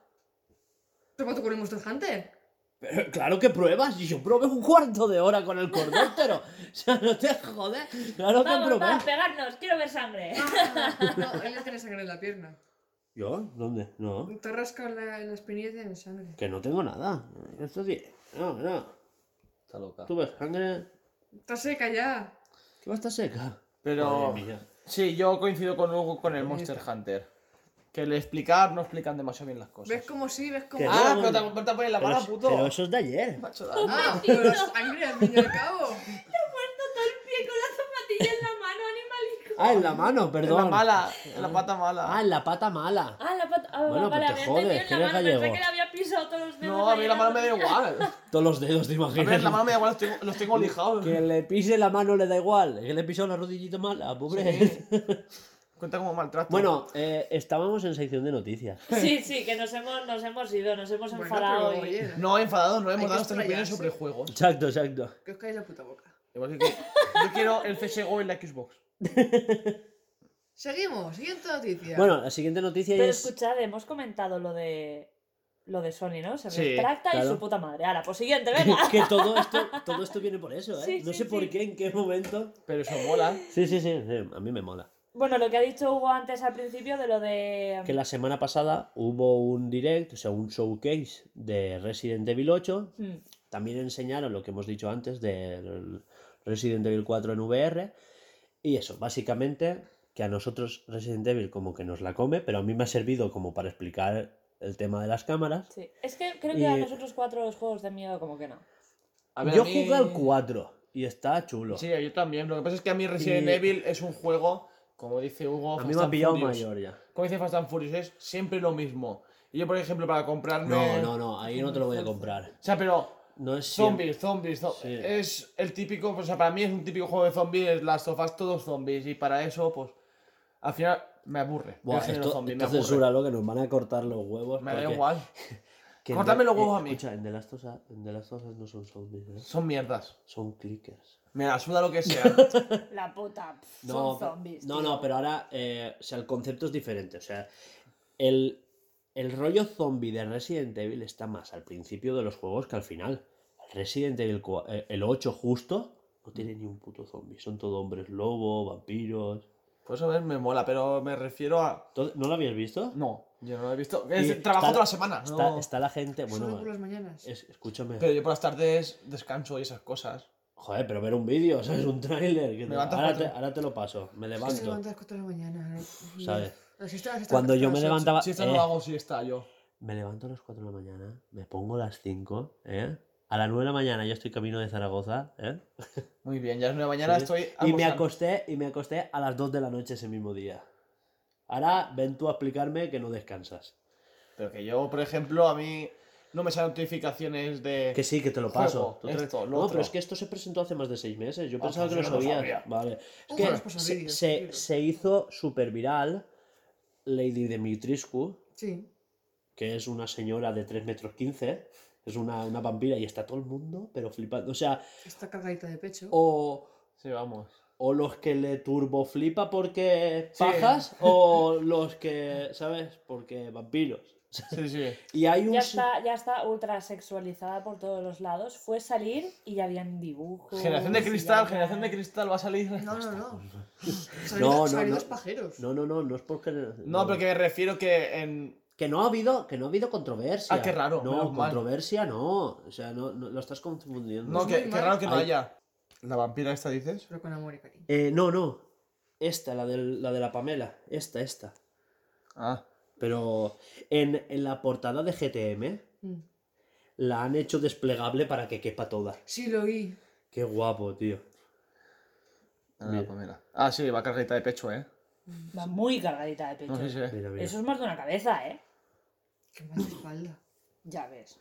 [SPEAKER 2] tú con el Monster Hunter.
[SPEAKER 1] Pero claro que pruebas. Yo probé un cuarto de hora con el cordóptero. o sea, no te jodes. Claro que
[SPEAKER 3] Vamos,
[SPEAKER 1] probé.
[SPEAKER 3] va, pegarnos, quiero ver sangre.
[SPEAKER 2] Ah, no, él no tiene sangre en la pierna.
[SPEAKER 1] ¿Yo? ¿Dónde? No.
[SPEAKER 2] Te rasca la, en la espinilla y tiene sangre.
[SPEAKER 1] Que no tengo nada. Esto tiene. No, no.
[SPEAKER 4] Está loca.
[SPEAKER 1] Tú ves sangre.
[SPEAKER 2] Está seca ya.
[SPEAKER 1] Que va a estar seca.
[SPEAKER 4] Pero
[SPEAKER 1] Madre mía.
[SPEAKER 4] sí, yo coincido con Hugo con el Monster Hunter. Que el explicar no explican demasiado bien las cosas.
[SPEAKER 2] ¿Ves cómo sí? ¿Ves
[SPEAKER 1] Que
[SPEAKER 2] sí?
[SPEAKER 4] Ah,
[SPEAKER 1] no,
[SPEAKER 4] pero te, pero te pones la mala, puto.
[SPEAKER 1] pero eso es de ayer.
[SPEAKER 4] Macho, dale.
[SPEAKER 2] Ah, pero la sangre al fin y al cabo.
[SPEAKER 3] todo el pie con la zapatilla en la mano, animalico.
[SPEAKER 1] Ah, en la mano,
[SPEAKER 4] En
[SPEAKER 1] perdón.
[SPEAKER 4] la mala, en la pata mala.
[SPEAKER 1] Ah, en la pata mala.
[SPEAKER 3] Ah, la pata. Ah,
[SPEAKER 1] Bueno,
[SPEAKER 3] vale,
[SPEAKER 1] pues te
[SPEAKER 3] había
[SPEAKER 1] jodes,
[SPEAKER 3] entendido
[SPEAKER 1] que
[SPEAKER 3] en la
[SPEAKER 1] eres
[SPEAKER 3] mano. Pensé
[SPEAKER 1] gallego.
[SPEAKER 3] que le había pisado todos los dedos.
[SPEAKER 4] no, a mí
[SPEAKER 3] ahí
[SPEAKER 4] la mano me da igual.
[SPEAKER 1] Todos los dedos, te
[SPEAKER 4] A
[SPEAKER 1] imaginas.
[SPEAKER 4] ver, la mano me da igual, los tengo, los tengo lijados.
[SPEAKER 1] Que le pise la mano le da igual. Que le pisó la rodillita mala, pobre.
[SPEAKER 4] Cuenta como maltrato.
[SPEAKER 1] Bueno, eh, estábamos en sección de noticias.
[SPEAKER 3] Sí, sí, que nos hemos, nos hemos ido, nos hemos
[SPEAKER 2] Bueno,
[SPEAKER 3] enfadado.
[SPEAKER 2] pero
[SPEAKER 3] y-
[SPEAKER 4] No, enfadados, no hemos dado nuestras opiniones sobre juegos.
[SPEAKER 1] Exacto, exacto.
[SPEAKER 2] que os calléis la puta boca.
[SPEAKER 4] Igual que yo quiero el CSGO en la Xbox.
[SPEAKER 2] Seguimos, siguiente noticia.
[SPEAKER 1] Bueno, la siguiente noticia
[SPEAKER 3] Pero
[SPEAKER 1] es.
[SPEAKER 3] escuchad, hemos comentado lo de lo de Sony, ¿no? Se
[SPEAKER 4] Sí,
[SPEAKER 3] retracta y su puta madre. Ahora, pues siguiente, venga.
[SPEAKER 1] que todo esto, todo esto viene por eso, ¿eh?
[SPEAKER 3] Sí,
[SPEAKER 1] no
[SPEAKER 3] sí,
[SPEAKER 1] sé por
[SPEAKER 3] sí.
[SPEAKER 1] qué, en qué momento.
[SPEAKER 4] Pero eso mola.
[SPEAKER 1] Sí, sí, sí, sí, a mí me mola.
[SPEAKER 3] Bueno, lo que ha dicho Hugo antes al principio de lo de.
[SPEAKER 1] Que la semana pasada hubo un direct, o sea, un showcase de Resident Evil 8.
[SPEAKER 3] Hmm.
[SPEAKER 1] También enseñaron lo que hemos dicho antes del Resident Evil 4 en VR. Y eso, básicamente, que a nosotros Resident Evil como que nos la come, pero a mí me ha servido como para explicar el tema de las cámaras.
[SPEAKER 3] Sí. Es que creo que
[SPEAKER 1] Y-
[SPEAKER 3] a nosotros cuatro los juegos de miedo, como que no.
[SPEAKER 4] A ver,
[SPEAKER 1] Yo
[SPEAKER 4] a mí-
[SPEAKER 1] jugué al 4 y está chulo.
[SPEAKER 4] Sí, yo también. Lo que pasa es que a mí Resident
[SPEAKER 1] Y-
[SPEAKER 4] Evil es un juego, como dice Hugo,
[SPEAKER 1] a mí me ha pillado
[SPEAKER 4] Furious.
[SPEAKER 1] mayor ya.
[SPEAKER 4] Como dice Fast and Furious, es siempre lo mismo. Y yo, por ejemplo, para comprarme...
[SPEAKER 1] No, no, no, ahí no te lo voy a comprar.
[SPEAKER 4] O sea, pero
[SPEAKER 1] No es
[SPEAKER 4] zombies, zombies, zo-
[SPEAKER 1] Sí.
[SPEAKER 4] es el típico, o sea, para mí es un típico juego de zombies, es Last of Us, todos zombies, y para eso, pues, al final me aburre.
[SPEAKER 1] Buah, esto,
[SPEAKER 4] zombie, me
[SPEAKER 1] esto
[SPEAKER 4] aburre.
[SPEAKER 1] censúralo que nos van a cortar los huevos.
[SPEAKER 4] Me da
[SPEAKER 1] porque-
[SPEAKER 4] igual,
[SPEAKER 1] que en
[SPEAKER 4] Córtame
[SPEAKER 1] The-
[SPEAKER 4] los huevos
[SPEAKER 1] eh,
[SPEAKER 4] a mí.
[SPEAKER 1] Escucha, en The Last of Us no son zombies, ¿eh?
[SPEAKER 4] son mierdas.
[SPEAKER 1] son clickers.
[SPEAKER 4] Me la suda lo que sea.
[SPEAKER 3] La puta. pff,
[SPEAKER 1] No,
[SPEAKER 3] son zombies.
[SPEAKER 1] no,
[SPEAKER 3] tío.
[SPEAKER 1] no, pero ahora, eh, o sea, el concepto es diferente. O sea, el, el rollo zombie de Resident Evil está más al principio de los juegos que al final. Resident Evil eh, el 8 justo no tiene ni un puto zombie. Son todo hombres lobo, vampiros.
[SPEAKER 4] Pues a ver, me mola, pero me refiero a...
[SPEAKER 1] ¿No lo habías visto?
[SPEAKER 4] No, yo no lo he visto. Es, trabajo
[SPEAKER 1] está-
[SPEAKER 4] toda la semana.
[SPEAKER 1] Está,
[SPEAKER 4] no-
[SPEAKER 1] está la gente, bueno,
[SPEAKER 2] por las mañanas.
[SPEAKER 1] es- escúchame.
[SPEAKER 4] Pero yo por las tardes descanso y esas cosas.
[SPEAKER 1] Joder, pero ver un vídeo, ¿sabes? Un tráiler. te-
[SPEAKER 4] levantas
[SPEAKER 1] Ahora, te, ahora te lo paso. Me
[SPEAKER 2] Es que se
[SPEAKER 1] levanto.
[SPEAKER 2] levanta a las 4 de la mañana. ¿no?
[SPEAKER 1] ¿Sabes?
[SPEAKER 2] La siesta- la siesta-
[SPEAKER 1] Cuando yo
[SPEAKER 2] a
[SPEAKER 1] me
[SPEAKER 2] las
[SPEAKER 1] levantaba.
[SPEAKER 4] Si esto
[SPEAKER 1] eh,
[SPEAKER 4] no lo hago, si está yo.
[SPEAKER 1] Me levanto a las 4 de la mañana, me pongo a las 5, ¿eh? A las 9 de la mañana ya estoy camino de Zaragoza, ¿eh?
[SPEAKER 4] Muy bien, ya es una mañana,
[SPEAKER 1] Sí.
[SPEAKER 4] estoy
[SPEAKER 1] Y me acosté, y me acosté a las 2 de la noche ese mismo día. Ahora ven tú a explicarme que no descansas.
[SPEAKER 4] Pero que yo, por ejemplo, a mí no me salen notificaciones de...
[SPEAKER 1] Que sí, que te lo paso.
[SPEAKER 4] Esto, lo
[SPEAKER 1] no,
[SPEAKER 4] otro.
[SPEAKER 1] pero es que esto se presentó hace más de seis meses. Yo
[SPEAKER 4] Ah,
[SPEAKER 1] pensaba
[SPEAKER 4] pues
[SPEAKER 1] que lo
[SPEAKER 4] no lo sabía.
[SPEAKER 1] Vale. Es que
[SPEAKER 2] pasan
[SPEAKER 1] se,
[SPEAKER 2] vídeos,
[SPEAKER 1] se- hizo súper viral Lady Dimitrescu,
[SPEAKER 2] Sí.
[SPEAKER 1] que es una señora de 3 metros 15. Es una, una vampira y está todo el mundo, pero flipando. O sea,
[SPEAKER 2] Está cargadita de pecho.
[SPEAKER 1] o,
[SPEAKER 4] Sí, vamos.
[SPEAKER 1] o los que le turbo flipa porque
[SPEAKER 4] Sí.
[SPEAKER 1] pajas, o los que, ¿sabes? Porque vampiros.
[SPEAKER 4] Sí, sí.
[SPEAKER 1] Y hay un.
[SPEAKER 3] Ya está, ya está ultra sexualizada por todos los lados. Fue salir y ya habían dibujos.
[SPEAKER 4] Generación de cristal,
[SPEAKER 3] ya-
[SPEAKER 4] generación de cristal va a salir.
[SPEAKER 2] No, no, no.
[SPEAKER 1] No, no, no.
[SPEAKER 2] pajeros.
[SPEAKER 1] No, no, no, no es porque.
[SPEAKER 4] No, pero que me refiero que en.
[SPEAKER 1] Que no ha habido, que no ha habido controversia.
[SPEAKER 4] Ah, qué raro,
[SPEAKER 1] No,
[SPEAKER 4] mal.
[SPEAKER 1] controversia no. O sea, no, no- lo estás confundiendo.
[SPEAKER 4] No, que,
[SPEAKER 2] mal.
[SPEAKER 4] raro que no
[SPEAKER 1] Ay.
[SPEAKER 4] haya. ¿La vampira esta dices?
[SPEAKER 2] Pero con amor y cariño.
[SPEAKER 1] Eh, no, no. Esta, la, del- la de la Pamela. Esta, esta.
[SPEAKER 4] Ah.
[SPEAKER 1] Pero en, en la portada de GTM
[SPEAKER 2] Mm.
[SPEAKER 1] la han hecho desplegable para que quepa toda.
[SPEAKER 2] Sí, lo oí.
[SPEAKER 1] Qué guapo, tío.
[SPEAKER 4] Ah,
[SPEAKER 1] Mira.
[SPEAKER 4] pues mira. Ah, sí, va cargadita de pecho, ¿eh?
[SPEAKER 3] Va muy cargadita de pecho.
[SPEAKER 4] No sé si.
[SPEAKER 1] Mira, mira.
[SPEAKER 3] Eso es más de una cabeza, ¿eh?
[SPEAKER 2] Qué de espalda.
[SPEAKER 3] Ya ves.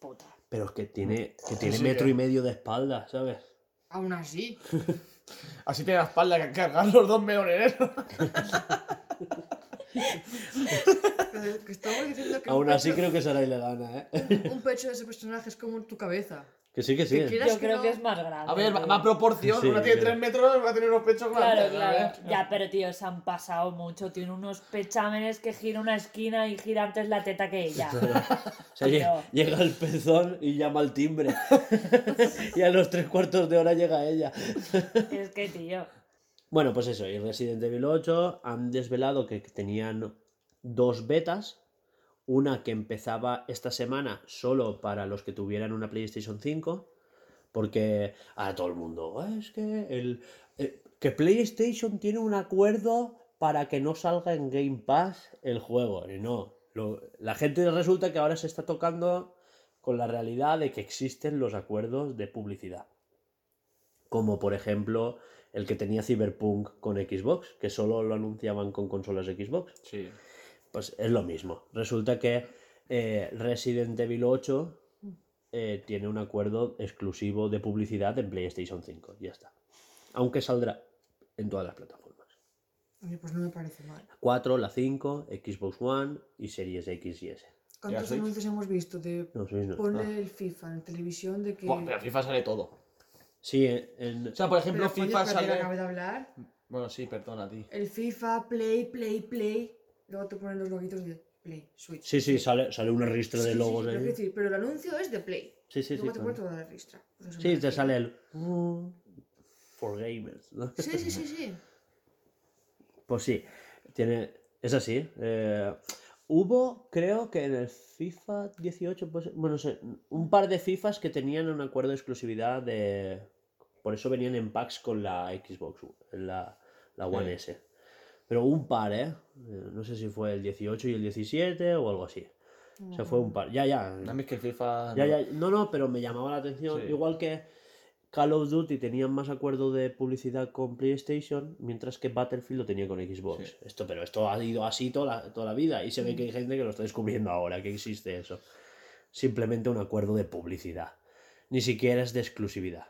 [SPEAKER 3] Puta.
[SPEAKER 1] Pero es que tiene, que tiene
[SPEAKER 4] Sí,
[SPEAKER 1] metro y medio de espalda, ¿sabes?
[SPEAKER 2] Aún así.
[SPEAKER 4] Así tiene la espalda que cargar los dos melones, ¿eh?
[SPEAKER 2] estamos diciendo que
[SPEAKER 1] Aún así
[SPEAKER 2] pecho-
[SPEAKER 1] creo que será ilegana, ¿eh?
[SPEAKER 2] un pecho de ese personaje es como tu cabeza.
[SPEAKER 1] Que sí, que sí.
[SPEAKER 2] Que
[SPEAKER 3] Yo creo
[SPEAKER 2] no-
[SPEAKER 3] que es más grande.
[SPEAKER 4] A ver, va, a proporción.
[SPEAKER 1] Sí,
[SPEAKER 4] Una tiene
[SPEAKER 1] mira.
[SPEAKER 4] 3 metros, va a tener unos pechos
[SPEAKER 3] Claro,
[SPEAKER 4] grandes.
[SPEAKER 3] claro.
[SPEAKER 4] ¿sabes?
[SPEAKER 3] Ya, pero tío, se han pasado mucho. Tiene unos pechámenes que gira una esquina y gira antes la teta que ella.
[SPEAKER 1] O sea, llega el pezón y llama al timbre. y a los tres cuartos de hora llega ella.
[SPEAKER 3] es que, tío.
[SPEAKER 1] Bueno, pues eso, y Resident Evil 8 han desvelado que tenían dos betas. Una que empezaba esta semana solo para los que tuvieran una PlayStation 5. Porque a todo el mundo, "Ah, es que, el, eh, que PlayStation tiene un acuerdo para que no salga en Game Pass el juego. Y no, la gente resulta que ahora se está tocando con la realidad de que existen los acuerdos de publicidad. Como por ejemplo el que tenía Cyberpunk con Xbox, que solo lo anunciaban con consolas Xbox.
[SPEAKER 4] Sí.
[SPEAKER 1] Pues es lo mismo. Resulta que eh, Resident Evil 8 eh, tiene un acuerdo exclusivo de publicidad en PlayStation 5. Ya está. Aunque saldrá en todas las plataformas.
[SPEAKER 2] Oye, pues no me parece mal.
[SPEAKER 1] La 4, la 5, Xbox One y Series X y S.
[SPEAKER 2] ¿Cuántos anuncios hemos visto de
[SPEAKER 1] no.
[SPEAKER 2] poner el FIFA en televisión de que...
[SPEAKER 4] Buah, pero FIFA sale todo.
[SPEAKER 1] Sí, en-
[SPEAKER 4] O sea, por ejemplo, FIFA sale.
[SPEAKER 2] acabé de hablar.
[SPEAKER 4] Bueno, sí, perdona a ti.
[SPEAKER 2] El FIFA, Play, Play, Play. Luego te ponen los logitos de Play, Switch.
[SPEAKER 1] sí, sí, sale, sale una ristra de
[SPEAKER 2] Sí, sí,
[SPEAKER 1] logos
[SPEAKER 2] pero,
[SPEAKER 1] ahí.
[SPEAKER 2] quiero decir, pero el anuncio es de Play.
[SPEAKER 1] Sí, sí, sí.
[SPEAKER 2] Luego te ponen toda la ristra. Pues eso me
[SPEAKER 1] Sí, te sale el... "Mm, For gamers. ¿no?
[SPEAKER 2] Sí, sí, sí, sí.
[SPEAKER 1] Pues sí, tiene, es así. eh, hubo, creo que en el FIFA 18, pues, bueno, no sé, un par de FIFAs que tenían un acuerdo de exclusividad de... Por eso venían en packs con la Xbox, la, la One
[SPEAKER 4] Sí.
[SPEAKER 1] S. Pero un par, ¿eh? Eh, No sé si fue el 18 y el 17 o algo así. O sea, fue un par. Ya, ya.
[SPEAKER 4] Mí es que el FIFA.
[SPEAKER 1] Ya,
[SPEAKER 4] no.
[SPEAKER 1] ya, no, no, pero me llamaba la atención.
[SPEAKER 4] Sí.
[SPEAKER 1] Igual que Call of Duty tenían más acuerdo de publicidad con PlayStation, mientras que Battlefield lo tenía con Xbox.
[SPEAKER 4] Sí.
[SPEAKER 1] Esto, pero esto ha ido así toda la, toda la vida y se ve que hay gente que lo está descubriendo ahora, que existe eso. Simplemente un acuerdo de publicidad. Ni siquiera es de exclusividad.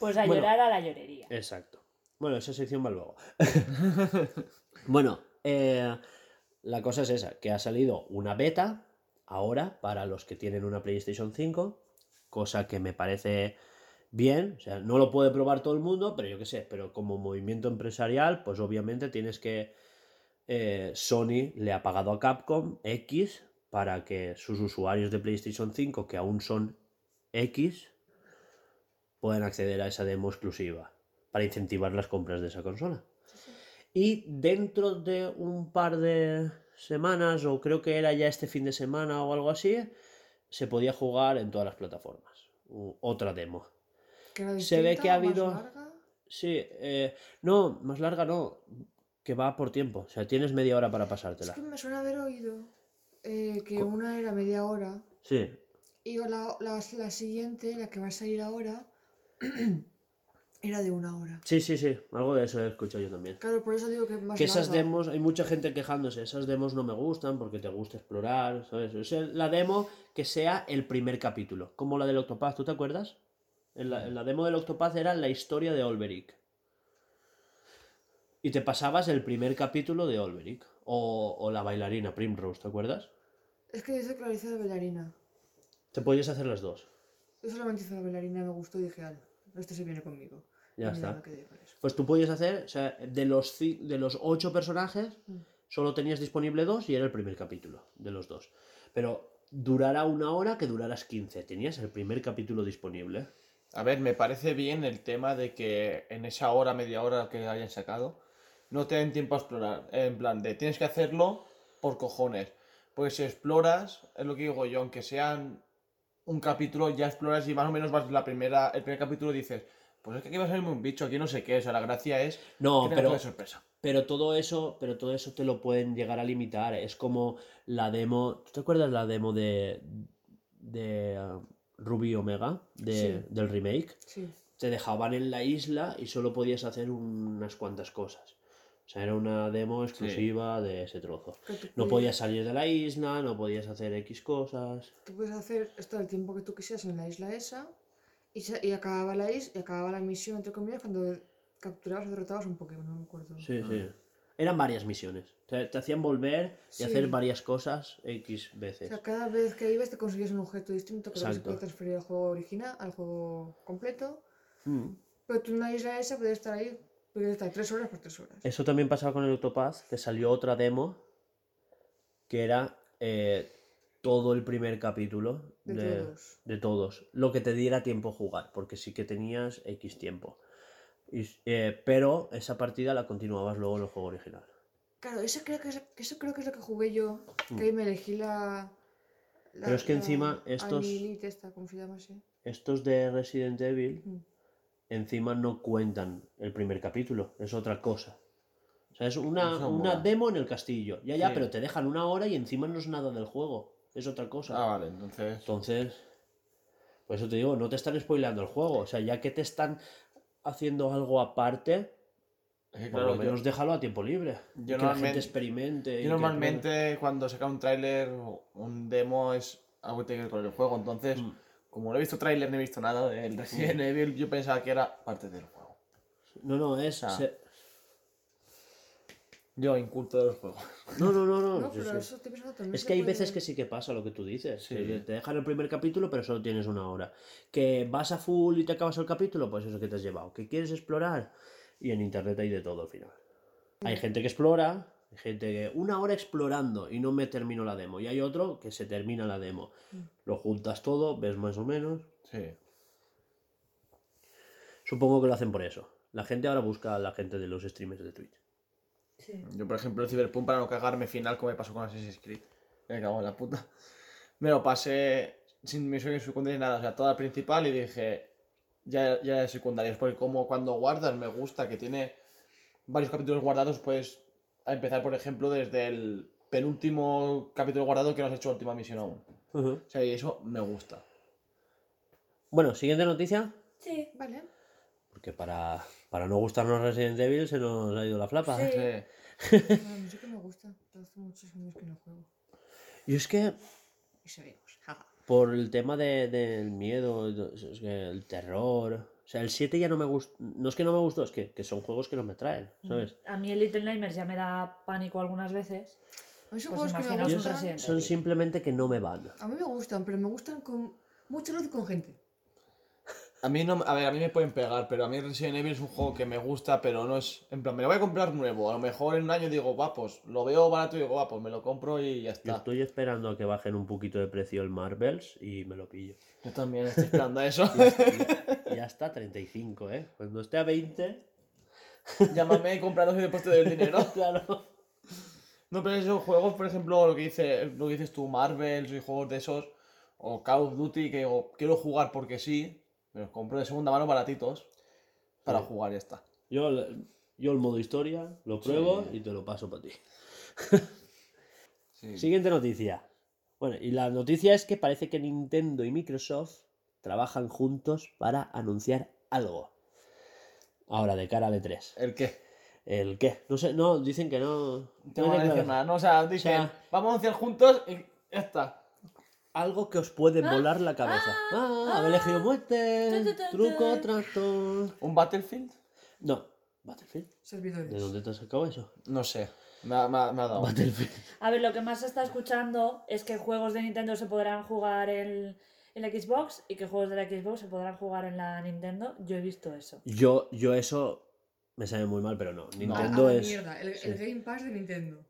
[SPEAKER 3] Pues a
[SPEAKER 1] Bueno.
[SPEAKER 3] llorar a la llorería.
[SPEAKER 1] Exacto. Bueno, esa sección va luego. bueno, eh, la cosa es esa, que ha salido una beta ahora para los que tienen una PlayStation 5, cosa que me parece bien, o sea, no lo puede probar todo el mundo, pero yo qué sé, pero como movimiento empresarial, pues obviamente tienes que... eh, Sony le ha pagado a Capcom X para que sus usuarios de PlayStation 5, que aún son X, puedan acceder a esa demo exclusiva para incentivar las compras de esa consola. Y dentro de un par de semanas, o creo que era ya este fin de semana o algo así, se podía jugar en todas las plataformas. Otra demo. Se ve que ha
[SPEAKER 2] más
[SPEAKER 1] habido-
[SPEAKER 2] larga.
[SPEAKER 1] Sí, eh, no, más larga no, que va por tiempo. O sea, tienes media hora para
[SPEAKER 2] Es
[SPEAKER 1] pasártela.
[SPEAKER 2] que me suena haber oído eh, que
[SPEAKER 1] Co-
[SPEAKER 2] una era media hora
[SPEAKER 1] Sí,
[SPEAKER 2] Y la, la, la siguiente, la que va a salir ahora, era de una hora.
[SPEAKER 1] Sí, sí, sí, algo de eso he escuchado yo también.
[SPEAKER 2] Claro, por eso digo que más
[SPEAKER 1] Que esas demos, hay mucha gente quejándose, esas demos no me gustan porque te gusta explorar, ¿sabes? O sea, la demo que sea el primer capítulo, como la del Octopath, ¿tú te acuerdas? En la, en la demo del Octopath era la historia de Olberic. Y te pasabas el primer capítulo de Olberic. O, o la bailarina Primrose, ¿te acuerdas?
[SPEAKER 2] Es que dice que la bailarina.
[SPEAKER 1] Te podías hacer las dos.
[SPEAKER 2] Yo solamente hice la bailarina y me gustó y dije, "Ala, este se viene conmigo.
[SPEAKER 1] Ya está. Pues tú podías hacer, o sea, de los, de los ocho personajes,
[SPEAKER 2] Mm.
[SPEAKER 1] solo tenías disponible dos y era el primer capítulo de los dos. Pero durará una hora que duraras 15. Tenías el primer capítulo disponible.
[SPEAKER 4] A ver, me parece bien el tema de que en esa hora, media hora que hayan sacado, no te den tiempo a explorar. En plan, de tienes que hacerlo por cojones. Porque si exploras, es lo que digo yo, aunque sean un capítulo, ya exploras y más o menos vas la primera, el primer capítulo dices, pues es que aquí va a salirme un bicho, aquí no sé qué. O sea, la gracia es
[SPEAKER 1] No,
[SPEAKER 4] que
[SPEAKER 1] pero,
[SPEAKER 4] toda sorpresa.
[SPEAKER 1] pero todo eso, pero todo eso te lo pueden llegar a limitar. Es como la demo. ¿Tú te acuerdas la demo de. de uh, Ruby Omega? De,
[SPEAKER 2] Sí.
[SPEAKER 1] Del remake.
[SPEAKER 2] Sí.
[SPEAKER 1] te dejaban en la isla y solo podías hacer unas cuantas cosas. O sea, era una demo exclusiva de ese trozo. No podías salir de la isla, no podías hacer X cosas.
[SPEAKER 2] Tú puedes hacer esto el tiempo que tú quisieras en la isla esa y, se- y acababa la is y acababa la misión, entre comillas, cuando capturabas o derrotabas un Pokémon, no me acuerdo.
[SPEAKER 1] Sí, sí. Eran varias misiones. Te, te hacían volver y
[SPEAKER 2] Sí.
[SPEAKER 1] hacer varias cosas X
[SPEAKER 2] O
[SPEAKER 1] veces.
[SPEAKER 2] sea, cada vez que ibas te conseguías un objeto distinto que luego se puede transferir al juego original, al juego completo.
[SPEAKER 1] Mm.
[SPEAKER 2] Pero tú en la isla esa puedes estar ahí, puedes estar tres horas por tres horas.
[SPEAKER 1] Eso también pasaba con el Octopath, que salió otra demo que era eh, todo el primer capítulo
[SPEAKER 2] De
[SPEAKER 1] de,
[SPEAKER 2] todos.
[SPEAKER 1] de todos, lo que te diera tiempo a jugar, porque sí que tenías X tiempo. Y, eh, pero esa partida la continuabas luego en el juego original.
[SPEAKER 2] Claro, eso creo que es, eso creo que es lo que jugué yo, que ahí me elegí la... la-
[SPEAKER 1] Mm. Pero es que
[SPEAKER 2] la
[SPEAKER 1] encima estos-. Estos de Resident Evil
[SPEAKER 2] Mm.
[SPEAKER 1] Encima no cuentan el primer capítulo, es otra cosa. O sea, es una,
[SPEAKER 4] Eso
[SPEAKER 1] una
[SPEAKER 4] mola.
[SPEAKER 1] demo en el castillo. Ya, ya,
[SPEAKER 4] Sí.
[SPEAKER 1] pero te dejan una hora y encima no es nada del juego. Es otra cosa.
[SPEAKER 4] Ah, vale, entonces.
[SPEAKER 1] Entonces, por eso te digo, no te están spoileando el juego. O sea, ya que te están haciendo algo aparte,
[SPEAKER 4] Es que,
[SPEAKER 1] por
[SPEAKER 4] claro,
[SPEAKER 1] lo menos déjalo a tiempo libre.
[SPEAKER 4] yo
[SPEAKER 1] que la
[SPEAKER 4] normalmente-
[SPEAKER 1] gente experimente. y
[SPEAKER 4] yo
[SPEAKER 1] que
[SPEAKER 4] normalmente cuando saca un tráiler o un demo es algo que tiene que ver con el juego. Entonces,
[SPEAKER 1] Mm.
[SPEAKER 4] Como no he visto tráiler ni he visto nada del Resident Evil, yo pensaba que era parte del juego.
[SPEAKER 1] No, no, es.
[SPEAKER 4] Ah.
[SPEAKER 1] se-
[SPEAKER 4] Yo, inculto de los juegos.
[SPEAKER 1] No, no, no, no.
[SPEAKER 2] No, pero eso estoy pensando también
[SPEAKER 1] Es
[SPEAKER 2] se
[SPEAKER 1] que hay
[SPEAKER 2] puede-
[SPEAKER 1] veces que sí que pasa lo que tú dices.
[SPEAKER 4] Sí.
[SPEAKER 1] que te dejan el primer capítulo, pero solo tienes una hora. Que vas a full y te acabas el capítulo, pues eso que te has llevado. Que quieres explorar. Y en internet hay de todo al final. Hay gente que explora, gente que una hora explorando y no me termino la demo. Y hay otro que se termina la demo. Lo juntas todo, ves más o menos.
[SPEAKER 4] Sí.
[SPEAKER 1] Supongo que lo hacen por eso. La gente ahora busca a la gente de los streamers de Twitch.
[SPEAKER 3] Sí.
[SPEAKER 4] Yo, por ejemplo, el Cyberpunk, para no cagarme final, como me pasó con Assassin's Creed. Me cago en la puta. Me lo pasé sin misiones secundarias ni nada. O sea, toda principal y dije, ya, ya es secundarias. Porque como cuando guardas, me gusta que tiene varios capítulos guardados, pues a empezar, por ejemplo, desde el penúltimo capítulo guardado que no has hecho última misión aún. O sea, y eso me gusta.
[SPEAKER 1] Bueno, siguiente noticia.
[SPEAKER 3] Sí.
[SPEAKER 2] Vale.
[SPEAKER 1] Porque para, para no gustarnos Resident Evil se nos ha ido la flapa.
[SPEAKER 3] Sí.
[SPEAKER 4] Sí.
[SPEAKER 2] Bueno, sí que me gusta, pero hace muchos años que no juego.
[SPEAKER 1] Y es que
[SPEAKER 2] Y seguimos. jaja.
[SPEAKER 1] por el tema de- del miedo, es que el terror. O sea, el 7 ya no me gustó. No es que no me gustó, es que, que son juegos que no me traen, ¿sabes?
[SPEAKER 3] A mí el Little Nightmares ya me da pánico algunas veces.
[SPEAKER 2] A mí son
[SPEAKER 3] Pues
[SPEAKER 2] juegos que me gustan.
[SPEAKER 1] Son simplemente que no me van.
[SPEAKER 2] A mí me gustan, pero me gustan con mucha luz y con gente.
[SPEAKER 4] A mí no, a ver, a mí me pueden pegar, pero a mí Resident Evil es un juego que me gusta, pero no es, en plan, me lo voy a comprar nuevo, a lo mejor en un año digo, va, pues lo veo barato y digo, va, pues me lo compro y ya
[SPEAKER 1] Yo
[SPEAKER 4] está.
[SPEAKER 1] estoy esperando a que bajen un poquito de precio el Marvels y me lo pillo.
[SPEAKER 4] Yo también estoy esperando a eso.
[SPEAKER 1] Y ya está, 35, ¿eh? Cuando esté a 20,
[SPEAKER 4] Llámame, cómpralos y después te doy el dinero.
[SPEAKER 1] claro.
[SPEAKER 4] No, pero esos juegos, por ejemplo, lo que, dice, lo que dices tú, Marvels y juegos de esos, o Call of Duty, que digo, quiero jugar porque sí, me los compro de segunda mano baratitos para
[SPEAKER 1] Sí.
[SPEAKER 4] jugar y ya está.
[SPEAKER 1] Yo, yo el modo historia lo pruebo
[SPEAKER 4] Sí.
[SPEAKER 1] y te lo paso para ti.
[SPEAKER 4] Sí.
[SPEAKER 1] Siguiente noticia. Bueno, y la noticia es que parece que Nintendo y Microsoft trabajan juntos para anunciar algo. Ahora, de cara de tres.
[SPEAKER 4] ¿El qué?
[SPEAKER 1] ¿El qué? No sé, no, dicen que no.
[SPEAKER 4] No
[SPEAKER 1] no
[SPEAKER 4] van a decir nada, ¿no? O sea, dicen,
[SPEAKER 1] sea-
[SPEAKER 4] vamos a hacer juntos y ya está.
[SPEAKER 1] Algo que os puede volar la cabeza. Ah, haber elegido muerte,
[SPEAKER 3] tu, tu, tu,
[SPEAKER 1] truco, trato.
[SPEAKER 4] ¿Un Battlefield?
[SPEAKER 1] No, Battlefield.
[SPEAKER 2] Servidores.
[SPEAKER 1] ¿De dónde te has sacado eso?
[SPEAKER 4] No sé. Me ha, me ha- me ha dado.
[SPEAKER 1] Battlefield.
[SPEAKER 3] A ver, lo que más se está escuchando es que juegos de Nintendo se podrán jugar en, en la Xbox y que juegos de la Xbox se podrán jugar en la Nintendo. Yo he visto eso.
[SPEAKER 1] Yo, yo eso me sabe muy mal, pero no.
[SPEAKER 2] A-
[SPEAKER 1] Nintendo
[SPEAKER 2] a la
[SPEAKER 1] es.
[SPEAKER 2] mierda, el,
[SPEAKER 1] sí.
[SPEAKER 2] el Game Pass de Nintendo.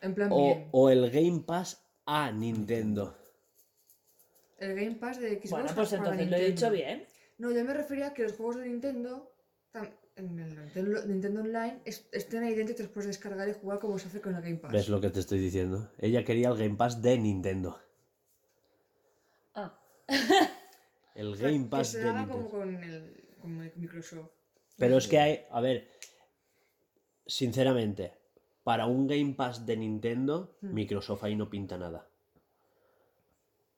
[SPEAKER 2] En plan
[SPEAKER 1] O,
[SPEAKER 2] bien.
[SPEAKER 1] o el Game Pass a Nintendo.
[SPEAKER 2] El Game Pass de Xbox
[SPEAKER 3] Bueno, pues entonces lo he dicho bien.
[SPEAKER 2] No, yo me refería a que los juegos de Nintendo en el Nintendo, Nintendo Online es- estén ahí dentro y te los puedes descargar y jugar como se hace con el Game Pass.
[SPEAKER 1] ¿Ves lo que te estoy diciendo? Ella quería el Game Pass de Nintendo.
[SPEAKER 3] Ah,
[SPEAKER 1] El Game
[SPEAKER 2] que
[SPEAKER 1] Pass
[SPEAKER 2] se
[SPEAKER 1] de Nintendo.
[SPEAKER 2] como con el, con el Microsoft.
[SPEAKER 1] Pero es que hay, a ver, sinceramente, para un Game Pass de Nintendo,
[SPEAKER 2] Hmm.
[SPEAKER 1] Microsoft ahí no pinta nada.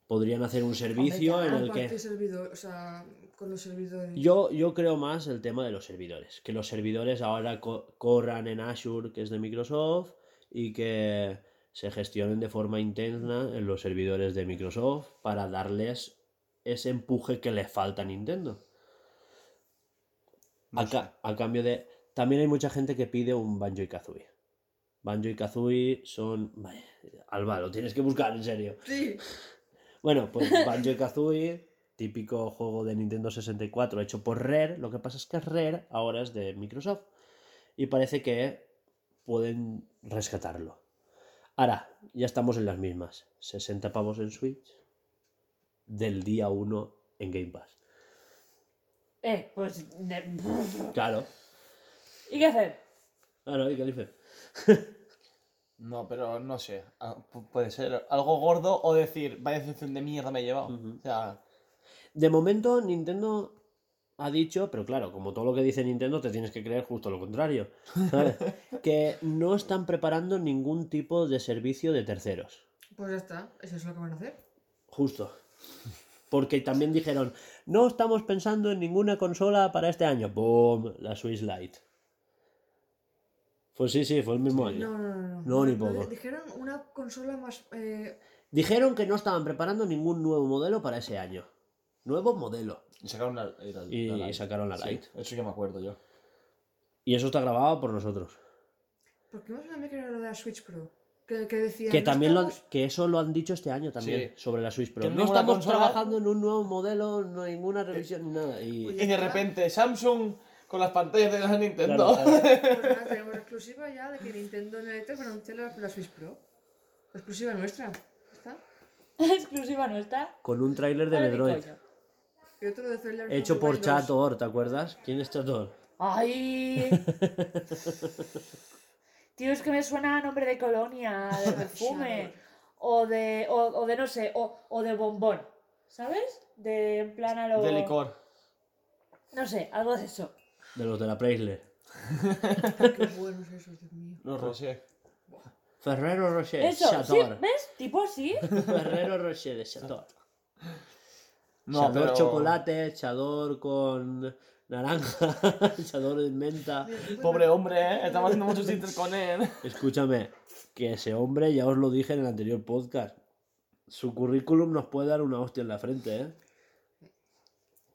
[SPEAKER 1] Podrían hacer un servicio en el que...
[SPEAKER 2] servidor, o sea, con los servidores.
[SPEAKER 1] Yo, yo creo más el tema de los servidores. Que los servidores ahora co- corran en Azure, que es de Microsoft, y que se gestionen de forma interna en los servidores de Microsoft para darles ese empuje que le falta a Nintendo.
[SPEAKER 4] No
[SPEAKER 1] a, ca- a cambio de. También hay mucha gente que pide un Banjo y Kazooie. Banjo y Kazooie son. Vaya, Alba, lo tienes que buscar en serio.
[SPEAKER 2] Sí.
[SPEAKER 1] Bueno, pues Banjo y Kazooie, típico juego de Nintendo 64 hecho por Rare. Lo que pasa es que Rare ahora es de Microsoft. Y parece que pueden rescatarlo. Ahora, ya estamos en las mismas. 60 pavos en Switch. Del día 1 en Game Pass.
[SPEAKER 3] eh, pues.
[SPEAKER 1] Claro,
[SPEAKER 3] ¿Y qué hacer?
[SPEAKER 1] claro, ¿y qué dice?
[SPEAKER 4] No, pero no sé. Ah, pu- Puede ser algo gordo o decir, vaya decepción de mierda me he llevado. O sea,
[SPEAKER 1] De momento, Nintendo ha dicho, pero claro, como todo lo que dice Nintendo, te tienes que creer justo lo contrario. ¿sabes? que no están preparando ningún tipo de servicio de terceros.
[SPEAKER 2] Pues ya está, eso es lo que van a hacer.
[SPEAKER 1] Justo. Porque también dijeron, no estamos pensando en ninguna consola para este año. ¡Boom! La Switch Lite. Pues sí, sí, fue el mismo año.
[SPEAKER 2] No, no, no. No,
[SPEAKER 1] No, ni
[SPEAKER 2] No,
[SPEAKER 1] poco.
[SPEAKER 2] Dijeron una consola más. Eh,
[SPEAKER 1] Dijeron que no estaban preparando ningún nuevo modelo para ese año. Nuevo modelo.
[SPEAKER 4] y sacaron la, la-
[SPEAKER 1] Y-
[SPEAKER 4] la
[SPEAKER 1] y
[SPEAKER 4] Lite.
[SPEAKER 1] sacaron la
[SPEAKER 4] Sí,
[SPEAKER 1] Lite.
[SPEAKER 4] eso ya me acuerdo yo.
[SPEAKER 1] Y eso está grabado por nosotros.
[SPEAKER 2] ¿Por qué más que era lo de la Switch Pro? Que, que decían.
[SPEAKER 1] Que
[SPEAKER 2] no
[SPEAKER 1] también lo que eso lo han dicho este año también
[SPEAKER 4] Sí.
[SPEAKER 1] sobre la Switch Pro.
[SPEAKER 4] Que
[SPEAKER 1] No estamos
[SPEAKER 4] consola-
[SPEAKER 1] trabajando en un nuevo modelo, no hay ninguna revisión ni nada. Y
[SPEAKER 4] Y de repente, Samsung con las pantallas de la Nintendo.
[SPEAKER 1] Claro, claro.
[SPEAKER 2] Pues nada, tenemos exclusiva ya de que Nintendo en el E3 va a anunciar la, la Switch Pro. Exclusiva nuestra. ¿Está?
[SPEAKER 3] Exclusiva no está.
[SPEAKER 1] con un tráiler de Metroid.
[SPEAKER 2] Y otro de Zelda
[SPEAKER 1] Hecho por
[SPEAKER 2] Wild 2.
[SPEAKER 1] Chator, ¿te acuerdas? ¿Quién es Chator?
[SPEAKER 3] ¡Ay! Tío, es que me suena a nombre de colonia, de perfume. o de. O, o de no sé, o, o de bombón. ¿Sabes? De en plan a lo.
[SPEAKER 4] De licor.
[SPEAKER 3] No sé, algo de eso.
[SPEAKER 1] De los de la Preisler.
[SPEAKER 2] Qué buenos esos, Dios mío.
[SPEAKER 4] No rosé.
[SPEAKER 1] Ferrero Rocher,
[SPEAKER 3] Eso, sí,
[SPEAKER 1] Chator.
[SPEAKER 3] ¿ves? Tipo así.
[SPEAKER 1] Ferrero Rocher de Chator.
[SPEAKER 4] No,
[SPEAKER 1] Chador
[SPEAKER 4] pero...
[SPEAKER 1] chocolate, chador con naranja, chador de menta.
[SPEAKER 4] Pobre hombre, ¿eh? Estamos haciendo muchos chistes con él.
[SPEAKER 1] Escúchame, que ese hombre, ya os lo dije en el anterior podcast, su currículum nos puede dar una hostia en la frente, ¿eh?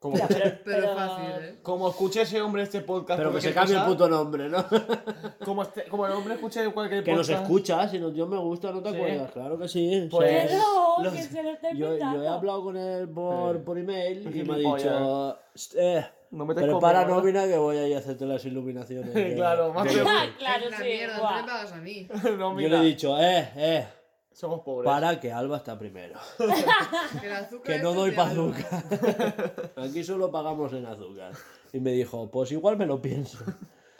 [SPEAKER 4] Como,
[SPEAKER 3] pero,
[SPEAKER 2] Pero
[SPEAKER 3] pero-
[SPEAKER 2] fácil, ¿eh?
[SPEAKER 4] como escuche ese hombre este podcast.
[SPEAKER 1] Pero que se cambie el puto nombre, ¿no?
[SPEAKER 4] Como, este- como el hombre escuche cualquier
[SPEAKER 1] Que nos
[SPEAKER 4] podcast.
[SPEAKER 1] escucha, si no, yo me gusta, ¿no te
[SPEAKER 4] Sí.
[SPEAKER 1] acuerdas? Claro que sí.
[SPEAKER 4] Pues-
[SPEAKER 3] Que no,
[SPEAKER 1] Los-
[SPEAKER 3] que se lo está
[SPEAKER 1] yo, yo he hablado con él por,
[SPEAKER 4] Sí.
[SPEAKER 1] por email y me ha dicho, eh,
[SPEAKER 4] No metes
[SPEAKER 1] prepara
[SPEAKER 4] conmigo, ¿no?
[SPEAKER 1] nómina que voy a ir a hacerte las iluminaciones.
[SPEAKER 4] Claro, más
[SPEAKER 3] claro,
[SPEAKER 2] la
[SPEAKER 3] sí.
[SPEAKER 2] mierda, me pagas a mí.
[SPEAKER 4] no,
[SPEAKER 1] Yo le he dicho, eh, eh,
[SPEAKER 4] somos pobres.
[SPEAKER 1] para que Alba está primero.
[SPEAKER 2] Que, el azúcar
[SPEAKER 1] Que no doy para azúcar. Aquí solo pagamos en azúcar. Y me dijo, pues igual me lo pienso.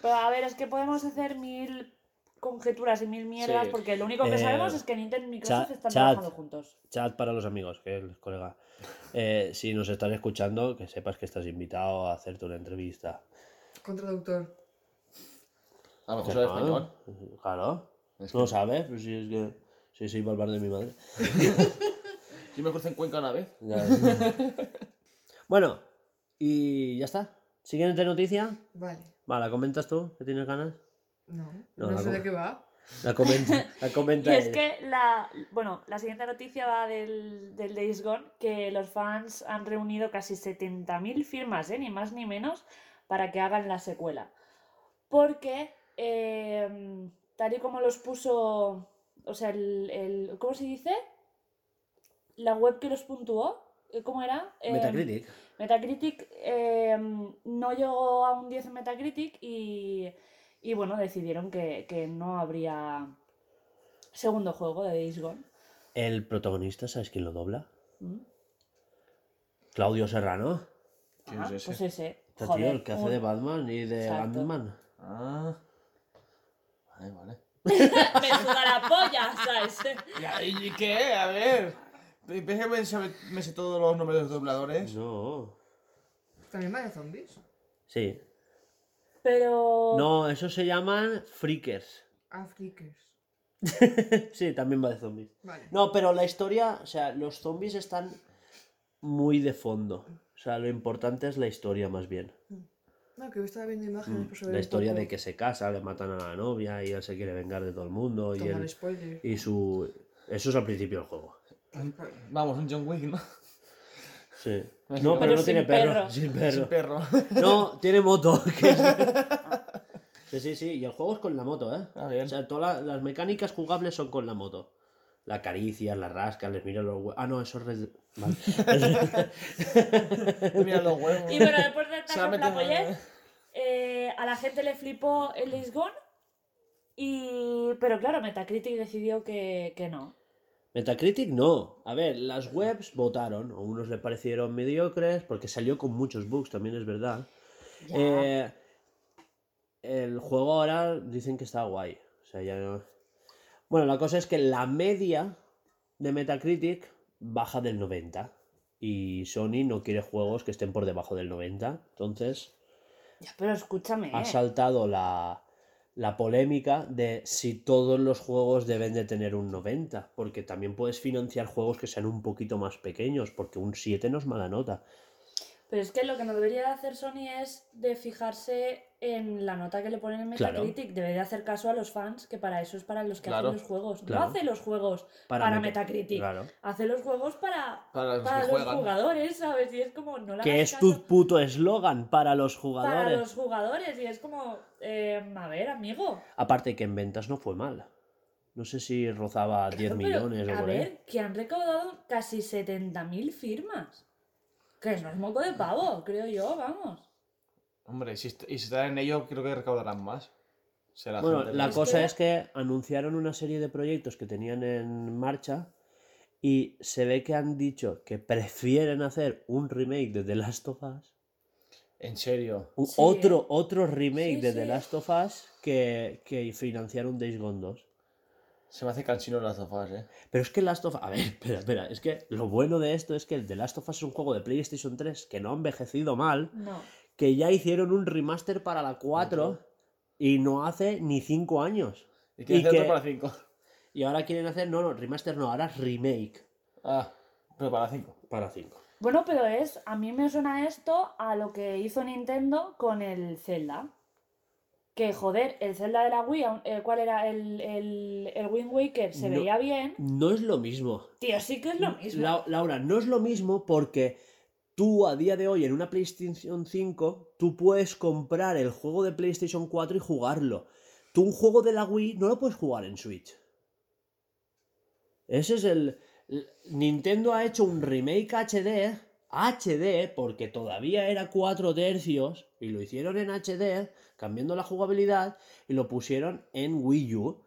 [SPEAKER 3] Pero a ver, es que podemos hacer mil conjeturas y mil mierdas
[SPEAKER 4] Sí.
[SPEAKER 3] porque lo único que
[SPEAKER 1] Eh,
[SPEAKER 3] sabemos es que Nintendo y Microsoft
[SPEAKER 1] chat-
[SPEAKER 3] están
[SPEAKER 1] chat.
[SPEAKER 3] trabajando juntos.
[SPEAKER 1] Chat para los amigos, que el colega. Eh, si nos están escuchando, que sepas que estás invitado a hacerte una entrevista.
[SPEAKER 2] Con traductor.
[SPEAKER 4] A lo mejor sabe
[SPEAKER 1] Ah,
[SPEAKER 4] español.
[SPEAKER 1] Claro.
[SPEAKER 4] Es
[SPEAKER 1] No
[SPEAKER 4] que-
[SPEAKER 1] lo sabes, pues si es que. Sí, sí, por parte de mi madre.
[SPEAKER 4] Yo me crucé en Cuenca una vez.
[SPEAKER 1] Ya. bueno, y ya está. Siguiente noticia.
[SPEAKER 2] Vale.
[SPEAKER 1] Vale, ¿la comentas tú? ¿Que tienes ganas?
[SPEAKER 2] No,
[SPEAKER 1] No,
[SPEAKER 2] no, sé de qué va.
[SPEAKER 1] La comenta. La
[SPEAKER 3] Y
[SPEAKER 1] comenta
[SPEAKER 3] es
[SPEAKER 1] ella.
[SPEAKER 3] que la, bueno, la siguiente noticia va del, del Days Gone, que los fans han reunido casi 70.000 firmas, ¿eh? ni más ni menos, para que hagan la secuela. Porque, eh, tal y como los puso, o sea, el, el- ¿cómo se dice? La web que los puntuó, eh, ¿cómo era? Eh,
[SPEAKER 1] Metacritic.
[SPEAKER 3] Metacritic eh, no llegó a un 10 en Metacritic y, y bueno, decidieron que, que no habría segundo juego de Days Gone.
[SPEAKER 1] El protagonista, ¿sabes quién lo dobla?
[SPEAKER 3] ¿Mm?
[SPEAKER 1] Claudio Serrano.
[SPEAKER 4] ¿Quién
[SPEAKER 3] Ah,
[SPEAKER 4] es ese?
[SPEAKER 3] Pues ese.
[SPEAKER 1] Este
[SPEAKER 3] Joder,
[SPEAKER 1] tío, el que hace
[SPEAKER 3] un-
[SPEAKER 1] de Batman y de. Ant-Man.
[SPEAKER 4] Ah. Vale, vale.
[SPEAKER 3] Me suda la polla, ¿sabes?
[SPEAKER 4] ¿Y, y qué? A ver. ¿Ves que me, sabe- me sé todos los nombres de los dobladores?
[SPEAKER 1] No.
[SPEAKER 2] ¿También va de zombies?
[SPEAKER 1] Sí.
[SPEAKER 3] Pero.
[SPEAKER 1] No, esos se llaman freakers.
[SPEAKER 2] Ah, freakers.
[SPEAKER 1] sí, también va de zombies.
[SPEAKER 2] Vale.
[SPEAKER 1] No, pero la historia, o sea, los zombies están muy de fondo. O sea, lo importante es la historia más bien.
[SPEAKER 2] No, que yo estaba viendo imágenes por saber
[SPEAKER 1] La historia de que se casa, le matan a la novia y él se quiere vengar de todo el mundo. Y,
[SPEAKER 2] Toma el
[SPEAKER 1] él,
[SPEAKER 2] spoiler.
[SPEAKER 1] y su... Eso es al principio del juego.
[SPEAKER 4] Vamos, un John Wick, ¿no?
[SPEAKER 1] Sí.
[SPEAKER 4] Pero
[SPEAKER 1] No, pero no
[SPEAKER 3] sin
[SPEAKER 1] tiene perro.
[SPEAKER 3] perro.
[SPEAKER 1] Sin
[SPEAKER 4] Sin
[SPEAKER 1] perro. No, tiene moto. que es- Sí, sí, sí. Y el juego es con la moto, ¿eh?
[SPEAKER 4] Ah, bien.
[SPEAKER 1] O sea, todas la- las mecánicas jugables son con la moto. La acaricias, la rascas, les miras los huevos. Ah, no, eso es. Vale.
[SPEAKER 4] Mira los huevos.
[SPEAKER 3] Y bueno, después de tanta
[SPEAKER 4] Solamente-
[SPEAKER 3] flapollez, eh, a la gente le flipó el Gone. Y... Pero claro, Metacritic decidió que, que no.
[SPEAKER 1] Metacritic no. A ver, las webs votaron. A unos le parecieron mediocres porque salió con muchos bugs, también es verdad.
[SPEAKER 3] Ya.
[SPEAKER 1] Eh, el juego ahora dicen que está guay. O sea, ya no- Bueno, la cosa es que la media de Metacritic baja del 90. Y Sony no quiere juegos que estén por debajo del 90. Entonces
[SPEAKER 3] Ya, pero escúchame.
[SPEAKER 1] ha
[SPEAKER 3] eh.
[SPEAKER 1] saltado la, la polémica de si todos los juegos deben de tener un 90. Porque también puedes financiar juegos que sean un poquito más pequeños. Porque un 7 no es mala nota.
[SPEAKER 3] Pero es que lo que no debería de hacer Sony es de fijarse en la nota que le ponen en
[SPEAKER 1] Claro.
[SPEAKER 3] Metacritic. Debería hacer caso a los fans, que para eso es para los que
[SPEAKER 4] Claro,
[SPEAKER 3] hacen los juegos.
[SPEAKER 1] claro.
[SPEAKER 3] No hace los juegos
[SPEAKER 1] Para
[SPEAKER 3] para,
[SPEAKER 1] Meta-
[SPEAKER 3] Metacritic. Hace los juegos para,
[SPEAKER 4] Para los
[SPEAKER 3] para jugadores, ¿sabes? Y es como, no le
[SPEAKER 1] Que es
[SPEAKER 3] caso
[SPEAKER 1] tu puto eslogan para los
[SPEAKER 3] para
[SPEAKER 1] jugadores.
[SPEAKER 3] los jugadores. Y es como, eh, a ver, amigo.
[SPEAKER 1] Aparte que en ventas no fue mal. No sé si rozaba 10
[SPEAKER 3] Pero,
[SPEAKER 1] millones o
[SPEAKER 3] a
[SPEAKER 1] por ahí.
[SPEAKER 3] ver, que han recaudado casi 70.000 firmas. Que no es moco de pavo, creo yo, vamos.
[SPEAKER 4] Hombre, si, y si están en ello, creo que recaudarán más. Será
[SPEAKER 1] Bueno, la
[SPEAKER 4] más.
[SPEAKER 1] cosa es que anunciaron una serie de proyectos que tenían en marcha y se ve que han dicho que prefieren hacer un remake de The Last of Us,
[SPEAKER 4] En serio.
[SPEAKER 1] un-
[SPEAKER 3] Sí,
[SPEAKER 1] otro,
[SPEAKER 3] ¿eh?
[SPEAKER 1] otro remake
[SPEAKER 3] Sí,
[SPEAKER 1] de The. Last of Us que, que financiar un Days Gone 2.
[SPEAKER 4] Se me hace cansino las sofás, eh.
[SPEAKER 1] Pero es que Last of A ver, espera, espera. Es que lo bueno de esto es que el The Last of Us es un juego de PlayStation 3 que no ha envejecido mal.
[SPEAKER 3] No.
[SPEAKER 1] Que ya hicieron un remaster para la 4 y no hace ni 5 años.
[SPEAKER 4] Y quieren
[SPEAKER 1] Y
[SPEAKER 4] hacer
[SPEAKER 1] que-
[SPEAKER 4] otro para 5.
[SPEAKER 1] Y ahora quieren hacer, no, no, remaster no, ahora remake
[SPEAKER 4] Ah, pero para 5.
[SPEAKER 1] para 5.
[SPEAKER 3] Bueno, pero es, a mí me suena esto a lo que hizo Nintendo con el Zelda. Que joder, el Zelda de la Wii, aun- eh, ¿cuál era? El, el, el Wind Waker se
[SPEAKER 1] No.
[SPEAKER 3] veía bien.
[SPEAKER 1] No es lo mismo.
[SPEAKER 3] Tío, sí que es lo mismo.
[SPEAKER 1] La- Laura, no es lo mismo porque tú a día de hoy en una PlayStation 5, tú puedes comprar el juego de PlayStation 4 y jugarlo. Tú un juego de la Wii no lo puedes jugar en Switch. Ese es el... Nintendo ha hecho un remake HD, HD, porque todavía era 4 tercios, y lo hicieron en HD, cambiando la jugabilidad, y lo pusieron en Wii U.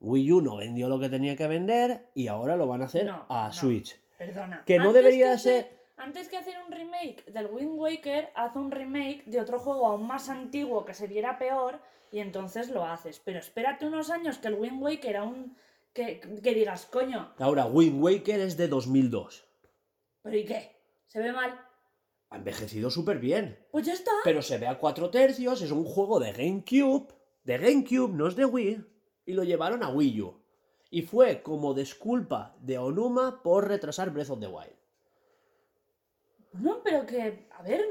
[SPEAKER 1] Wii U no vendió lo que tenía que vender, y ahora lo van a hacer
[SPEAKER 3] No,
[SPEAKER 1] a
[SPEAKER 3] no.
[SPEAKER 1] Switch.
[SPEAKER 3] Perdona.
[SPEAKER 1] Que no debería ser-
[SPEAKER 3] Antes que hacer un remake del Wind Waker, haz un remake de otro juego aún más antiguo que se viera peor y entonces lo haces. Pero espérate unos años que el Wind Waker aún. Que, que digas, coño,
[SPEAKER 1] Ahora, Wind Waker es de 2002.
[SPEAKER 3] ¿pero y qué? ¿Se ve mal?
[SPEAKER 1] Ha envejecido súper bien.
[SPEAKER 3] Pues ya está.
[SPEAKER 1] Pero se ve a 4 tercios, es un juego de GameCube. De GameCube, no es de Wii. Y lo llevaron a Wii U. Y fue como disculpa de Onuma por retrasar Breath of the Wild.
[SPEAKER 3] No, pero que, a ver,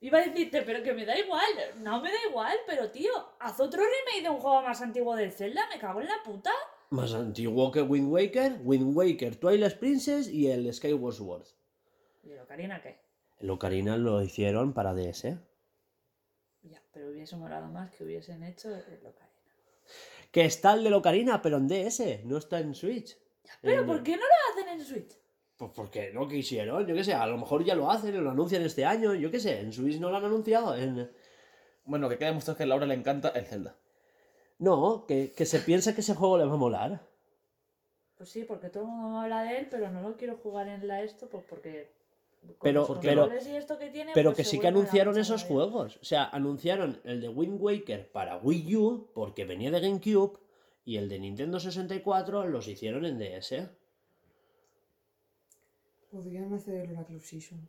[SPEAKER 3] iba a decirte, pero que me da igual. No me da igual, pero tío, haz otro remake de un juego más antiguo del Zelda, me cago en la puta.
[SPEAKER 1] Más antiguo que Wind Waker, Wind Waker, Twilight Princess y el Skyward Sword.
[SPEAKER 3] ¿Y el Ocarina qué?
[SPEAKER 1] El Ocarina lo hicieron para DS.
[SPEAKER 3] Ya, pero hubiese molado más que hubiesen hecho el Ocarina.
[SPEAKER 1] Que está el del Ocarina, pero en DS, no está en Switch.
[SPEAKER 3] ¿Pero
[SPEAKER 1] En-
[SPEAKER 3] por qué no lo hacen en Switch?
[SPEAKER 1] Pues porque no quisieron, yo qué sé, a lo mejor ya lo hacen, lo anuncian este año, yo qué sé, en Switch no lo han anunciado. En...
[SPEAKER 4] Bueno, que queda demostrado que a Laura le encanta el Zelda.
[SPEAKER 1] No, que, que se piensa que ese juego le va a molar.
[SPEAKER 3] Pues sí, porque todo el mundo me habla de él, pero no lo quiero jugar en la esto, pues porque...
[SPEAKER 1] Pero-
[SPEAKER 4] pero-
[SPEAKER 3] controles y esto que tiene,
[SPEAKER 1] Pero
[SPEAKER 3] pues
[SPEAKER 1] que sí que anunciaron esos juegos. O sea, anunciaron el de Wind Waker para Wii U porque venía de GameCube y el de Nintendo 64 los hicieron en DS.
[SPEAKER 2] Podrían hacer el of Seasons.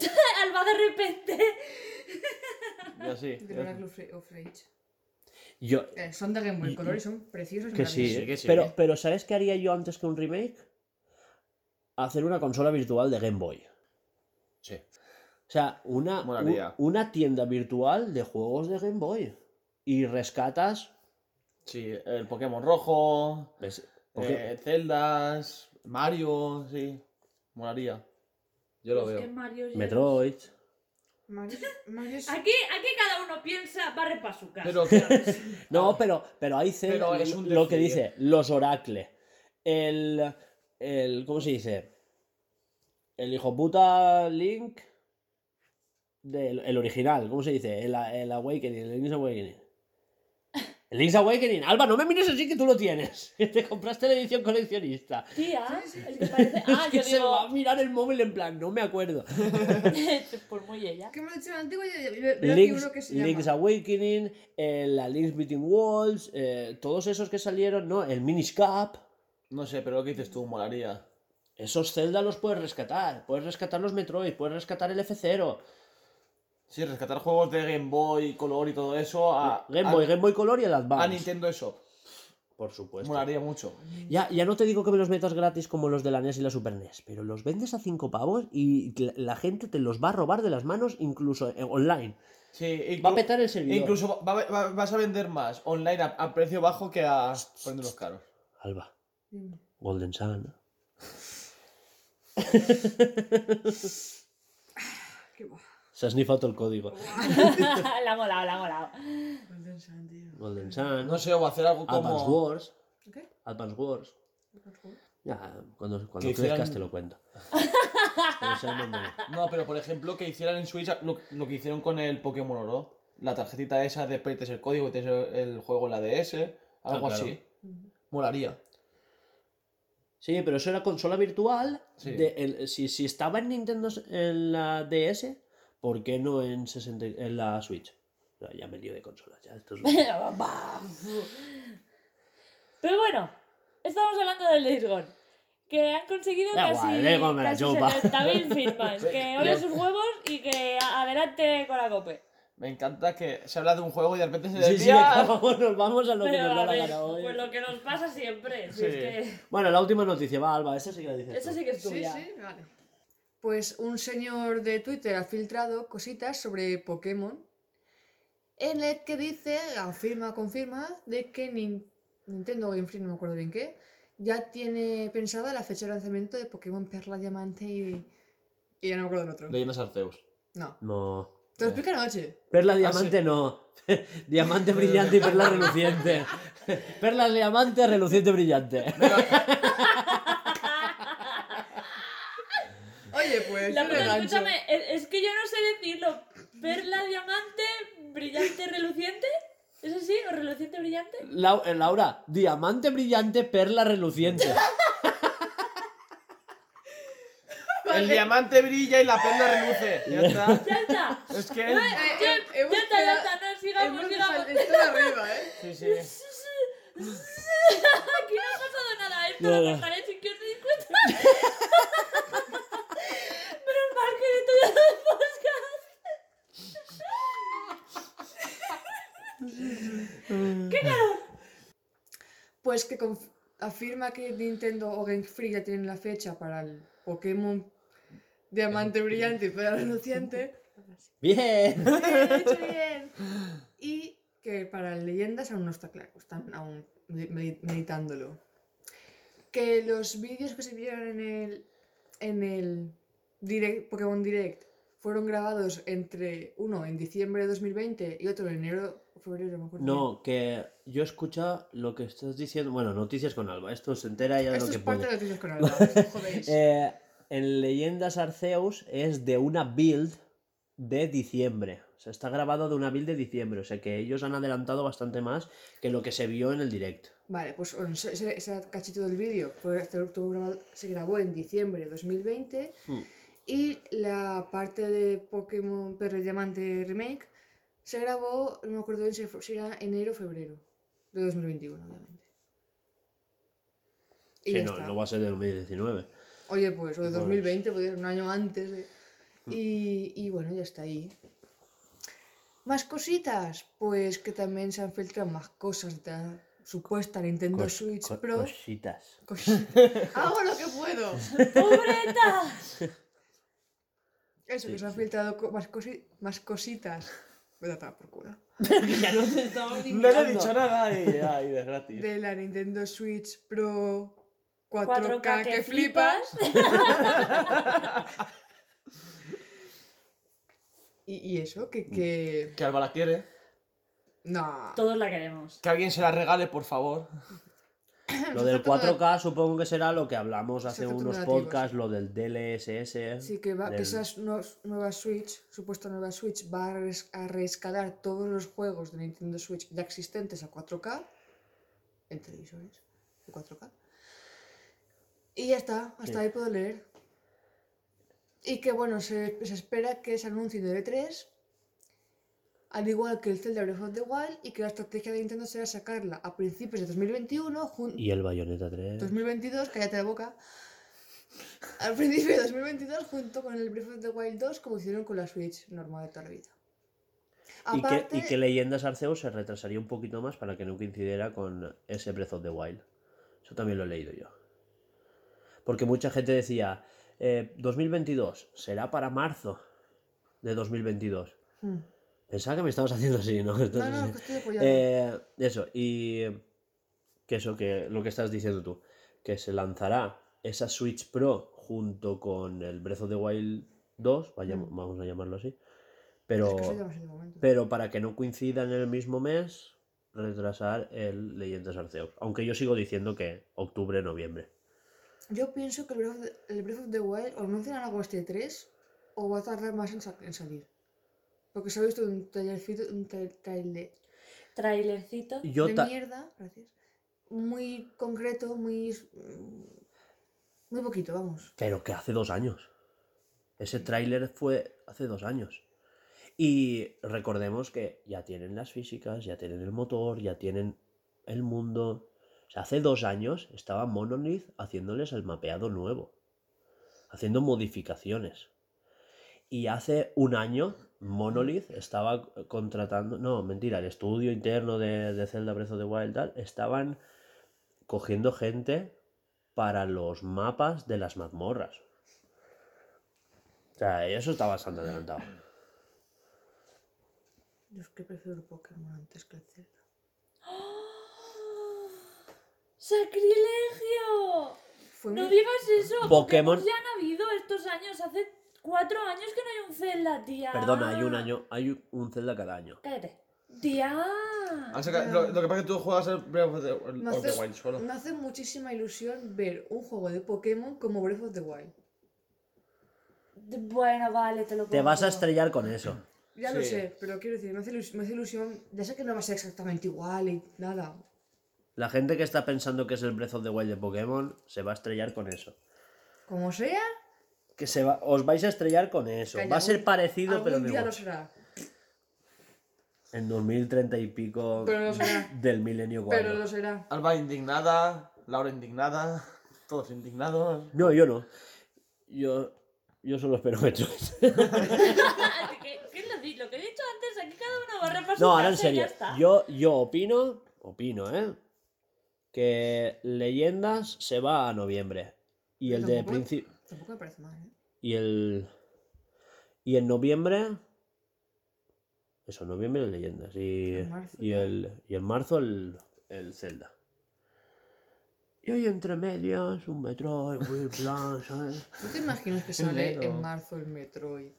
[SPEAKER 3] Alba de repente.
[SPEAKER 4] Ya sí.
[SPEAKER 2] Del Oracle of Ra- of Rage.
[SPEAKER 1] Yo,
[SPEAKER 2] Eh, son de Game Boy
[SPEAKER 1] Y-
[SPEAKER 2] Color y son preciosos. y
[SPEAKER 1] que sí,
[SPEAKER 4] sí, que sí.
[SPEAKER 1] Pero, pero ¿sabes qué haría yo antes que un remake? Hacer una consola virtual de Game Boy.
[SPEAKER 4] Sí.
[SPEAKER 1] O sea, una, un- una tienda virtual de juegos de Game Boy. Y rescatas.
[SPEAKER 4] Sí, el Pokémon rojo.
[SPEAKER 1] Porque-
[SPEAKER 4] eh, Zeldas, Mario, sí. Molaría. Yo lo
[SPEAKER 3] Es que
[SPEAKER 4] veo.
[SPEAKER 3] Mario ya
[SPEAKER 1] Metroid.
[SPEAKER 2] Mario, Mario es-
[SPEAKER 3] Aquí, aquí cada uno piensa, barre para su casa.
[SPEAKER 4] Pero que-
[SPEAKER 1] No, pero, pero
[SPEAKER 4] es un
[SPEAKER 1] lo que dice, los Oracle. El, el. ¿Cómo se dice? El hijo puta Link. Del, el original, ¿cómo se dice? El, el Awakening, el Link's Awakening. El Link's Awakening. Alba, no me mires así que tú lo tienes. Que te compraste la edición coleccionista.
[SPEAKER 3] Tía, el que parece... Ah,
[SPEAKER 1] es que
[SPEAKER 3] yo
[SPEAKER 1] se va a
[SPEAKER 3] digo...
[SPEAKER 1] mirar el móvil en plan, no me acuerdo.
[SPEAKER 3] Por muy ella.
[SPEAKER 2] ¿Qué me ha dicho el antiguo?
[SPEAKER 1] Link's,
[SPEAKER 2] que se
[SPEAKER 1] Link's
[SPEAKER 2] llama.
[SPEAKER 1] Awakening, el, la Link's Between Walls, eh, todos esos que salieron, ¿no? El Minish Cap.
[SPEAKER 4] No sé, pero lo que dices tú, molaría.
[SPEAKER 1] Esos Zelda los puedes rescatar. Puedes rescatar los Metroid, puedes rescatar el F0.
[SPEAKER 4] Sí, rescatar juegos de Game Boy, Color y todo eso a,
[SPEAKER 1] Game
[SPEAKER 4] a-
[SPEAKER 1] Boy, Game Boy Color y el
[SPEAKER 4] a
[SPEAKER 1] Advance.
[SPEAKER 4] Nintendo Shop.
[SPEAKER 1] Por supuesto.
[SPEAKER 4] Molaría mucho.
[SPEAKER 1] Ya, ya no te digo que me los metas gratis como los de la NES y la Super NES, pero los vendes a 5 pavos y la, la gente te los va a robar de las manos incluso eh, online.
[SPEAKER 4] Sí,
[SPEAKER 1] Va a petar el servidor.
[SPEAKER 4] Incluso va- va- vas a vender más online a, a precio bajo que a poniéndolos caros.
[SPEAKER 1] Alba. Golden Sun.
[SPEAKER 2] Qué guay.
[SPEAKER 1] Se ha snifado el código.
[SPEAKER 3] la ha molado, la ha molado.
[SPEAKER 2] Golden Sun, tío.
[SPEAKER 1] Golden Sun.
[SPEAKER 4] No sé, o hacer algo
[SPEAKER 1] Advance
[SPEAKER 4] como.
[SPEAKER 1] Wars.
[SPEAKER 2] ¿Qué?
[SPEAKER 1] Advance Wars. Ya, cuando, cuando crezcas
[SPEAKER 4] hicieran-
[SPEAKER 1] te lo cuento.
[SPEAKER 4] No, pero por ejemplo, que hicieran en Switch lo, lo que hicieron con el Pokémon Oro. La tarjetita esa de metes el código y tienes el, juego en la DS. Algo
[SPEAKER 1] Ah, claro.
[SPEAKER 4] así. Molaría.
[SPEAKER 1] Sí, pero eso era consola virtual.
[SPEAKER 4] Sí.
[SPEAKER 1] de- el- si, si estaba en Nintendo en la DS, ¿por qué no en, 60 en la Switch? No, ya me lío de consolas. Ya, esto es-
[SPEAKER 3] Pero bueno, estamos hablando del Days Gone. Que han conseguido
[SPEAKER 1] Da
[SPEAKER 3] casi,
[SPEAKER 1] igual,
[SPEAKER 3] casi
[SPEAKER 1] chupa.
[SPEAKER 3] 70.000 firmas. Que ole sus huevos y que adelante con la cope.
[SPEAKER 4] Me encanta que se habla de un juego y de repente se
[SPEAKER 1] Sí, sí,
[SPEAKER 4] desvía.
[SPEAKER 1] acabamos, nos vamos a lo que
[SPEAKER 3] Pero
[SPEAKER 1] nos da
[SPEAKER 3] a
[SPEAKER 1] la hoy.
[SPEAKER 3] pues lo que nos pasa siempre. si
[SPEAKER 4] Sí.
[SPEAKER 3] es que...
[SPEAKER 1] Bueno, la última noticia, va, Alba, esa sí que la dices. Tú.
[SPEAKER 3] sí que es
[SPEAKER 2] Sí,
[SPEAKER 3] tuya.
[SPEAKER 2] sí, vale. Pues un señor de Twitter ha filtrado cositas sobre Pokémon en el que dice, afirma, confirma, de que Nin- Nintendo Game Freak, no me acuerdo bien qué, ya tiene pensada la fecha de lanzamiento de Pokémon Perla, Diamante y... Y ya no me acuerdo del otro.
[SPEAKER 4] Leyendas Arceus.
[SPEAKER 2] No.
[SPEAKER 1] No.
[SPEAKER 2] Te lo explico anoche.
[SPEAKER 1] Perla
[SPEAKER 4] Ah,
[SPEAKER 1] diamante no. diamante brillante y perla reluciente. Perla diamante, reluciente brillante.
[SPEAKER 2] Pues...
[SPEAKER 3] La
[SPEAKER 2] gancho.
[SPEAKER 3] escúchame, es, es que yo no sé decirlo. Perla, diamante, brillante, reluciente. ¿Es así? ¿O reluciente, brillante?
[SPEAKER 1] Lau- eh, Laura, diamante brillante, perla reluciente.
[SPEAKER 4] El diamante brilla y la perla reluce. Ya está.
[SPEAKER 3] ¡Ya está!
[SPEAKER 4] Es que.
[SPEAKER 2] Eh, eh, hemos
[SPEAKER 3] ya está, ya
[SPEAKER 2] quedado-
[SPEAKER 3] está, no, sigamos,
[SPEAKER 2] hemos
[SPEAKER 3] sigamos.
[SPEAKER 2] dejado esto de arriba, ¿eh?
[SPEAKER 4] Sí, sí.
[SPEAKER 3] Aquí no ha pasado nada, esto
[SPEAKER 1] No,
[SPEAKER 3] lo
[SPEAKER 1] no.
[SPEAKER 3] cortaré sin que os deis cuenta. Menos mal que de todo el podcast. ¡Qué!
[SPEAKER 2] Pues que afirma que Nintendo o Game Freak ya tienen la fecha para el Pokémon Diamante Brillante y Perla Reluciente.
[SPEAKER 1] ¡Bien!
[SPEAKER 2] Bien, hecho bien. Y que para leyendas aún no está claro, están aún medi- medi- meditándolo. Que los vídeos que se vieron en el, en el direct, Pokémon Direct fueron grabados entre uno en diciembre de 2020 y otro en enero o febrero, no me acuerdo.
[SPEAKER 1] No, que yo escucho lo que estás diciendo. Bueno, noticias con Alba. Esto se entera ya de
[SPEAKER 2] Esto
[SPEAKER 1] lo que
[SPEAKER 2] es parte
[SPEAKER 1] puede.
[SPEAKER 2] de Noticias con Alba, jodéis.
[SPEAKER 1] Eh, en Leyendas Arceus es de una build de diciembre. O sea, está grabado de una build de diciembre. O sea que ellos han adelantado bastante más que lo que se vio en el direct.
[SPEAKER 2] Vale, pues ese, ese- cachito del vídeo fue- se grabó en diciembre de 2020
[SPEAKER 1] Hmm.
[SPEAKER 2] Y la parte de Pokémon Perla y Diamante Remake se grabó, no me acuerdo si era enero o febrero de 2021, obviamente. Y
[SPEAKER 1] Sí,
[SPEAKER 2] ya
[SPEAKER 1] no,
[SPEAKER 2] está.
[SPEAKER 1] no va a ser de 2019.
[SPEAKER 2] Oye, pues, o de
[SPEAKER 1] Pues-
[SPEAKER 2] 2020, podría ser un año antes. de-
[SPEAKER 1] Hmm.
[SPEAKER 2] Y, y bueno, ya está ahí. Más cositas, pues que también se han filtrado más cosas de la supuesta Nintendo
[SPEAKER 1] Cos-
[SPEAKER 2] Switch
[SPEAKER 1] co-
[SPEAKER 2] Pro.
[SPEAKER 1] Cositas.
[SPEAKER 2] Cositas. Hago lo que puedo.
[SPEAKER 3] ¡Pobreta!
[SPEAKER 2] Eso, que se han filtrado co- más, cosi- más cositas. Voy a tomar por culo.
[SPEAKER 1] ya no te estamos
[SPEAKER 4] No le he dicho nada y, ay, de gratis.
[SPEAKER 2] De la Nintendo Switch Pro 4K,
[SPEAKER 3] 4K
[SPEAKER 2] que,
[SPEAKER 3] que
[SPEAKER 2] flipas. y, y eso, que. que...
[SPEAKER 4] Que Alba la quiere.
[SPEAKER 2] No.
[SPEAKER 3] Todos la queremos.
[SPEAKER 4] Que alguien se la regale, por favor.
[SPEAKER 1] Lo del
[SPEAKER 2] Efectos
[SPEAKER 1] 4K supongo que será lo que hablamos hace unos podcasts, lo del DLSS.
[SPEAKER 2] Sí, que, va, que
[SPEAKER 1] del-
[SPEAKER 2] nuevas, nueva Switch, supuesta nueva Switch, va a, res- a reescalar todos los juegos de Nintendo Switch ya existentes a 4K en televisores de 4K. Y ya está, hasta
[SPEAKER 1] Sí.
[SPEAKER 2] ahí puedo leer. Y que bueno, se, se espera que se anuncie el E3, al igual que el Zelda Breath of the Wild, y que la estrategia de Nintendo será sacarla a principios de 2021, jun-
[SPEAKER 1] Y el Bayonetta 3.
[SPEAKER 2] 2022, cállate la boca. Al principio de 2022, junto con el Breath of the Wild 2, como hicieron con la Switch normal de toda la vida.
[SPEAKER 1] Y que,
[SPEAKER 2] Aparte,
[SPEAKER 1] y que Leyendas Arceus se retrasaría un poquito más para que no coincidiera con ese Breath of the Wild. Eso también lo he leído yo. Porque mucha gente decía, eh, 2022, será para marzo de 2022.
[SPEAKER 2] Hmm.
[SPEAKER 1] Pensaba que me estabas haciendo así, ¿no?
[SPEAKER 2] No,
[SPEAKER 1] Entonces,
[SPEAKER 2] no, que estoy apoyando.
[SPEAKER 1] eh, eso, y que eso, que lo que estás diciendo tú, que se lanzará esa Switch Pro junto con el Breath of the Wild 2, vayamos-
[SPEAKER 2] Mm.
[SPEAKER 1] vamos a llamarlo así, pero...
[SPEAKER 2] Es que.
[SPEAKER 1] Pero para que no coincidan en el mismo mes, retrasar el Leyendas Arceus. Aunque yo sigo diciendo que octubre, noviembre.
[SPEAKER 2] Yo pienso que el Breath of the, Breath of the Wild o anuncian algo este 3 o va a tardar más en salir. Porque se ha visto un trailercito, un tra- trailer
[SPEAKER 3] Trailercito.
[SPEAKER 1] Yo
[SPEAKER 2] de mierda, gracias. Muy concreto, muy. mm, Muy poquito, vamos.
[SPEAKER 1] Pero que hace dos años. Ese tráiler fue hace dos años. Y recordemos que ya tienen las físicas, ya tienen el motor, ya tienen el mundo. O sea, hace dos años estaba Monolith haciéndoles el mapeado nuevo. Haciendo modificaciones. Y hace un año Monolith estaba contratando... No, mentira, el estudio interno de, de Zelda Breath of the Wild tal, estaban cogiendo gente para los mapas de las mazmorras. O sea, eso está bastante adelantado.
[SPEAKER 2] Yo es que prefiero el Pokémon antes que el Zelda.
[SPEAKER 3] ¡Sacrilegio!
[SPEAKER 2] Fue
[SPEAKER 3] No
[SPEAKER 2] mi-
[SPEAKER 3] digas eso.
[SPEAKER 1] Pokémon-
[SPEAKER 3] Pokémon ya han habido estos años. Hace cuatro años que no hay un Zelda, tía.
[SPEAKER 1] Perdona, hay un año, hay un Zelda cada año.
[SPEAKER 3] Cállate. Tía.
[SPEAKER 4] Han sacado- lo, lo que pasa es que tú juegas el Breath of the,
[SPEAKER 2] Me
[SPEAKER 4] of the Wild solo.
[SPEAKER 2] me hace muchísima ilusión ver un juego de Pokémon como Breath of the Wild.
[SPEAKER 3] Bueno, vale, te lo
[SPEAKER 1] Te vas a
[SPEAKER 3] compro.
[SPEAKER 1] estrellar con eso.
[SPEAKER 2] Ya lo
[SPEAKER 4] Sí.
[SPEAKER 2] sé, pero quiero decir, me hace, ilus- me hace ilusión. Ya sé que no va a ser exactamente igual y nada.
[SPEAKER 1] La gente que está pensando que es el Breath of the Wild de Pokémon se va a estrellar con eso.
[SPEAKER 2] Como sea,
[SPEAKER 1] Que se va, os vais a estrellar con eso.
[SPEAKER 2] Calla,
[SPEAKER 1] Va a ser parecido,
[SPEAKER 2] algún
[SPEAKER 1] pero no
[SPEAKER 2] día lo será.
[SPEAKER 1] En 2030 y pico
[SPEAKER 2] Pero lo será.
[SPEAKER 1] del milenio
[SPEAKER 2] Pero lo será.
[SPEAKER 4] Alba indignada, Laura indignada, todos indignados.
[SPEAKER 1] No, yo no. Yo, yo solo espero que chues.
[SPEAKER 3] ¿Qué, qué es lo, que he dicho antes? Aquí cada uno barra para su
[SPEAKER 1] No, ahora en serio. Yo, yo opino, opino, ¿eh? que Leyendas se va a noviembre. Y el de principio.
[SPEAKER 2] Tampoco me parece mal, ¿eh?
[SPEAKER 1] Y el. Y en noviembre. Eso, en noviembre el Leyendas. Y,
[SPEAKER 2] En marzo
[SPEAKER 1] y, el, y en marzo el, el Zelda. Y hoy entre medias, un Metroid, muy plan, ¿sabes?
[SPEAKER 2] ¿No te imaginas que sale en marzo el Metroid?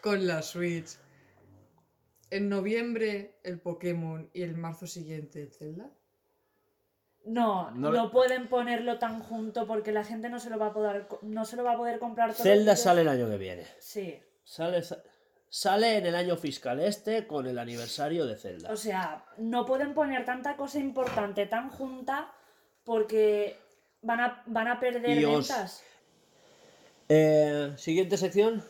[SPEAKER 2] Con la Switch. En noviembre el Pokémon y el marzo siguiente el Zelda.
[SPEAKER 3] No,
[SPEAKER 4] No
[SPEAKER 3] pueden ponerlo tan junto porque la gente no se lo va a poder, no se lo va a poder comprar todo.
[SPEAKER 1] Zelda
[SPEAKER 3] el
[SPEAKER 1] sale el año que viene.
[SPEAKER 3] Sí.
[SPEAKER 1] Sale, sa- sale en el año fiscal este con el aniversario de Zelda.
[SPEAKER 3] O sea, no pueden poner tanta cosa importante tan junta porque van a, van a perder
[SPEAKER 1] Y os-
[SPEAKER 3] ventas.
[SPEAKER 1] Eh, Siguiente sección.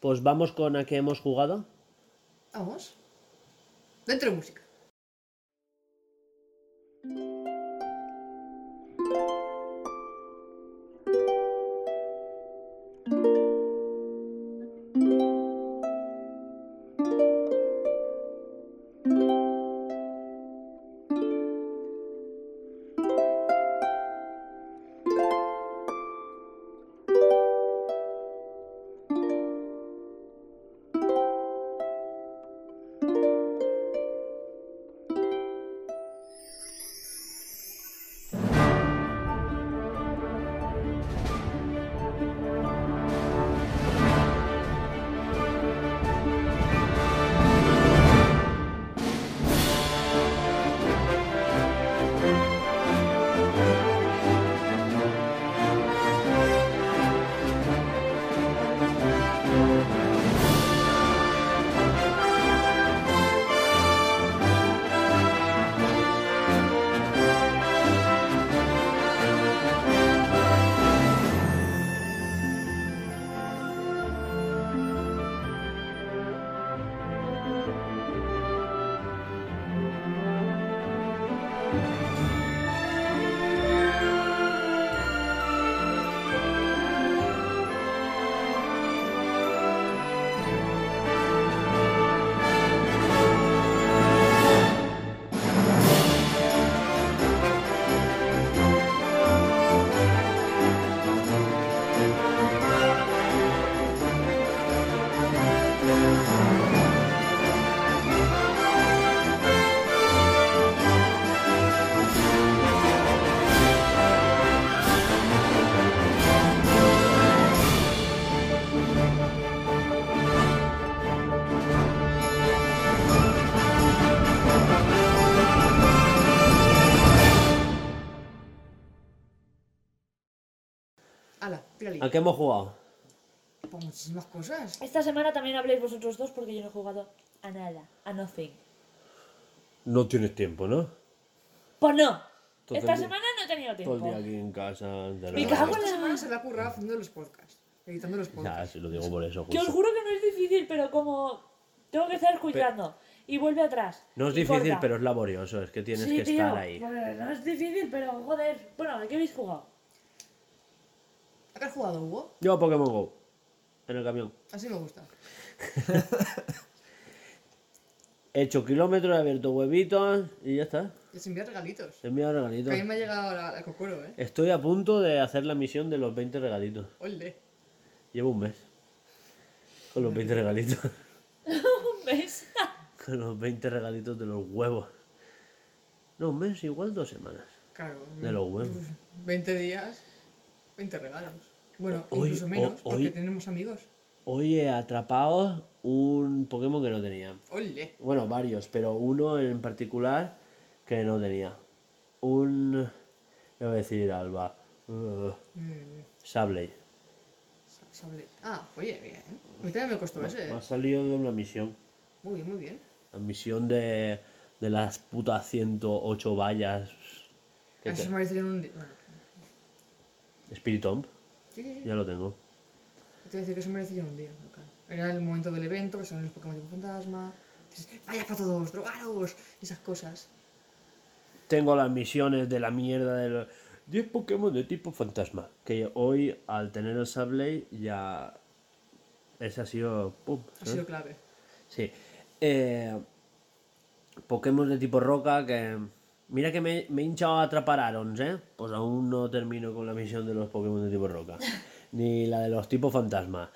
[SPEAKER 1] Pues vamos con a qué hemos jugado.
[SPEAKER 2] Vamos. Dentro de música. thank you
[SPEAKER 1] ¿A qué hemos jugado?
[SPEAKER 2] Pues muchísimas cosas.
[SPEAKER 3] Esta semana también habléis vosotros dos porque yo no he jugado a nada, a nothing.
[SPEAKER 1] No tienes tiempo, ¿no?
[SPEAKER 3] Pues no.
[SPEAKER 1] Todo el
[SPEAKER 3] Esta
[SPEAKER 1] día-
[SPEAKER 3] semana no he tenido
[SPEAKER 1] Todo el
[SPEAKER 3] tiempo.
[SPEAKER 1] día aquí en casa. de
[SPEAKER 3] Me
[SPEAKER 1] la-
[SPEAKER 3] cago en
[SPEAKER 2] Esta semana se la ha currado haciendo los podcasts. Editando los
[SPEAKER 1] Ya,
[SPEAKER 2] podcasts.
[SPEAKER 1] si lo digo por eso.
[SPEAKER 3] Que os
[SPEAKER 1] justo.
[SPEAKER 3] juro que no es difícil, pero como tengo que estar escuchando y vuelve atrás.
[SPEAKER 1] No es
[SPEAKER 3] y
[SPEAKER 1] difícil,
[SPEAKER 3] corta.
[SPEAKER 1] pero es laborioso. Es que tienes
[SPEAKER 3] Sí,
[SPEAKER 1] que
[SPEAKER 3] tío,
[SPEAKER 1] estar ahí.
[SPEAKER 3] no es difícil, pero joder. Bueno, ¿a qué habéis jugado?
[SPEAKER 2] ¿A qué has jugado, Hugo?
[SPEAKER 1] Yo a Pokémon Go. En el camión.
[SPEAKER 2] Así me gusta.
[SPEAKER 1] He hecho kilómetros, he abierto huevitos y ya está.
[SPEAKER 2] Les envía regalitos.
[SPEAKER 1] Enviado
[SPEAKER 2] Que
[SPEAKER 1] regalitos.
[SPEAKER 2] a mí me ha llegado la, la ¿eh?
[SPEAKER 1] Estoy a punto de hacer la misión de los 20 regalitos.
[SPEAKER 2] Ole.
[SPEAKER 1] Llevo un mes. Con los 20 regalitos.
[SPEAKER 3] Un mes.
[SPEAKER 1] Con los 20 regalitos de los huevos. No, un mes, igual dos semanas.
[SPEAKER 2] Claro.
[SPEAKER 1] De los huevos.
[SPEAKER 2] 20 días, 20 regalos. Bueno,
[SPEAKER 1] Hoy-
[SPEAKER 2] incluso menos, porque
[SPEAKER 1] hoy-
[SPEAKER 2] tenemos amigos.
[SPEAKER 1] Hoy he atrapado un Pokémon que no tenía.
[SPEAKER 2] Ole.
[SPEAKER 1] Bueno, varios, pero uno en particular que no tenía. Un. A decir Alba. Uh,
[SPEAKER 2] Mm,
[SPEAKER 1] Sableye.
[SPEAKER 2] sa- sable. Ah, oye, bien. A mí también me costó ese,
[SPEAKER 1] Me
[SPEAKER 2] ¿eh?
[SPEAKER 1] ha salido de una misión.
[SPEAKER 2] Muy bien, muy bien.
[SPEAKER 1] La misión de, de las putas 108 vallas. que
[SPEAKER 2] Eso
[SPEAKER 1] te-
[SPEAKER 2] me un. Bueno,
[SPEAKER 1] Spiritomb,
[SPEAKER 2] sí,
[SPEAKER 1] ya lo tengo.
[SPEAKER 2] Te voy a decir que eso merecía un día. Era el momento del evento, que son los Pokémon tipo fantasma. Dices, Vaya para todos, drogaros, esas cosas.
[SPEAKER 1] Tengo las misiones de la mierda de los 10 Pokémon de tipo fantasma. Que hoy, al tener el Sableye, ya. Ese ha sido. pum,
[SPEAKER 2] Ha sido clave.
[SPEAKER 1] Sí. Eh, Pokémon de tipo roca que Mira que me, me he hinchado a atrapar Arons, ¿eh? Pues aún no termino con la misión de los Pokémon de tipo roca. Ni la de los tipos fantasma.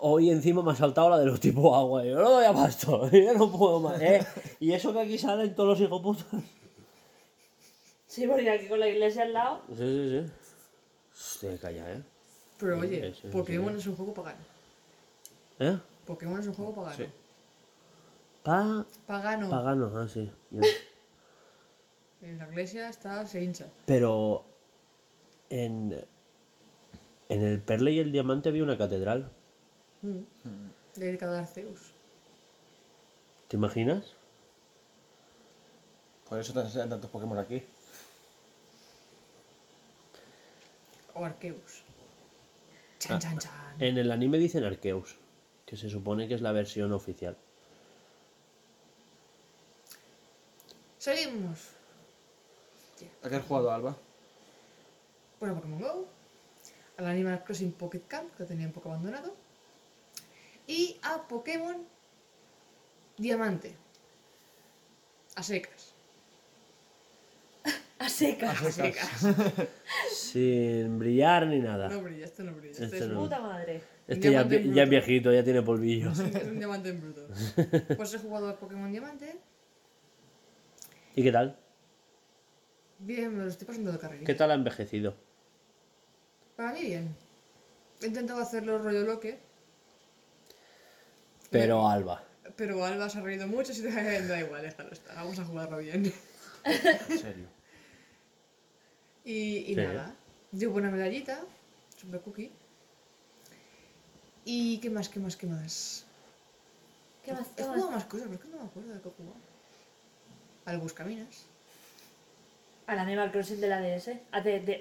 [SPEAKER 1] Hoy encima me ha saltado la de los tipos agua. y Yo no doy abasto, yo no puedo más, ¿eh? Y eso que aquí salen todos los hijos putas.
[SPEAKER 3] Sí, porque aquí con la iglesia al lado.
[SPEAKER 1] Sí, sí, sí. Hostia, calla, ¿eh?
[SPEAKER 2] Pero
[SPEAKER 1] Sí,
[SPEAKER 2] oye,
[SPEAKER 1] sí, sí,
[SPEAKER 2] Pokémon
[SPEAKER 1] sí.
[SPEAKER 2] es un juego pagano.
[SPEAKER 1] ¿Eh?
[SPEAKER 2] Pokémon es un juego pagano.
[SPEAKER 4] Sí.
[SPEAKER 1] Pa...
[SPEAKER 2] Pagano.
[SPEAKER 1] Pagano, ah, sí.
[SPEAKER 2] En la iglesia está, se hincha.
[SPEAKER 1] Pero en, en el Perle y el Diamante había una catedral.
[SPEAKER 2] Dedicada a Arceus.
[SPEAKER 1] ¿Te imaginas?
[SPEAKER 4] Por eso te enseñan tantos Pokémon aquí.
[SPEAKER 2] O Arceus. Chan, chan, chan.
[SPEAKER 1] En el anime dicen Arceus, que se supone que es la versión oficial.
[SPEAKER 2] Seguimos.
[SPEAKER 4] ¿A qué has jugado, Alba?
[SPEAKER 2] Bueno, Pokémon Go. Al Animal Crossing Pocket Camp, que lo tenía un poco abandonado. Y a Pokémon Diamante. A secas.
[SPEAKER 3] A seca.
[SPEAKER 2] A secas.
[SPEAKER 1] Sin brillar ni nada.
[SPEAKER 2] No brilla, esto no brilla. Este
[SPEAKER 1] Este
[SPEAKER 2] es,
[SPEAKER 1] no.
[SPEAKER 3] Puta madre.
[SPEAKER 1] Este ya,
[SPEAKER 2] diamante
[SPEAKER 1] es vi-
[SPEAKER 2] en
[SPEAKER 1] ya es
[SPEAKER 2] bruto.
[SPEAKER 1] viejito, ya tiene polvillo.
[SPEAKER 2] es un diamante en bruto. Pues he jugado a Pokémon Diamante.
[SPEAKER 1] ¿Y qué tal?
[SPEAKER 2] Bien, me lo estoy pasando de carrera.
[SPEAKER 1] ¿Qué tal ha envejecido?
[SPEAKER 2] Para mí bien. He intentado hacerlo rollo loque,
[SPEAKER 1] Pero Alba.
[SPEAKER 2] pero Alba se ha reído mucho y dice, da igual, déjalo estar, vamos a jugarlo bien.
[SPEAKER 4] En serio.
[SPEAKER 2] Y, y
[SPEAKER 1] Sí.
[SPEAKER 2] nada, llevo una medallita, super cookie. ¿Y qué más, qué más, qué más?
[SPEAKER 3] ¿Qué más?
[SPEAKER 2] He
[SPEAKER 3] ¿Qué
[SPEAKER 2] jugado
[SPEAKER 3] más?
[SPEAKER 2] cosas, pero es que no me acuerdo de qué he jugado. Al Buscaminas.
[SPEAKER 3] Al Animal Crossing de la DS. Ah, de, de,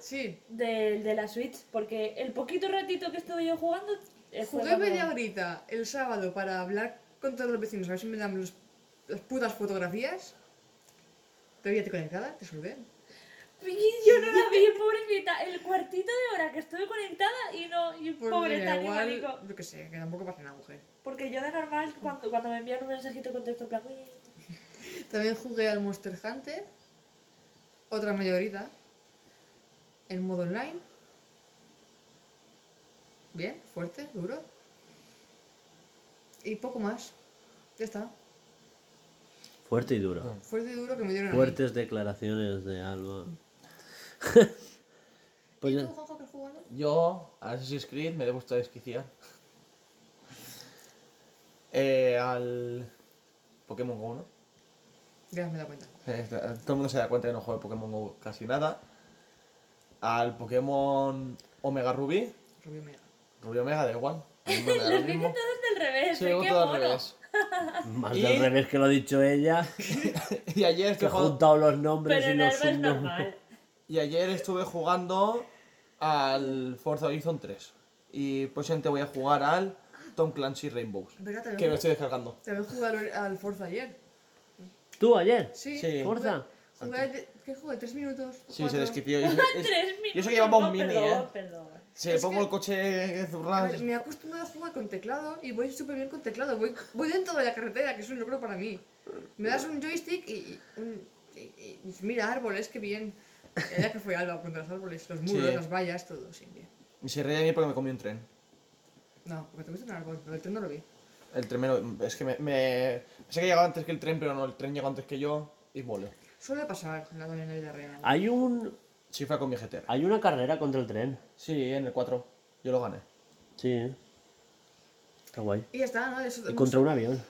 [SPEAKER 2] Sí,
[SPEAKER 3] de, de la Switch. Porque el poquito ratito que estuve yo jugando. eh,
[SPEAKER 2] jugué media horita el sábado para hablar con todos los vecinos, a ver si me dan los- las putas fotografías. Todavía te conectada, te.
[SPEAKER 3] Y Yo no la vi, pobrecita. El cuartito de hora que estuve conectada y no. Y
[SPEAKER 2] Pues
[SPEAKER 3] pobre
[SPEAKER 2] mira,
[SPEAKER 3] tan
[SPEAKER 2] igual,
[SPEAKER 3] animalico.
[SPEAKER 2] yo qué sé, que tampoco pasa nada, mujer.
[SPEAKER 3] Porque yo de normal, cuando, cuando me envían un mensajito con texto, en plan.
[SPEAKER 2] También jugué al Monster Hunter, otra mayorita, en modo online. Bien, fuerte, duro. Y poco más. Ya está.
[SPEAKER 1] Fuerte y duro.
[SPEAKER 2] Fuerte y duro que me dieron a mí.
[SPEAKER 1] Fuertes declaraciones de Alba. pues
[SPEAKER 2] ¿Y tú, Juanjo, qué has jugado?
[SPEAKER 4] Yo, a Assassin's Creed, me estar desquiciar. Eh, al Pokémon Go, ¿no?
[SPEAKER 2] Ya me he dado cuenta.
[SPEAKER 4] Todo el mundo se da cuenta que no juego Pokémon Go casi nada. Al Pokémon Omega Ruby.
[SPEAKER 2] Rubio Mega.
[SPEAKER 4] Rubí Omega, da igual. A mí me da lo
[SPEAKER 3] Los vi que
[SPEAKER 4] mismo.
[SPEAKER 3] todo es del revés.
[SPEAKER 4] Sí,
[SPEAKER 3] Qué
[SPEAKER 4] todo al
[SPEAKER 3] mono.
[SPEAKER 4] revés.
[SPEAKER 1] más
[SPEAKER 4] Y-
[SPEAKER 1] del revés que lo ha dicho ella,
[SPEAKER 4] Y ayer
[SPEAKER 1] que
[SPEAKER 4] estuve
[SPEAKER 1] ha
[SPEAKER 4] jugando,
[SPEAKER 1] juntado los nombres
[SPEAKER 3] Pero
[SPEAKER 1] y
[SPEAKER 3] en
[SPEAKER 1] los
[SPEAKER 3] Alba es
[SPEAKER 1] subnombres.
[SPEAKER 3] normal.
[SPEAKER 4] y ayer estuve jugando al Forza Horizon 3. Y posiblemente voy a jugar al Tom Clancy Rainbows.
[SPEAKER 2] Te
[SPEAKER 4] Que lo estoy descargando.
[SPEAKER 2] te jugado al- al Forza ayer.
[SPEAKER 1] ¿Tú ayer?
[SPEAKER 2] Sí.
[SPEAKER 4] Sí.
[SPEAKER 1] Forza.
[SPEAKER 2] Jugué, ¿Qué jugué? ¿Tres minutos?
[SPEAKER 4] Sí, se desquició. Y, es-
[SPEAKER 3] Tres minutos.
[SPEAKER 4] y eso que llevaba un mini,
[SPEAKER 3] perdón,
[SPEAKER 4] ¿eh?
[SPEAKER 3] Perdón.
[SPEAKER 2] Es
[SPEAKER 4] pongo
[SPEAKER 2] que-
[SPEAKER 4] el coche
[SPEAKER 2] A
[SPEAKER 4] zurrado.
[SPEAKER 2] ver, me he acostumbrado a jugar con teclado y voy súper bien con teclado. Voy, voy dentro de la carretera, que es un logro para mí. Me das un joystick y, y, un- y- y dices, mira, árboles, qué bien. Allá que fue Alba contra los árboles, los muros,
[SPEAKER 4] Sí.
[SPEAKER 2] las vallas, todo, sí, bien.
[SPEAKER 4] Y se reía de mí porque me comí un tren.
[SPEAKER 2] No, porque te gusta un árbol, pero el tren no lo vi.
[SPEAKER 4] El tren me lo- Es que me, me... Pensé que llegaba antes que el tren, pero no, el tren llegó antes que yo y volé.
[SPEAKER 2] Suele pasar en la en la vida real.
[SPEAKER 1] Hay un
[SPEAKER 4] Sí, fue con mi GTR.
[SPEAKER 1] hay una carrera contra el tren.
[SPEAKER 4] Sí, en el 4. Yo lo gané.
[SPEAKER 1] Sí. ¿eh? Está guay.
[SPEAKER 2] Y ya está, ¿no? Eso,
[SPEAKER 1] Y contra un avión.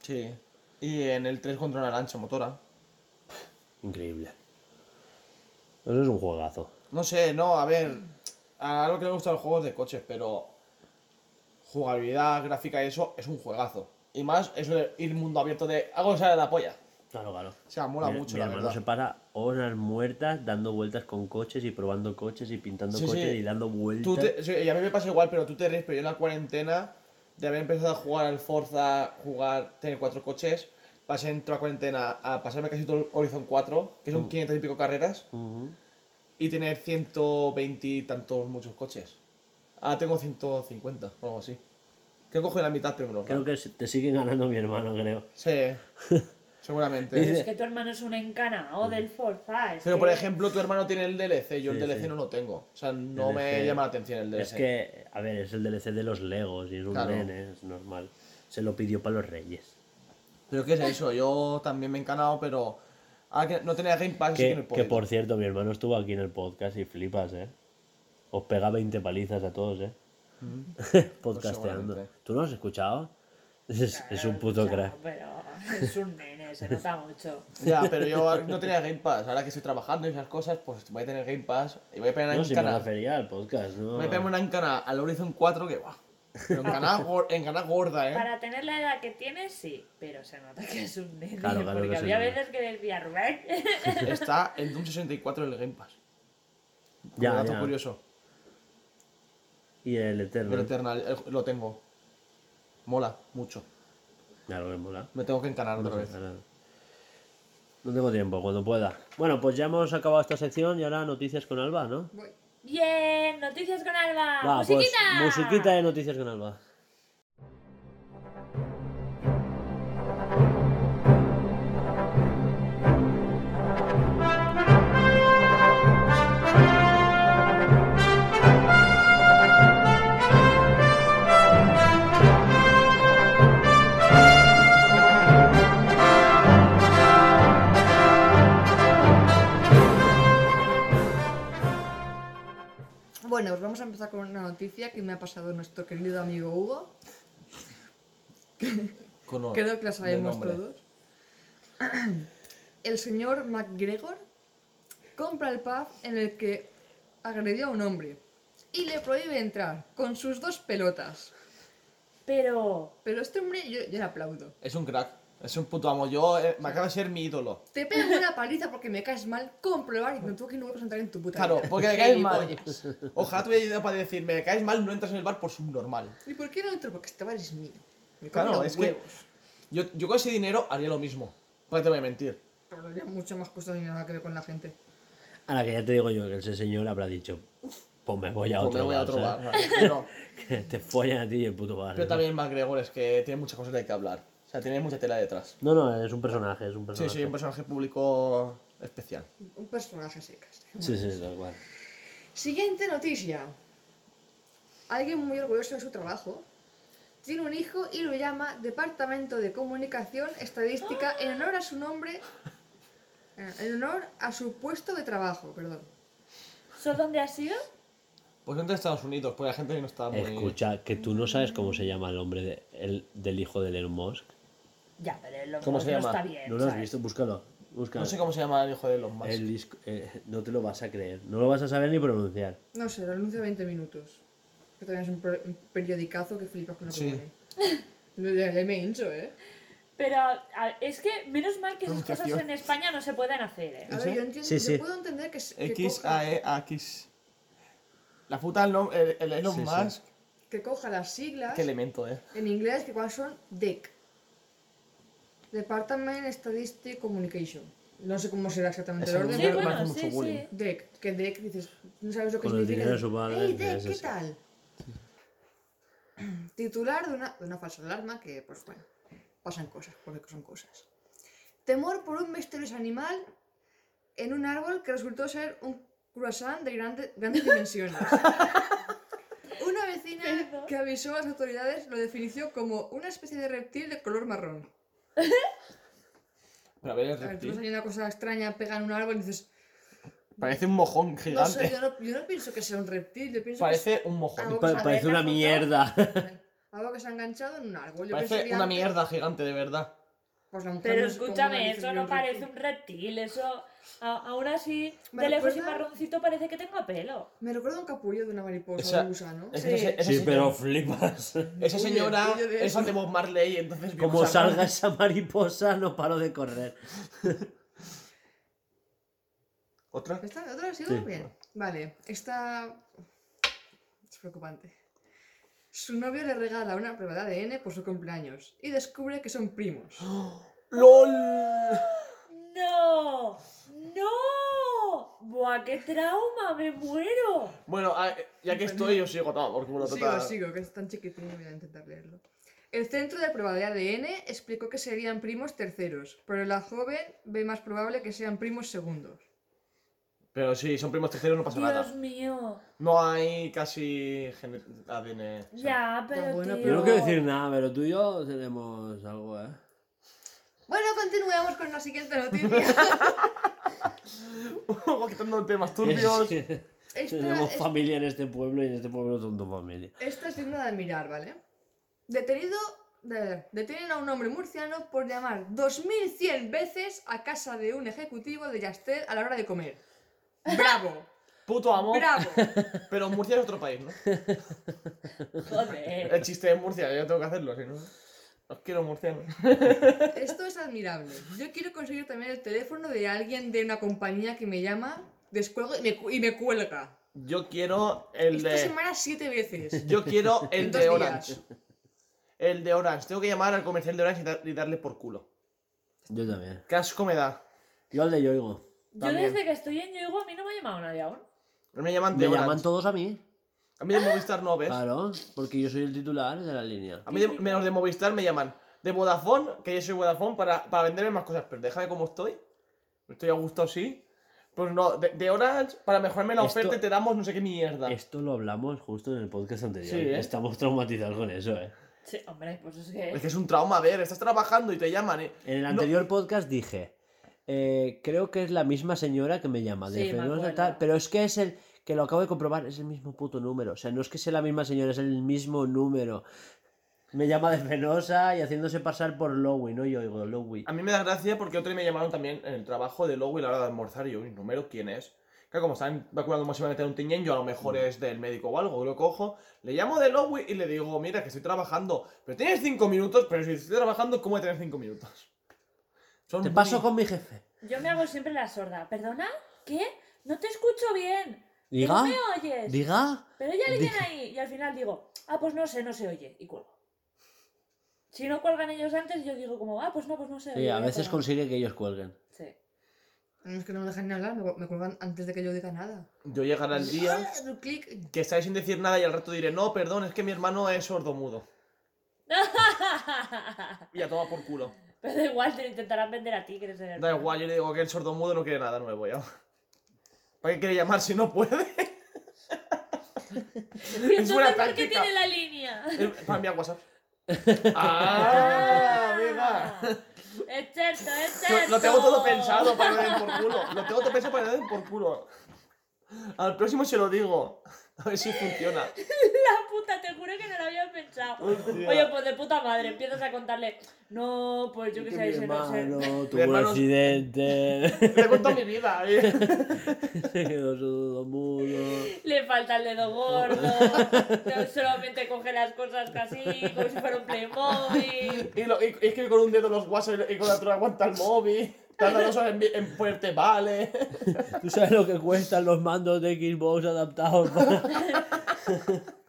[SPEAKER 4] Sí. Y en el 3 contra una lancha motora.
[SPEAKER 1] Increíble. Eso es un juegazo.
[SPEAKER 4] No sé, no, a ver. A lo que me gustan los juegos de coches, pero. Jugabilidad, gráfica y eso es un juegazo. Y más eso de ir mundo abierto de. Algo sale de la polla.
[SPEAKER 1] Claro, claro.
[SPEAKER 4] O sea, mola
[SPEAKER 1] Mi-
[SPEAKER 4] mucho,
[SPEAKER 1] mi
[SPEAKER 4] la
[SPEAKER 1] hermano
[SPEAKER 4] verdad.
[SPEAKER 1] se para horas muertas dando vueltas con coches y probando coches y pintando
[SPEAKER 4] Sí,
[SPEAKER 1] coches
[SPEAKER 4] sí.
[SPEAKER 1] y dando vueltas.
[SPEAKER 4] Tú te- sí, y a mí me pasa igual, pero tú te ríes, pero yo en la cuarentena, de haber empezado a jugar al Forza, jugar, tener cuatro coches, pasé en toda la cuarentena a pasarme casi todo el Horizon 4, que son 500 y pico carreras,
[SPEAKER 1] Ujú.
[SPEAKER 4] y tener 120 y tantos muchos coches. Ahora tengo 150 o algo así. Creo que cojo la mitad primero.
[SPEAKER 1] Creo que te sigue ganando mi hermano, creo.
[SPEAKER 4] Sí. Seguramente.
[SPEAKER 1] Dice-
[SPEAKER 3] es que tu hermano es un encanao del Forza.
[SPEAKER 4] Pero por ejemplo, tu hermano tiene el DLC, yo el DLC
[SPEAKER 1] sí.
[SPEAKER 4] no lo tengo. O sea, no me llama la atención el DLC.
[SPEAKER 1] Es que, a ver, es el DLC de los Legos y es un
[SPEAKER 4] Claro.
[SPEAKER 1] nene, es normal. Se lo pidió para los Reyes.
[SPEAKER 4] Pero ¿qué es eso? Yo también me he encanado, pero... Ah, que no tenía Game Pass, que no
[SPEAKER 1] Que, por cierto, mi hermano estuvo aquí en el podcast y flipas, ¿eh? Os pega 20 palizas a todos, ¿eh? Podcasteando.
[SPEAKER 4] seguramente.
[SPEAKER 1] ¿Tú no has escuchado? Es, es un puto crack.
[SPEAKER 3] Pero es un nene, se nota mucho.
[SPEAKER 4] Ya, pero yo no tenía Game Pass. Ahora que estoy trabajando y esas cosas, pues voy a tener Game Pass y voy a pegar
[SPEAKER 1] No,
[SPEAKER 4] en
[SPEAKER 1] si refería al podcast, ¿no?
[SPEAKER 4] Voy a pegarme una encana al Horizon 4 que va. Pero gor- encana gorda, ¿eh?
[SPEAKER 3] Para tener la edad que tiene, sí, pero se nota que es un nene.
[SPEAKER 1] Claro, claro
[SPEAKER 3] porque
[SPEAKER 1] un
[SPEAKER 3] había veces que decía, Rubén,
[SPEAKER 4] Está en Doom 64 el Game Pass.
[SPEAKER 1] Ya,
[SPEAKER 4] dato
[SPEAKER 1] ya.
[SPEAKER 4] curioso.
[SPEAKER 1] Y el Eterno.
[SPEAKER 4] El Eternal eh, lo tengo. Mola mucho.
[SPEAKER 1] Claro que mola.
[SPEAKER 4] Me tengo que encanar otra vez.
[SPEAKER 1] No tengo tiempo, cuando pueda. Bueno, pues ya hemos acabado esta sección y ahora noticias con Alba, ¿no?
[SPEAKER 2] Voy.
[SPEAKER 3] bien, noticias con Alba.
[SPEAKER 1] Va, pues
[SPEAKER 3] ¡Musiquita!
[SPEAKER 1] musiquita de noticias con Alba.
[SPEAKER 2] Bueno, pues vamos a empezar con una noticia que me ha pasado nuestro querido amigo Hugo. Creo que la sabemos todos. El señor McGregor compra el pub en el que agredió a un hombre y le prohíbe entrar con sus dos pelotas.
[SPEAKER 3] Pero,
[SPEAKER 2] Pero este hombre, yo, yo le aplaudo.
[SPEAKER 4] Es un crack. Es un puto amo. Yo eh, me acaba de ser mi ídolo.
[SPEAKER 2] Te pego una paliza porque me caes mal, comprobar y no tú que no vuelvas a entrar en tu puta
[SPEAKER 4] Claro,
[SPEAKER 2] vida.
[SPEAKER 4] porque me caes mal. Ojalá tuviera idea para decir, me caes mal, no entras en el bar por subnormal.
[SPEAKER 2] ¿Y por qué no entro? Porque este bar es mío. Me
[SPEAKER 4] Claro,
[SPEAKER 2] los
[SPEAKER 4] es que
[SPEAKER 2] huevos.
[SPEAKER 4] yo, yo con ese dinero haría lo mismo. ¿Para qué te voy a mentir?
[SPEAKER 2] Pero habría mucho más cosas ni nada que ver con la gente.
[SPEAKER 1] Ahora que ya te digo yo que ese señor habrá dicho, pues me voy a
[SPEAKER 4] Pues
[SPEAKER 1] otro
[SPEAKER 4] me voy a
[SPEAKER 1] bar,
[SPEAKER 4] otro bar. ¿sabes? Pero,
[SPEAKER 1] Que te follan a ti y el puto bar.
[SPEAKER 4] pero
[SPEAKER 1] ¿sabes?
[SPEAKER 4] también McGregor es que tiene muchas cosas de que hablar. O sea, tiene mucha tela detrás.
[SPEAKER 1] No, no, es un personaje, es un
[SPEAKER 4] Sí,
[SPEAKER 1] personaje.
[SPEAKER 4] sí, un personaje público especial.
[SPEAKER 2] Un personaje secas.
[SPEAKER 1] Sí, sí, tal cual.
[SPEAKER 2] Siguiente noticia. Alguien muy orgulloso de su trabajo tiene un hijo y lo llama Departamento de Comunicación Estadística en honor a su nombre, eh, en honor a su puesto de trabajo, perdón.
[SPEAKER 3] ¿eso dónde has sido?
[SPEAKER 4] Pues entre Estados Unidos, porque la gente no está muy...
[SPEAKER 1] Escucha, que tú no sabes cómo se llama el hombre de- el- del hijo de Elon Musk.
[SPEAKER 3] Ya, pero el
[SPEAKER 4] ¿Cómo se
[SPEAKER 3] no
[SPEAKER 4] llama?
[SPEAKER 3] está bien.
[SPEAKER 1] ¿No lo has
[SPEAKER 3] ¿sabes?
[SPEAKER 1] visto? Búscalo. búscalo.
[SPEAKER 4] No sé cómo se llama el hijo de Elon Musk.
[SPEAKER 1] El disco- eh, no te lo vas a creer. No lo vas a saber ni pronunciar.
[SPEAKER 2] No sé, lo anuncio 20 minutos. Que también es un, un periodicazo que flipas con lo que
[SPEAKER 4] Sí.
[SPEAKER 2] pone. Lo- Ya, ya me hincho, ¿eh?
[SPEAKER 3] Pero a- es que menos mal que esas cosas
[SPEAKER 4] Pronunciación.
[SPEAKER 3] en España no se pueden hacer, ¿eh?
[SPEAKER 2] A ver, yo entiendo,
[SPEAKER 1] Sí,
[SPEAKER 2] yo
[SPEAKER 1] sí.
[SPEAKER 2] puedo entender que, s- que
[SPEAKER 4] X,
[SPEAKER 2] coja-
[SPEAKER 4] A, E, A, X. La puta, el, nom- el, el Elon
[SPEAKER 1] Sí, sí.
[SPEAKER 4] Musk.
[SPEAKER 2] que coja las siglas
[SPEAKER 4] Qué elemento, eh.
[SPEAKER 2] en inglés que cuáles son DEC. Department Statistics Communication. No sé cómo será exactamente el orden, pero
[SPEAKER 3] bueno,
[SPEAKER 4] mucho
[SPEAKER 3] sí,
[SPEAKER 4] bullying.
[SPEAKER 3] sí.
[SPEAKER 2] DEC, que DEC dices, no sabes lo que
[SPEAKER 1] Con el
[SPEAKER 2] significa.
[SPEAKER 1] dinero de su padre,
[SPEAKER 2] ¡Ey, DEC,
[SPEAKER 1] ese
[SPEAKER 2] qué tal! Titular de una, de una falsa alarma que, pues bueno, pasan cosas, porque son cosas. Temor por un misterioso animal en un árbol que resultó ser un croissant de grande- grandes dimensiones. Una vecina
[SPEAKER 3] Perdón.
[SPEAKER 2] que avisó a las autoridades lo definió como una especie de reptil de color marrón.
[SPEAKER 4] Pero a ver, el
[SPEAKER 2] A ver, tú ves
[SPEAKER 4] reptil.
[SPEAKER 2] ahí una cosa extraña pega en un árbol y dices,
[SPEAKER 4] Parece un mojón
[SPEAKER 2] no
[SPEAKER 4] gigante.
[SPEAKER 2] sé, yo no, yo no pienso que sea un reptil, yo pienso
[SPEAKER 4] Parece un mojón.
[SPEAKER 1] Pa-
[SPEAKER 2] a ver
[SPEAKER 1] parece
[SPEAKER 3] la
[SPEAKER 1] una
[SPEAKER 3] foto.
[SPEAKER 1] mierda.
[SPEAKER 2] que es algo que se ha enganchado en un árbol. Yo
[SPEAKER 4] Parece
[SPEAKER 2] pensaría
[SPEAKER 4] una
[SPEAKER 2] antes,
[SPEAKER 4] mierda gigante, de verdad.
[SPEAKER 2] pues la mujer
[SPEAKER 3] Pero
[SPEAKER 2] no sé cómo
[SPEAKER 3] escúchame, eso no
[SPEAKER 2] un
[SPEAKER 3] parece un reptil, eso a- aún así,
[SPEAKER 2] Me
[SPEAKER 3] de lejos y marroncito parece que tenga pelo.
[SPEAKER 2] Me recuerda un capullo de una mariposa
[SPEAKER 4] Esa-
[SPEAKER 2] de un gusano.
[SPEAKER 4] Es
[SPEAKER 3] Sí.
[SPEAKER 4] que esa, esa
[SPEAKER 1] Sí,
[SPEAKER 4] señora-
[SPEAKER 1] pero flipas.
[SPEAKER 4] esa señora
[SPEAKER 2] de
[SPEAKER 4] es de Bob Marley, entonces
[SPEAKER 1] Como salga esa mariposa, no paro de correr.
[SPEAKER 2] ¿Esta otra ha sido
[SPEAKER 1] Sí.
[SPEAKER 2] bien? Vale, esta es preocupante. Su novio le regala una prueba de ADN por su cumpleaños y descubre que son primos.
[SPEAKER 4] ¡LOL!
[SPEAKER 3] ¡No! ¡No! ¡Buah, qué trauma! ¡Me muero!
[SPEAKER 4] Bueno, a- ya que estoy, yo sigo todo, porque bueno,
[SPEAKER 2] Sigo,
[SPEAKER 4] total.
[SPEAKER 2] sigo, que es tan chiquitín voy a intentar leerlo. El centro de prueba de ADN explicó que serían primos terceros, pero la joven ve más probable que sean primos segundos.
[SPEAKER 4] Pero sí, son primos terceros, no pasa
[SPEAKER 3] Dios
[SPEAKER 4] nada.
[SPEAKER 3] mío.
[SPEAKER 4] No hay casi ADN. o sea,
[SPEAKER 3] Ya, pero
[SPEAKER 2] bueno,
[SPEAKER 3] tío.
[SPEAKER 1] Yo no quiero decir nada, pero tú y yo tenemos algo, ¿eh?
[SPEAKER 2] Bueno, continuemos con la siguiente noticia.
[SPEAKER 4] Quitando temas turbios.
[SPEAKER 1] Es que
[SPEAKER 2] Esta
[SPEAKER 1] tenemos
[SPEAKER 2] es-
[SPEAKER 1] familia en este pueblo y en este pueblo son tu familia.
[SPEAKER 2] Esta es digna de admirar, ¿vale? Detenido. de- detienen a un hombre murciano por llamar 2100 veces a casa de un ejecutivo de Yastel a la hora de comer. ¡Bravo!
[SPEAKER 4] Puto amo.
[SPEAKER 2] ¡Bravo!
[SPEAKER 4] Pero Murcia es otro país, ¿no?
[SPEAKER 3] Joder.
[SPEAKER 4] El chiste de Murcia, yo tengo que hacerlo, si no. Os quiero murcianos.
[SPEAKER 2] Esto es admirable. Yo quiero conseguir también el teléfono de alguien de una compañía que me llama, descuelgo y me, cu- y me cuelga.
[SPEAKER 4] Yo quiero el
[SPEAKER 2] Esta
[SPEAKER 4] de.
[SPEAKER 2] semana siete veces.
[SPEAKER 4] Yo quiero el de Orange.
[SPEAKER 2] días.
[SPEAKER 4] El de Orange. Tengo que llamar al comercial de Orange y, dar- y darle por culo.
[SPEAKER 1] Yo también.
[SPEAKER 4] Qué asco me da.
[SPEAKER 1] Yo al de Yoigo.
[SPEAKER 3] Yo desde que estoy en Yoigo a mí no me ha llamado nadie aún.
[SPEAKER 4] Me llaman
[SPEAKER 1] Me
[SPEAKER 4] de
[SPEAKER 1] llaman
[SPEAKER 4] Orange.
[SPEAKER 1] todos a mí.
[SPEAKER 4] A mí de Movistar no ves.
[SPEAKER 1] Claro, porque yo soy el titular de la línea.
[SPEAKER 4] A mí de, menos de Movistar me llaman de Vodafone, que yo soy Vodafone, para, para venderme más cosas. Pero déjame como estoy. Estoy a gusto así. Pues no, de, de Orange, para mejorarme la
[SPEAKER 1] Esto-
[SPEAKER 4] oferta te damos no sé qué mierda.
[SPEAKER 1] Esto lo hablamos justo en el podcast anterior.
[SPEAKER 4] Sí, ¿eh?
[SPEAKER 1] Estamos traumatizados con eso, ¿eh?
[SPEAKER 3] Sí, hombre, pues es que.
[SPEAKER 4] Es que es un trauma, a ver, estás trabajando y te llaman. ¿eh?
[SPEAKER 1] En el
[SPEAKER 4] No-
[SPEAKER 1] anterior podcast dije, eh, creo que es la misma señora que me llama de
[SPEAKER 3] Sí, me
[SPEAKER 1] Fenosa
[SPEAKER 3] acuerdo.
[SPEAKER 1] tal, pero es que es el que lo acabo de comprobar, es el mismo puto número. O sea, no es que sea la misma señora, es el mismo número. Me llama de Fenosa y haciéndose pasar por Lowy, no yo oigo Lowy.
[SPEAKER 4] A mí me da gracia porque otro día me llamaron también en el trabajo de Lowy a la hora de almorzar y yo, ¿mi número quién es? Que como están vacunando va a meter un tiñén, yo a lo mejor es del médico o algo, lo cojo, le llamo de Lowy y le digo, mira que estoy trabajando, pero tienes cinco minutos, pero si estoy trabajando, ¿cómo voy a tener cinco minutos? Son
[SPEAKER 1] Te
[SPEAKER 4] muy-
[SPEAKER 1] paso con mi jefe.
[SPEAKER 3] Yo me hago siempre la sorda. ¿Perdona? ¿Qué? No te escucho bien. ¿Que
[SPEAKER 1] Diga,
[SPEAKER 3] ¿No me oyes?
[SPEAKER 1] diga.
[SPEAKER 3] Pero hay alguien
[SPEAKER 1] Diga.
[SPEAKER 3] ahí. Y al final digo, ah, pues no sé, no se oye. Y cuelgo. Si no cuelgan ellos antes, yo digo como, ah, pues no, pues no se oye.
[SPEAKER 1] Sí, a veces consigue que ellos cuelguen.
[SPEAKER 3] Sí.
[SPEAKER 2] No es que no me dejan ni hablar, me, me cuelgan antes de que yo diga nada.
[SPEAKER 4] Yo llegará el día
[SPEAKER 2] Ah,
[SPEAKER 4] que estáis sin decir nada y al rato diré, no, perdón, es que mi hermano es sordomudo. Y ya toma por culo.
[SPEAKER 3] Pero da igual, te lo intentarán vender a ti, que eres el
[SPEAKER 4] Da igual, yo le digo que el sordomudo no quiere nada nuevo ya. ¿Para qué quiere llamar si no puede?
[SPEAKER 3] ¿Y
[SPEAKER 4] Es buena
[SPEAKER 3] entonces por qué
[SPEAKER 4] táctica.
[SPEAKER 3] tiene la línea?
[SPEAKER 4] Para enviar WhatsApp. ¡Ah! amiga!
[SPEAKER 3] Es cierto, es
[SPEAKER 4] Lo,
[SPEAKER 3] cierto.
[SPEAKER 4] lo tengo todo pensado para que le den por culo. Lo tengo todo pensado para que le den por culo. Al próximo se lo digo. A ver si funciona.
[SPEAKER 3] La puta, te juro que no lo había pensado.
[SPEAKER 4] Hostia.
[SPEAKER 3] Oye, pues de puta madre, empiezas a contarle, no, pues yo que
[SPEAKER 1] Que
[SPEAKER 3] sé, ese no sé.
[SPEAKER 1] hermano tuvo un accidente.
[SPEAKER 4] Le cuento mi vida. ¿eh?
[SPEAKER 1] Se quedó sordomudo.
[SPEAKER 3] Le falta el dedo gordo, no solamente coge las cosas casi, como si fuera un Playmobil.
[SPEAKER 4] Y, lo, y, y es que con un dedo los guasos y con el otro aguanta el móvil. Tarda dos horas en, en ponerte vale.
[SPEAKER 1] ¿Tú sabes lo que cuestan los mandos de Xbox adaptados para...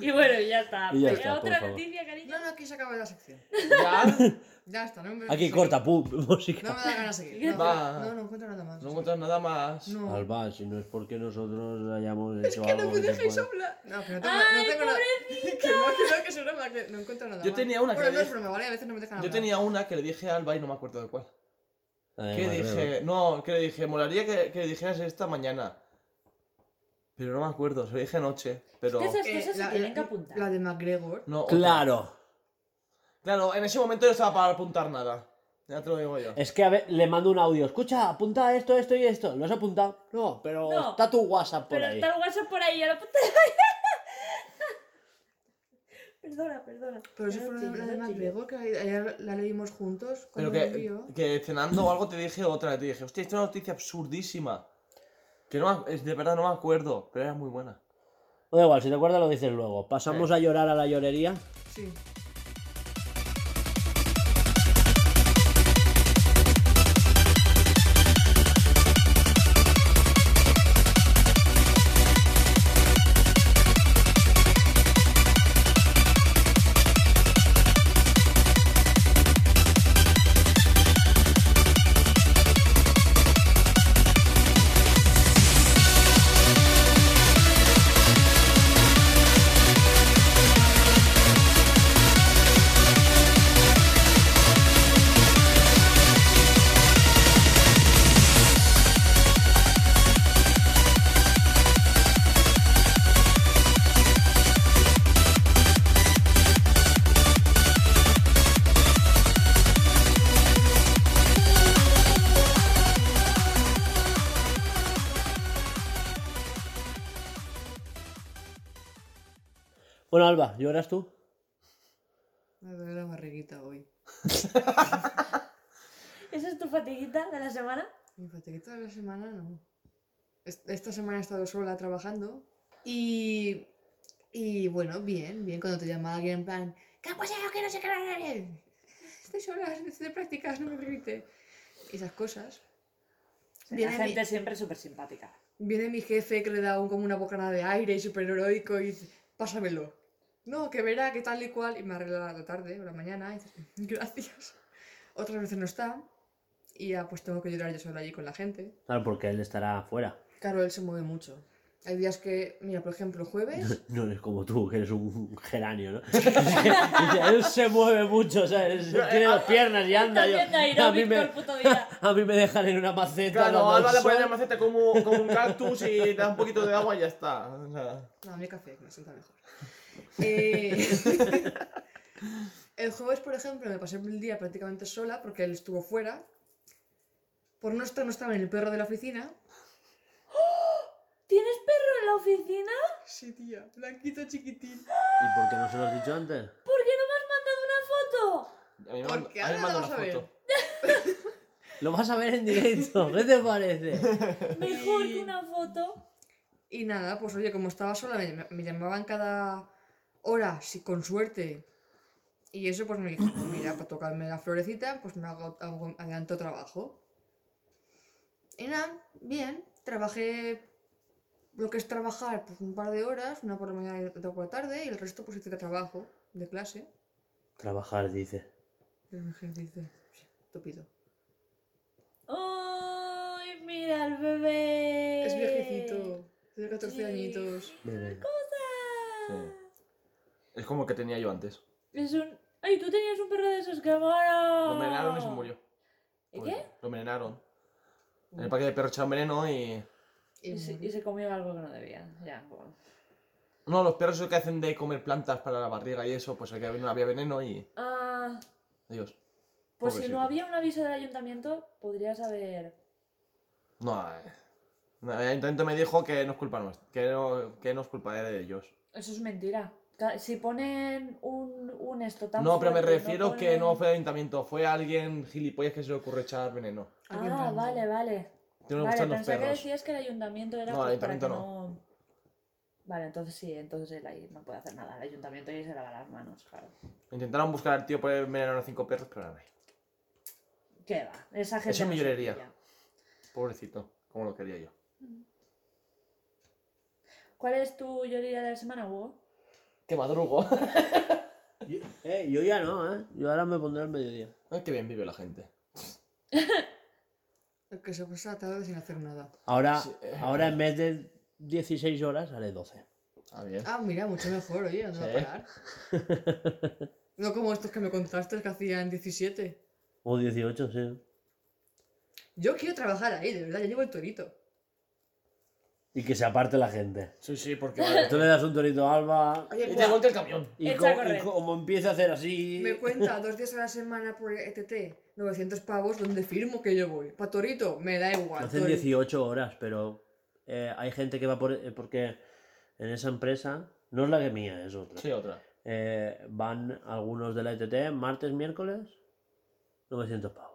[SPEAKER 3] Y bueno, ya está.
[SPEAKER 1] Y ya
[SPEAKER 3] Eh,
[SPEAKER 1] está, por
[SPEAKER 3] Otra
[SPEAKER 1] favor.
[SPEAKER 3] noticia, cariño.
[SPEAKER 2] No, no, aquí se acaba la sección.
[SPEAKER 4] Ya.
[SPEAKER 2] Ya está, no me.
[SPEAKER 1] Aquí corta, pum,
[SPEAKER 2] No
[SPEAKER 1] música.
[SPEAKER 2] me da ganas de seguir. No,
[SPEAKER 4] Va.
[SPEAKER 2] no, no encuentro nada más.
[SPEAKER 4] No encuentras nada más.
[SPEAKER 2] No.
[SPEAKER 1] Alba, si no es porque nosotros hayamos
[SPEAKER 2] Es
[SPEAKER 1] hecho
[SPEAKER 2] que no
[SPEAKER 1] algo que te
[SPEAKER 2] dejéis
[SPEAKER 1] pueda-
[SPEAKER 2] hablar. No, pero no tengo,
[SPEAKER 3] ¡Ay,
[SPEAKER 2] no tengo nada. Que no, que no, que es broma, que no encuentro nada
[SPEAKER 4] Yo
[SPEAKER 2] más.
[SPEAKER 4] tenía una que
[SPEAKER 2] Bueno,
[SPEAKER 4] le
[SPEAKER 2] no es
[SPEAKER 4] dije-
[SPEAKER 2] broma, ¿vale? A veces no me dejan
[SPEAKER 4] Yo
[SPEAKER 2] hablar.
[SPEAKER 4] tenía una que le dije a Alba y no me acuerdo de cuál.
[SPEAKER 1] Ay,
[SPEAKER 4] ¿Qué
[SPEAKER 1] madre
[SPEAKER 4] dije? No, que le dije, molaría que, que dijeras esta mañana. Pero no me acuerdo, se lo dije anoche. Pero.
[SPEAKER 3] Es que esas
[SPEAKER 2] Eh,
[SPEAKER 3] se
[SPEAKER 2] la,
[SPEAKER 3] tienen que
[SPEAKER 2] la-
[SPEAKER 3] apuntar.
[SPEAKER 2] la de McGregor.
[SPEAKER 4] No, otra.
[SPEAKER 1] Claro.
[SPEAKER 4] Claro, en ese momento yo estaba para apuntar nada. Ya te lo digo yo.
[SPEAKER 1] Es que a ver, le mando un audio. Escucha, apunta esto, esto y esto. ¿Lo has apuntado? No, pero
[SPEAKER 3] No.
[SPEAKER 1] está tu WhatsApp por
[SPEAKER 3] Pero
[SPEAKER 1] ahí.
[SPEAKER 3] está el WhatsApp por ahí, a la puta. Perdona, perdona.
[SPEAKER 2] Pero eso fue la de. McGregor, que ayer la leímos juntos.
[SPEAKER 4] Pero
[SPEAKER 2] Cuando me
[SPEAKER 4] que, que cenando o algo te dije otra. Te dije, hostia, esto es una noticia absurdísima. Que no es de verdad no me acuerdo, pero era muy buena.
[SPEAKER 1] Da igual, si te acuerdas lo dices luego. Pasamos
[SPEAKER 4] Sí.
[SPEAKER 1] a llorar a la llorería.
[SPEAKER 2] Sí.
[SPEAKER 1] ¿Lloras tú?
[SPEAKER 2] Me duele la barriguita hoy.
[SPEAKER 3] ¿Esa es tu fatiguita de la semana?
[SPEAKER 2] Mi fatiguita de la semana no. Es- Esta semana he estado sola trabajando y. Y bueno, bien, bien. Cuando te llama alguien en plan, ¿qué ha pasado? Que no sé qué. Estoy sola, necesito prácticas, no me grite. Esas cosas.
[SPEAKER 3] La
[SPEAKER 2] Viene mi-
[SPEAKER 3] gente siempre súper simpática.
[SPEAKER 2] Viene mi jefe que le da un, como una bocanada de aire y súper heroico y dice, pásamelo. No, que verá, que tal y cual. Y me arregla la tarde o la mañana y dices, gracias. Otras veces no está. Y ya pues tengo que llorar yo sola allí con la gente.
[SPEAKER 1] Claro, porque él estará afuera.
[SPEAKER 2] Claro, él se mueve mucho. Hay días que, mira, por ejemplo, jueves.
[SPEAKER 1] No eres como tú, que eres un geranio, ¿no? Él se mueve mucho, ¿sabes? Tiene dos piernas y anda. Yo, a, mí me, a mí me dejan en una maceta.
[SPEAKER 4] Claro, Alba le pone
[SPEAKER 1] sol.
[SPEAKER 4] la maceta como, como un cactus y te da un poquito de agua y ya está. O sea,
[SPEAKER 2] No, a mí café, que me sienta mejor. Eh, el jueves, por ejemplo, me pasé el día prácticamente sola porque él estuvo fuera. Por no estar, no estaba en el perro de la oficina.
[SPEAKER 3] ¿Tienes perro en la oficina?
[SPEAKER 2] Sí, tía, blanquito chiquitín.
[SPEAKER 1] ¿Y por qué no se lo has dicho antes?
[SPEAKER 3] ¿Por qué no me has mandado una foto?
[SPEAKER 4] a mí me
[SPEAKER 2] Porque
[SPEAKER 4] a mí
[SPEAKER 2] ahora lo vas a ver.
[SPEAKER 1] Lo vas a ver en directo, ¿qué te parece?
[SPEAKER 3] Mejor
[SPEAKER 2] Y-
[SPEAKER 3] que una foto.
[SPEAKER 2] Y nada, pues oye, como estaba sola, me, me llamaban cada hora, si con suerte. Y eso, pues me dije, pues mira, para tocarme la florecita, pues me hago, hago- adelanto trabajo. Y nada, bien, trabajé lo que es trabajar, pues un par de horas, una por la mañana y otra por la tarde, y el resto, pues hice de trabajo, de clase.
[SPEAKER 1] Trabajar, dice.
[SPEAKER 2] Jefe dice, sí, estúpido.
[SPEAKER 3] ¡Ay, mira el bebé!
[SPEAKER 2] Es viejecito, tiene 14
[SPEAKER 3] Sí.
[SPEAKER 2] añitos.
[SPEAKER 1] Bebé.
[SPEAKER 4] Sí. Es como el que tenía yo antes.
[SPEAKER 3] Es un... ¡Ay, tú tenías un perro de esos que mola!
[SPEAKER 4] Lo envenenaron y se murió.
[SPEAKER 3] ¿Y qué?
[SPEAKER 4] Lo envenenaron. En el parque de perros echaron veneno y...
[SPEAKER 2] Y
[SPEAKER 3] se, y se comió algo que no debía. Ya, bueno.
[SPEAKER 4] No, los perros que hacen de comer plantas para la barriga y eso, pues aquí había había veneno y...
[SPEAKER 3] Ah,
[SPEAKER 4] Adiós.
[SPEAKER 3] pues si
[SPEAKER 4] Pobrecito.
[SPEAKER 3] no había un aviso del ayuntamiento, podrías haber...
[SPEAKER 4] No, eh, no, el ayuntamiento me dijo que no es culpa nuestra, que no, que no es culpa de ellos.
[SPEAKER 3] Eso es mentira. Si ponen un, un esto tan
[SPEAKER 4] No, pero me
[SPEAKER 3] fuerte,
[SPEAKER 4] refiero que no fue el ayuntamiento, fue alguien gilipollas que se le ocurre echar veneno.
[SPEAKER 3] Ah, vale, vale.
[SPEAKER 4] Que no le
[SPEAKER 3] vale,
[SPEAKER 4] gustan los
[SPEAKER 3] pensé que
[SPEAKER 4] perros.
[SPEAKER 3] decías que el ayuntamiento era
[SPEAKER 4] No, el
[SPEAKER 3] pues, para que
[SPEAKER 4] ayuntamiento
[SPEAKER 3] no... Vale, entonces sí, entonces él ahí no puede hacer nada. El ayuntamiento ahí se lava las manos, claro.
[SPEAKER 4] Intentaron buscar al tío por envenenar a cinco perros, pero no hay.
[SPEAKER 3] ¿Qué va? Esa gente
[SPEAKER 4] Eso es
[SPEAKER 3] no se
[SPEAKER 4] millonería.
[SPEAKER 3] pilla.
[SPEAKER 4] Pobrecito, como lo quería yo.
[SPEAKER 3] ¿Cuál es tu lloría de la semana, Hugo?
[SPEAKER 4] ¡Qué madrugo!
[SPEAKER 1] Yo, eh, yo ya no, ¿eh? Yo ahora me pondré al mediodía.
[SPEAKER 4] Ay, qué bien vive la gente.
[SPEAKER 2] El que se pasa la tarde sin hacer nada.
[SPEAKER 1] Ahora,
[SPEAKER 4] Sí, eh.
[SPEAKER 1] ahora en vez de 16 horas haré 12.
[SPEAKER 4] Ah, bien.
[SPEAKER 2] Ah, mira, mucho mejor, oye, no va a
[SPEAKER 4] Sí.
[SPEAKER 2] parar. No como estos que me contaste que hacían 17.
[SPEAKER 1] O 18, sí.
[SPEAKER 2] Yo quiero trabajar ahí, de verdad, ya llevo el torito.
[SPEAKER 1] Y que se aparte la gente.
[SPEAKER 4] Sí, sí, porque vale.
[SPEAKER 1] Tú le das un torito a Alba
[SPEAKER 2] Oye,
[SPEAKER 4] Y
[SPEAKER 2] pues,
[SPEAKER 4] te monta el camión.
[SPEAKER 1] y, co- como empieza a hacer así...
[SPEAKER 2] me cuenta dos días a la semana por ETT, 900 pavos, donde firmo que yo voy. Pa' torito, me da igual.
[SPEAKER 1] Hacen
[SPEAKER 2] Torito.
[SPEAKER 1] 18 horas, pero eh, hay gente que va por... eh, porque en esa empresa, no es la que mía, es otra.
[SPEAKER 4] Sí, otra.
[SPEAKER 1] Eh, van algunos de la ETT martes, miércoles, 900 pavos.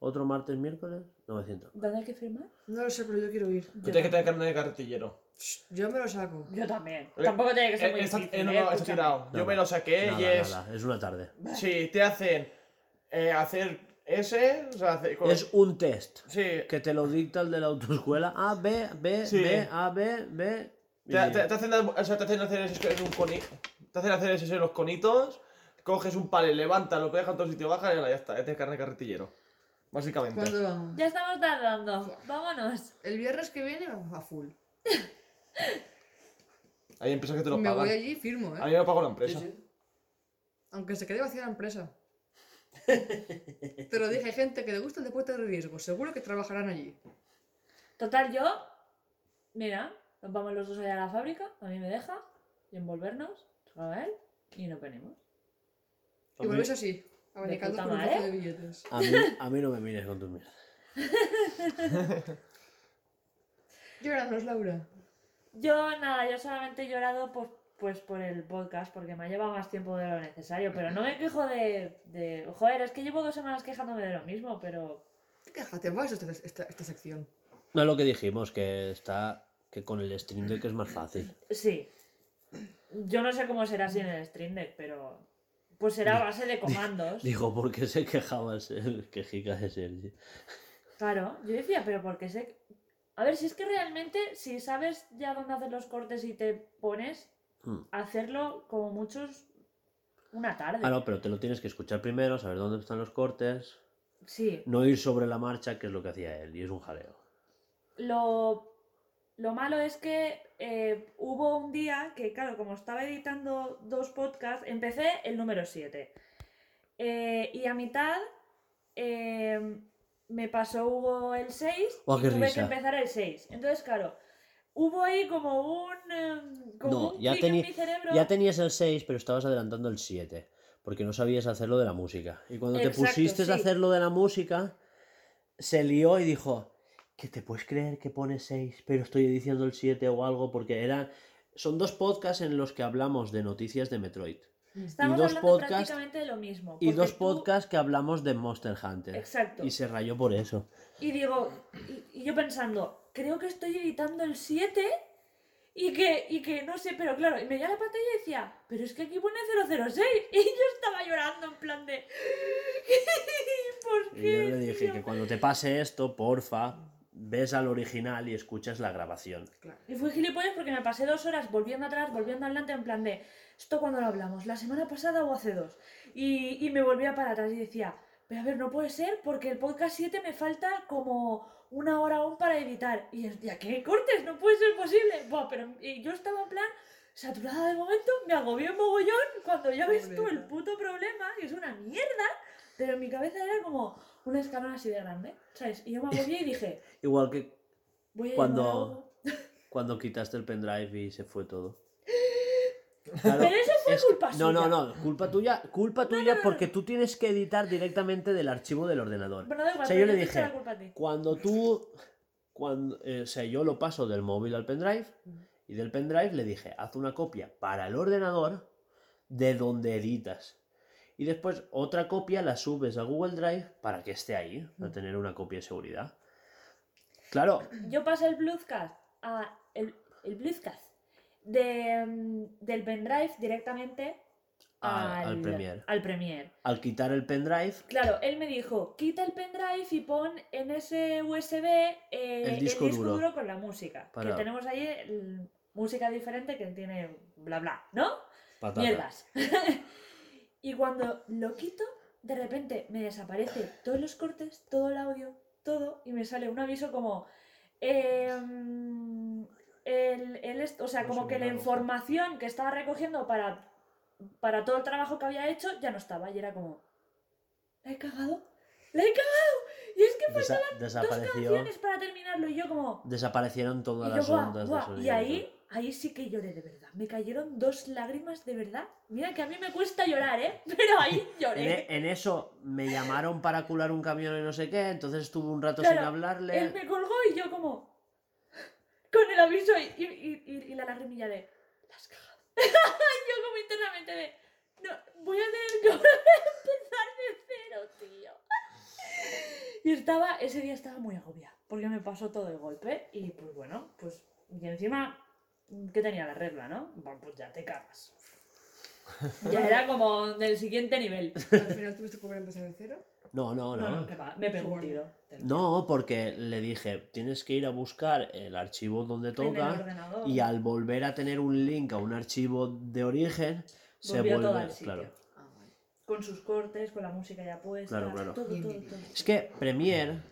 [SPEAKER 1] Otro martes, miércoles, 900.
[SPEAKER 3] ¿Dónde hay que firmar?
[SPEAKER 2] No lo sé, pero yo quiero ir.
[SPEAKER 4] Tú tienes que tener carne de carretillero.
[SPEAKER 2] Shh, Yo me lo saco.
[SPEAKER 3] Yo también.
[SPEAKER 4] Eh,
[SPEAKER 3] Tampoco tiene que ser muy
[SPEAKER 4] Eh, está-
[SPEAKER 3] difícil,
[SPEAKER 4] eh, no, no, está tirado. Yo me lo saqué y es.
[SPEAKER 1] nada, es una tarde.
[SPEAKER 4] Sí, te hacen eh, hacer ese. O sea, hacer-
[SPEAKER 1] Es un test
[SPEAKER 4] Sí,
[SPEAKER 1] que te lo dicta el de la autoescuela. A, B, B,
[SPEAKER 4] Sí.
[SPEAKER 1] B, A, B, B. y-
[SPEAKER 4] Te, te- te hacen, o sea, te hacen hacer ese en un coni, Te hacen hacer ese en los conitos. Coges un palet, levantas, lo pegas a otro sitio, bajas y ya está. Este es carne de carretillero. Básicamente.
[SPEAKER 2] ¿Cuándo vamos?
[SPEAKER 3] Ya estamos tardando. Vámonos.
[SPEAKER 2] El viernes que viene vamos a full.
[SPEAKER 4] Hay empresas que te lo
[SPEAKER 2] me
[SPEAKER 4] pagan.
[SPEAKER 2] voy allí y firmo,
[SPEAKER 4] A
[SPEAKER 2] ¿eh?
[SPEAKER 4] mí me lo pagó la empresa.
[SPEAKER 1] sí.
[SPEAKER 2] Aunque se quede vacía la empresa. Te lo dije, hay gente que le gusta el deporte de riesgo. Seguro que trabajarán allí.
[SPEAKER 3] Total, yo. Mira, nos vamos los dos allá a la fábrica. A mí me deja. Y envolvernos. A él. Y nos venimos.
[SPEAKER 1] A
[SPEAKER 2] Y volvéis así, abanicando
[SPEAKER 3] puta
[SPEAKER 2] con un
[SPEAKER 3] madre.
[SPEAKER 2] poco de billetes.
[SPEAKER 1] A mí, a mí no me mires con tus mierdas.
[SPEAKER 2] Lloranos, Laura.
[SPEAKER 3] Yo nada, yo solamente he llorado pues pues por el podcast, porque me ha llevado más tiempo de lo necesario, pero no me quejo de, de... Joder, es que llevo dos semanas quejándome de lo mismo, pero...
[SPEAKER 2] Quéjate, va esta, esta, esta sección.
[SPEAKER 1] No es lo que dijimos, que está. que con el Stream Deck es más fácil.
[SPEAKER 3] Sí. Yo no sé cómo será en el Stream Deck, pero... Pues será a base de comandos.
[SPEAKER 1] Digo, ¿por qué se quejaba el quejica de Sergi?
[SPEAKER 3] Claro, yo decía, pero porque sé... A ver, si es que realmente, si sabes ya dónde hacer los cortes y te pones,
[SPEAKER 1] Hmm.
[SPEAKER 3] hacerlo como muchos una tarde.
[SPEAKER 1] Ah, no, pero te lo tienes que escuchar primero, saber dónde están los cortes,
[SPEAKER 3] Sí.
[SPEAKER 1] no ir sobre la marcha, que es lo que hacía él, y es un jaleo.
[SPEAKER 3] Lo, lo malo es que eh, hubo un día que, claro, como estaba editando dos podcasts, empecé el número 7. y a mitad eh, me pasó Hugo el 6
[SPEAKER 1] ¡Oh,
[SPEAKER 3] y
[SPEAKER 1] qué
[SPEAKER 3] tuve
[SPEAKER 1] risa!
[SPEAKER 3] que empezar el 6. Entonces, claro, hubo ahí como un, eh, como
[SPEAKER 1] No,
[SPEAKER 3] un
[SPEAKER 1] ya,
[SPEAKER 3] clic en
[SPEAKER 1] teni-
[SPEAKER 3] mi cerebro.
[SPEAKER 1] ya tenías el 6, pero estabas adelantando el 7, porque no sabías hacerlo de la música. Y cuando te pusiste a
[SPEAKER 3] sí.
[SPEAKER 1] hacerlo de la música, se lió y dijo, ¿que te puedes creer que pone 6, pero estoy diciendo el 7 o algo? Porque eran... Son dos podcasts en los que hablamos de noticias de Metroid.
[SPEAKER 3] Estamos
[SPEAKER 1] y dos
[SPEAKER 3] hablando
[SPEAKER 1] podcasts-
[SPEAKER 3] prácticamente de lo mismo.
[SPEAKER 1] Y dos
[SPEAKER 3] tú-
[SPEAKER 1] podcasts que hablamos de Monster Hunter.
[SPEAKER 3] Exacto.
[SPEAKER 1] Y se rayó por eso.
[SPEAKER 3] Y digo, y, y yo pensando, creo que estoy editando el 7 y que, y que no sé, pero claro, y me veía la pantalla y decía, pero es que aquí pone 006. Y yo estaba llorando en plan de, ¿por
[SPEAKER 1] Y
[SPEAKER 3] qué?
[SPEAKER 1] yo le dije
[SPEAKER 3] tío?".
[SPEAKER 1] que cuando te pase esto, porfa, ves al original y escuchas la grabación.
[SPEAKER 2] Claro.
[SPEAKER 3] Y fui gilipollas porque me pasé dos horas volviendo atrás, volviendo adelante, en plan de, ¿esto cuando lo hablamos? ¿La semana pasada o hace dos? Y, y me volvía para atrás y decía, pero a ver, no puede ser porque el podcast 7 me falta como una hora aún para editar. Y es, ¿ya qué cortes? No puede ser posible. Buah, pero y yo estaba en plan saturada de momento, me agobió en mogollón cuando ya ves tú el puto problema, que es una mierda. Pero en mi cabeza era como un escalón así de grande, ¿sabes? Y yo me agobié y dije,
[SPEAKER 1] Igual que
[SPEAKER 3] voy a
[SPEAKER 1] Cuando- cuando quitaste el pendrive y se fue todo.
[SPEAKER 3] Pero eso fue
[SPEAKER 1] es-
[SPEAKER 3] culpa
[SPEAKER 1] No, no,
[SPEAKER 3] suya.
[SPEAKER 1] no, culpa tuya, culpa
[SPEAKER 3] no,
[SPEAKER 1] tuya
[SPEAKER 3] no, no.
[SPEAKER 1] porque tú tienes que editar directamente del archivo del ordenador.
[SPEAKER 3] Igual,
[SPEAKER 1] O sea,
[SPEAKER 3] pero
[SPEAKER 1] yo le dije-. Cuando tú, cuando, eh, o sea, yo lo paso del móvil al pendrive y del pendrive le dije, haz una copia para el ordenador de donde editas. Y después otra copia la subes a Google Drive para que esté ahí, para tener una copia de seguridad. Claro,
[SPEAKER 3] Yo pasé el Bluescast a el, el Bluescast de, mm, del pendrive directamente
[SPEAKER 1] Al-
[SPEAKER 3] al,
[SPEAKER 1] al Premiere.
[SPEAKER 3] al Premiere.
[SPEAKER 1] al quitar el pendrive,
[SPEAKER 3] Claro, él me dijo, quita el pendrive y pon en ese USB eh,
[SPEAKER 1] El disco duro.
[SPEAKER 3] con la música.
[SPEAKER 1] Para-
[SPEAKER 3] Que tenemos ahí el- música diferente que tiene bla bla, ¿no? Mierdas. y cuando lo quito, de repente me desaparece todos los cortes, todo el audio, todo, y me sale un aviso como. em, el, el o sea, como que la información que estaba recogiendo para, para todo el trabajo que había hecho ya no estaba. Y era como. ¿La he cagado? ¡La he cagado! Y es que
[SPEAKER 1] Desa-
[SPEAKER 3] dos canciones para terminarlo. Y yo como.
[SPEAKER 1] desaparecieron todas
[SPEAKER 3] Y,
[SPEAKER 1] las
[SPEAKER 3] yo, guau,
[SPEAKER 1] ondas de
[SPEAKER 3] guau, y ahí, ahí sí que lloré de verdad. Me cayeron dos lágrimas de verdad. Mira que a mí me cuesta llorar, ¿eh? Pero ahí lloré.
[SPEAKER 1] e- en eso me llamaron para cular un camión y no sé qué, entonces estuve un rato
[SPEAKER 3] Claro,
[SPEAKER 1] sin hablarle.
[SPEAKER 3] Él me colgó y yo como... Con el aviso y, y, y- y la lagrimilla de... La has cagado. yo como internamente de... No, voy a tener que empezar de cero, tío. Y estaba, ese día estaba muy agobiada, porque me pasó todo el golpe y pues bueno, pues... Y encima, que tenía la regla, no? Bueno, pues ya te cagas. Ya era como del siguiente nivel.
[SPEAKER 2] Al final tuviste que volver a empezar de cero.
[SPEAKER 1] No, no,
[SPEAKER 3] No,
[SPEAKER 1] no.
[SPEAKER 3] no, que va, me pegó un tiro.
[SPEAKER 1] No, porque le dije, tienes que ir a buscar el archivo donde
[SPEAKER 3] En el
[SPEAKER 1] toca y al volver a tener un link a un archivo de origen, se
[SPEAKER 3] Volvió
[SPEAKER 1] vuelve...
[SPEAKER 3] al sitio.
[SPEAKER 1] Claro.
[SPEAKER 2] Ah, vale.
[SPEAKER 3] Con sus cortes, con la música ya puesta.
[SPEAKER 1] Claro, claro.
[SPEAKER 3] Todo, todo, todo.
[SPEAKER 1] Es que Premiere,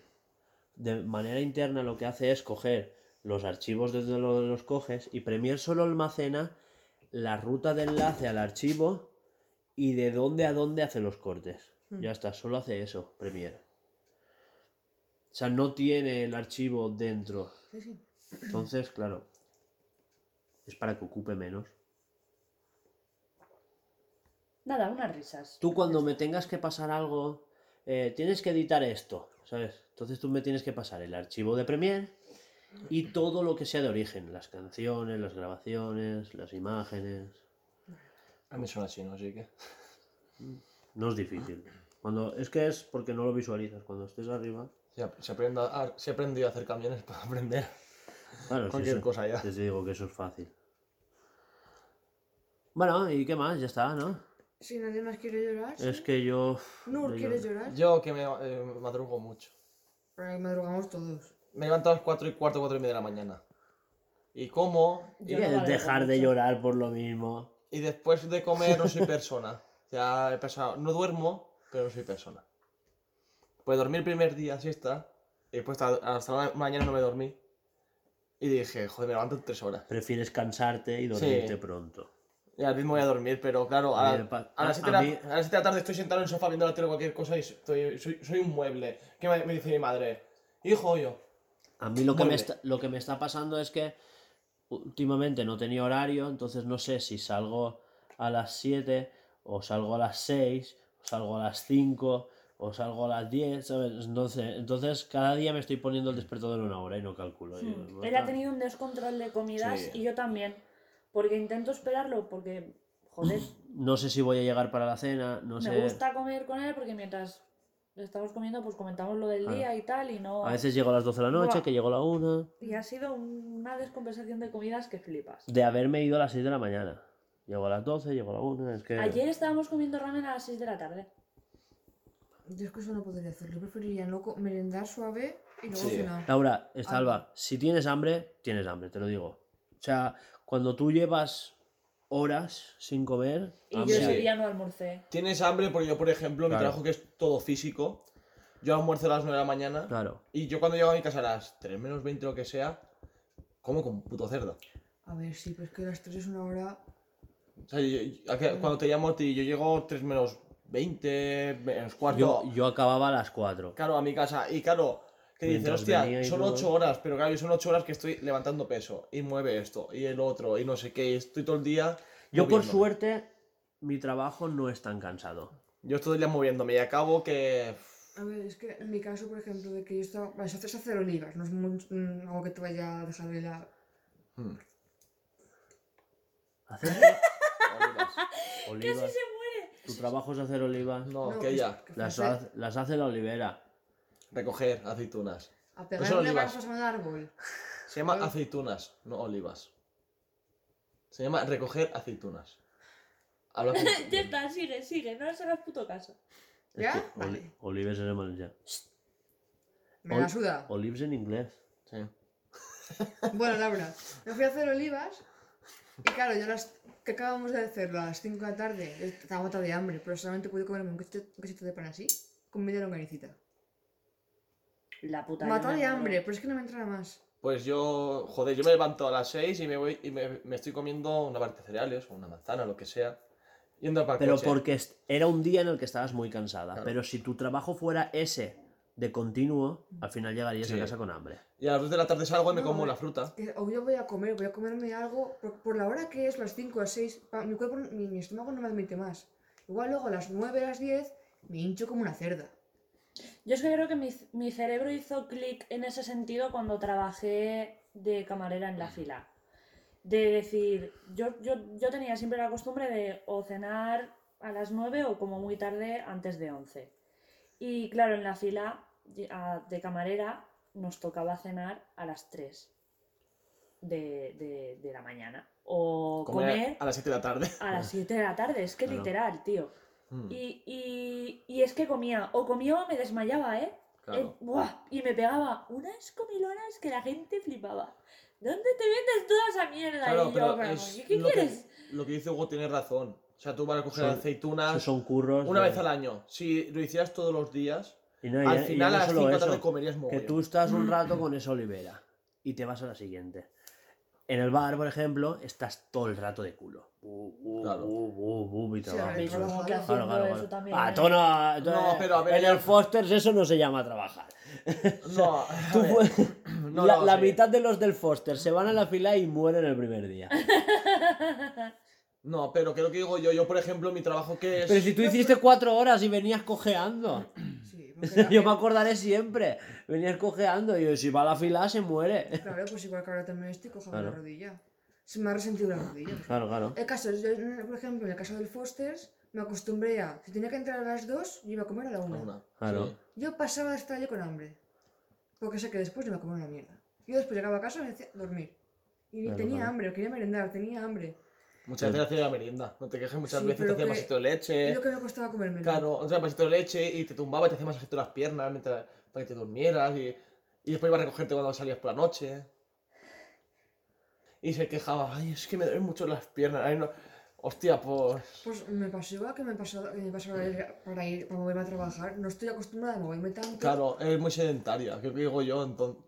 [SPEAKER 1] de manera interna, lo que hace es coger los archivos desde los los coges y Premiere solo almacena la ruta de enlace al archivo y de dónde a dónde hace los cortes.
[SPEAKER 2] Hmm.
[SPEAKER 1] Ya está, solo hace eso, Premiere. O sea, no tiene el archivo dentro.
[SPEAKER 2] Sí, sí.
[SPEAKER 1] Entonces, claro, es para que ocupe menos.
[SPEAKER 3] Nada, unas risas.
[SPEAKER 1] Tú cuando me tengas que pasar algo, eh, tienes que editar esto, ¿sabes? Entonces tú me tienes que pasar el archivo de Premiere y todo lo que sea de origen, las canciones, las grabaciones, las imágenes.
[SPEAKER 4] A mí suena así, ¿no? Así que.
[SPEAKER 1] No es difícil. Cuando, es que es porque no lo visualizas. Cuando estés arriba.
[SPEAKER 4] Si ap- si aprendo a- si he aprendido a hacer camiones para aprender.
[SPEAKER 1] Claro,
[SPEAKER 4] Cualquier
[SPEAKER 1] sí.
[SPEAKER 4] cosa ya.
[SPEAKER 1] Te digo que eso es fácil. Bueno, ¿y qué más? Ya está, ¿no?
[SPEAKER 2] Si nadie más quiere llorar.
[SPEAKER 1] Es
[SPEAKER 2] ¿sí?
[SPEAKER 1] que yo.
[SPEAKER 2] Nur,
[SPEAKER 1] yo-
[SPEAKER 2] ¿quieres llorar?
[SPEAKER 4] Yo que me eh, madrugo mucho.
[SPEAKER 2] Pero madrugamos todos.
[SPEAKER 4] Me levanto a las 4 y cuarto, 4 y media de la mañana. Y como. Y,
[SPEAKER 3] no
[SPEAKER 1] ¿Quieres
[SPEAKER 3] madrugo
[SPEAKER 1] dejar de llorar por lo mismo?
[SPEAKER 4] y después de comer no soy persona. Ya he pasado. No duermo, pero no soy persona. Pues dormir el primer día siesta. Y después hasta, la mañana no me dormí. Y dije, joder, me levanto en 3 horas.
[SPEAKER 1] Prefieres cansarte y dormirte
[SPEAKER 4] Sí.
[SPEAKER 1] pronto.
[SPEAKER 4] Y al mismo voy a dormir, pero claro,
[SPEAKER 1] A
[SPEAKER 4] a, a
[SPEAKER 1] a-
[SPEAKER 4] las 7
[SPEAKER 1] a
[SPEAKER 4] de,
[SPEAKER 1] mí-
[SPEAKER 4] la- a las siete de la tarde estoy sentado en el sofá viendo la tele o cualquier cosa y estoy, soy, soy un mueble. ¿Qué me, me dice mi madre? Hijo, yo.
[SPEAKER 1] A mí lo que, me está, lo que me está pasando es que últimamente no tenía horario, entonces no sé si salgo a las 7 o salgo a las 6 o salgo a las 5 o salgo a las 10, ¿sabes? Entonces, entonces cada día me estoy poniendo el despertador en una hora y no calculo. Y,
[SPEAKER 3] Hmm.
[SPEAKER 1] no
[SPEAKER 3] Él
[SPEAKER 1] está-
[SPEAKER 3] ha tenido un descontrol de comidas
[SPEAKER 4] Sí.
[SPEAKER 3] y yo también. Porque intento esperarlo, porque, joder,
[SPEAKER 1] No sé si voy a llegar para la cena, no
[SPEAKER 3] me
[SPEAKER 1] sé.
[SPEAKER 3] gusta comer con él porque mientras estamos comiendo, pues comentamos lo del
[SPEAKER 1] Claro.
[SPEAKER 3] día y tal, y no.
[SPEAKER 1] A veces llego a las 12 de la noche,
[SPEAKER 3] Buah.
[SPEAKER 1] que llego a la 1,
[SPEAKER 3] Y ha sido una descompensación de comidas que flipas.
[SPEAKER 1] de haberme ido a las 6 de la mañana. Llego a las 12, llego a la 1, es que...
[SPEAKER 3] Ayer estábamos comiendo ramen a las 6 de la tarde.
[SPEAKER 2] Yo es que eso no podría hacerlo. Yo preferiría no merendar suave y luego
[SPEAKER 4] Sí.
[SPEAKER 2] cenar.
[SPEAKER 1] Laura, Estalba, si tienes hambre, tienes hambre, te lo digo. O sea, cuando tú llevas horas sin comer,
[SPEAKER 3] Y
[SPEAKER 1] hambre
[SPEAKER 3] yo ese día no almorcé.
[SPEAKER 4] Tienes hambre porque yo, por ejemplo, mi
[SPEAKER 1] Claro.
[SPEAKER 4] trabajo que es todo físico, yo almuerzo a las 9 de la mañana
[SPEAKER 1] Claro.
[SPEAKER 4] y yo cuando llego a mi casa a las 3 menos 20 o lo que sea, como con puto cerdo.
[SPEAKER 2] A ver, sí, pero es que las 3 es una hora.
[SPEAKER 4] O sea, yo- yo- a que- cuando te llamo a ti, yo llego 3 menos 20, menos cuarto.
[SPEAKER 1] Yo, yo acababa a las 4.
[SPEAKER 4] Claro, a mi casa. Y claro, que dices, hostia, son
[SPEAKER 1] todo.
[SPEAKER 4] 8 horas, pero claro, son 8 horas que estoy levantando peso. Y mueve esto, y el otro, y no sé qué, y estoy todo el día.
[SPEAKER 1] Yo por suerte, mi trabajo no es tan cansado.
[SPEAKER 4] Yo estoy todo el día moviéndome y acabo que.
[SPEAKER 2] A ver, es que en mi caso, por ejemplo, de que yo estaba. Vale, se hace- hacer olivas, no es muy- mm, algo que te vaya a dejar de la.
[SPEAKER 4] Hmm,
[SPEAKER 1] ¿Hacer
[SPEAKER 4] olivas.
[SPEAKER 1] olivas?
[SPEAKER 3] ¡Casi se muere!
[SPEAKER 1] ¿Tu trabajo es hacer olivas?
[SPEAKER 4] No,
[SPEAKER 2] No,
[SPEAKER 4] que
[SPEAKER 2] es-
[SPEAKER 4] ya.
[SPEAKER 2] que
[SPEAKER 1] Las, las hace la olivera.
[SPEAKER 4] Recoger aceitunas.
[SPEAKER 2] A
[SPEAKER 4] No
[SPEAKER 2] pegar una
[SPEAKER 4] olivas.
[SPEAKER 2] a un árbol.
[SPEAKER 4] Se llama aceitunas, no olivas. Se llama recoger aceitunas. Habla con-
[SPEAKER 3] Ya está, sigue, sigue, no les hagas puto caso.
[SPEAKER 1] Es
[SPEAKER 2] ¿Ya?
[SPEAKER 1] que oli-
[SPEAKER 2] Vale.
[SPEAKER 1] Olives en valenciano.
[SPEAKER 2] Me la
[SPEAKER 1] Ol-
[SPEAKER 2] suda.
[SPEAKER 1] Olives en inglés.
[SPEAKER 4] Sí.
[SPEAKER 2] Bueno, Laura, me fui a hacer olivas. Y claro, yo las que acabamos de hacerlo a las 5 de la tarde, estaba matada de hambre, pero solamente pude comerme un cachito, un cachito de pan así, con media longanicita.
[SPEAKER 3] La puta.
[SPEAKER 2] De
[SPEAKER 3] me
[SPEAKER 2] hambre, pero es que no me entra más.
[SPEAKER 4] Pues yo, joder, yo me levanto a las 6 y me voy y me, me estoy comiendo una barra de cereales o una manzana, lo que sea. Yendo para el
[SPEAKER 1] Pero
[SPEAKER 4] coche.
[SPEAKER 1] porque era un día en el que estabas muy cansada.
[SPEAKER 4] Claro.
[SPEAKER 1] Pero si tu trabajo fuera ese de continuo, al final llegarías a casa con hambre.
[SPEAKER 4] Y a las 2 de la tarde salgo y me
[SPEAKER 2] No,
[SPEAKER 4] como
[SPEAKER 2] eh,
[SPEAKER 4] la fruta.
[SPEAKER 2] Que o yo voy a comer, voy a comerme algo, por, por la hora que es, las 5 o 6, pa- mi cuerpo, mi, mi estómago no me admite más. Igual luego a las 9 a las 10 me hincho como una cerda.
[SPEAKER 3] Yo es que creo que mi, mi cerebro hizo clic en ese sentido cuando trabajé de camarera en la fila. De decir, yo, yo, yo tenía siempre la costumbre de o cenar a las 9 o como muy tarde antes de 11. Y claro, en la fila de camarera nos tocaba cenar a las 3 de, de- de la mañana. O
[SPEAKER 4] Comer
[SPEAKER 3] comer
[SPEAKER 4] a las 7 de la tarde.
[SPEAKER 3] a las 7 de la tarde, es que literal, tío.
[SPEAKER 4] Mm,
[SPEAKER 3] Y, y, y es que comía, o comía o me desmayaba, ¿eh?
[SPEAKER 4] claro.
[SPEAKER 3] Eh, buah, y me pegaba unas comilonas que la gente flipaba. ¿Dónde te metes toda esa mierda?
[SPEAKER 4] Claro,
[SPEAKER 3] y yo, pero,
[SPEAKER 4] es
[SPEAKER 3] ¿y ¿qué
[SPEAKER 4] lo que-
[SPEAKER 3] quieres?
[SPEAKER 4] Lo que dice Hugo tiene razón. O sea, tú vas a coger
[SPEAKER 1] Son-
[SPEAKER 4] aceitunas
[SPEAKER 1] Esos son curros.
[SPEAKER 4] una
[SPEAKER 1] de-
[SPEAKER 4] vez al año. Si lo hicieras todos los días,
[SPEAKER 1] Y no, y-
[SPEAKER 4] al
[SPEAKER 1] y
[SPEAKER 4] final
[SPEAKER 1] no
[SPEAKER 4] a las
[SPEAKER 1] solo
[SPEAKER 4] 5 de la
[SPEAKER 1] eso,
[SPEAKER 4] tarde comerías
[SPEAKER 1] Que
[SPEAKER 4] mogollón.
[SPEAKER 1] tú estás un rato con esa olivera y te vas a la siguiente. En el bar, por ejemplo, estás todo el rato de culo. Y
[SPEAKER 2] Sí,
[SPEAKER 1] trabajas.
[SPEAKER 2] a ver,
[SPEAKER 3] ¿Veis
[SPEAKER 2] Claro,
[SPEAKER 3] como que
[SPEAKER 2] claro,
[SPEAKER 3] haciendo
[SPEAKER 1] Claro, claro,
[SPEAKER 3] eso
[SPEAKER 1] claro.
[SPEAKER 3] también?
[SPEAKER 1] Ah,
[SPEAKER 3] eh?
[SPEAKER 1] no-
[SPEAKER 4] pero a ver,
[SPEAKER 1] en el Fosters eso no se llama trabajar.
[SPEAKER 4] No, a
[SPEAKER 1] Tú
[SPEAKER 4] ver,
[SPEAKER 1] fu-
[SPEAKER 4] no,
[SPEAKER 1] la la mitad de los del Foster se van a la fila y mueren el primer día.
[SPEAKER 4] No, pero lo que digo yo, yo por ejemplo, mi trabajo que es...
[SPEAKER 1] Pero si tú hiciste cuatro horas y venías cojeando. Yo me acordaré siempre. Venías cojeando y yo, si va a la fila se muere.
[SPEAKER 2] Claro, pues igual que ahora también estoy cojando
[SPEAKER 1] Claro.
[SPEAKER 2] la rodilla. Se me ha resentido la rodilla.
[SPEAKER 1] Claro, claro.
[SPEAKER 2] El caso, yo, por ejemplo, en el caso del Foster's, me acostumbré a, si tenía que entrar a las 2, yo iba a comer a la 1.
[SPEAKER 4] Una.
[SPEAKER 1] Claro.
[SPEAKER 4] Sí.
[SPEAKER 2] Yo pasaba de estar yo con hambre. Porque sé que después me iba a comer una mierda. Yo después llegaba a casa y me decía dormir. Y
[SPEAKER 1] Claro,
[SPEAKER 2] tenía
[SPEAKER 1] claro.
[SPEAKER 2] hambre, quería merendar, tenía hambre.
[SPEAKER 4] Muchas veces hacía la merienda. No te quejes, muchas
[SPEAKER 2] Sí,
[SPEAKER 4] veces te hacía vasito de
[SPEAKER 2] Es
[SPEAKER 4] leche.
[SPEAKER 2] lo que me costaba comerme.
[SPEAKER 4] Claro, otra vasito de leche y te tumbaba y te hacía masajito las piernas mientras, para que te durmieras. Y, y después iba a recogerte cuando salías por la noche. Y se quejaba, ay, es que me duelen mucho las piernas. Ay, no. Hostia, pues.
[SPEAKER 2] Pues me pasó igual que me pasó, que me pasó para ir, para ir, para moverme a trabajar. No estoy acostumbrada a moverme tanto.
[SPEAKER 4] Claro, es muy sedentaria, que digo yo, entonces...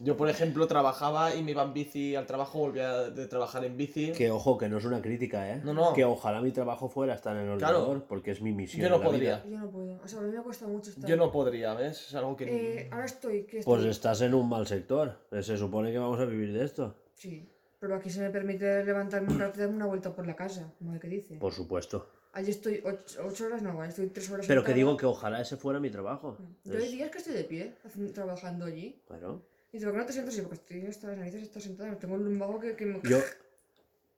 [SPEAKER 4] Yo, por ejemplo, trabajaba y me iba en bici al trabajo, volvía de trabajar en bici.
[SPEAKER 1] Que ojo, que no es una crítica, ¿eh?
[SPEAKER 4] No, no.
[SPEAKER 1] Que ojalá mi trabajo fuera estar en el
[SPEAKER 4] Claro.
[SPEAKER 1] ordenador, porque es mi misión.
[SPEAKER 4] Yo no podría.
[SPEAKER 1] vida.
[SPEAKER 2] Yo no puedo. O sea, a mí me cuesta mucho estar.
[SPEAKER 4] Yo no podría, ¿ves? Es algo que...
[SPEAKER 2] Eh, ahora estoy, que
[SPEAKER 1] Pues estás en un mal sector. Se supone que vamos a vivir de esto.
[SPEAKER 2] Sí, pero aquí se me permite levantarme un rato y darme una vuelta por la casa, como el que dice.
[SPEAKER 1] Por supuesto.
[SPEAKER 2] Allí estoy ocho, ocho horas, no, estoy tres horas
[SPEAKER 1] Pero que digo que ojalá ese fuera mi trabajo.
[SPEAKER 2] Yo hay días que estoy de pie, trabajando allí.
[SPEAKER 1] Claro.
[SPEAKER 2] Digo, ¿por qué no te sientas así? Porque estoy hasta las narices, estoy sentada, tengo un lumbago que, que me...
[SPEAKER 1] Yo,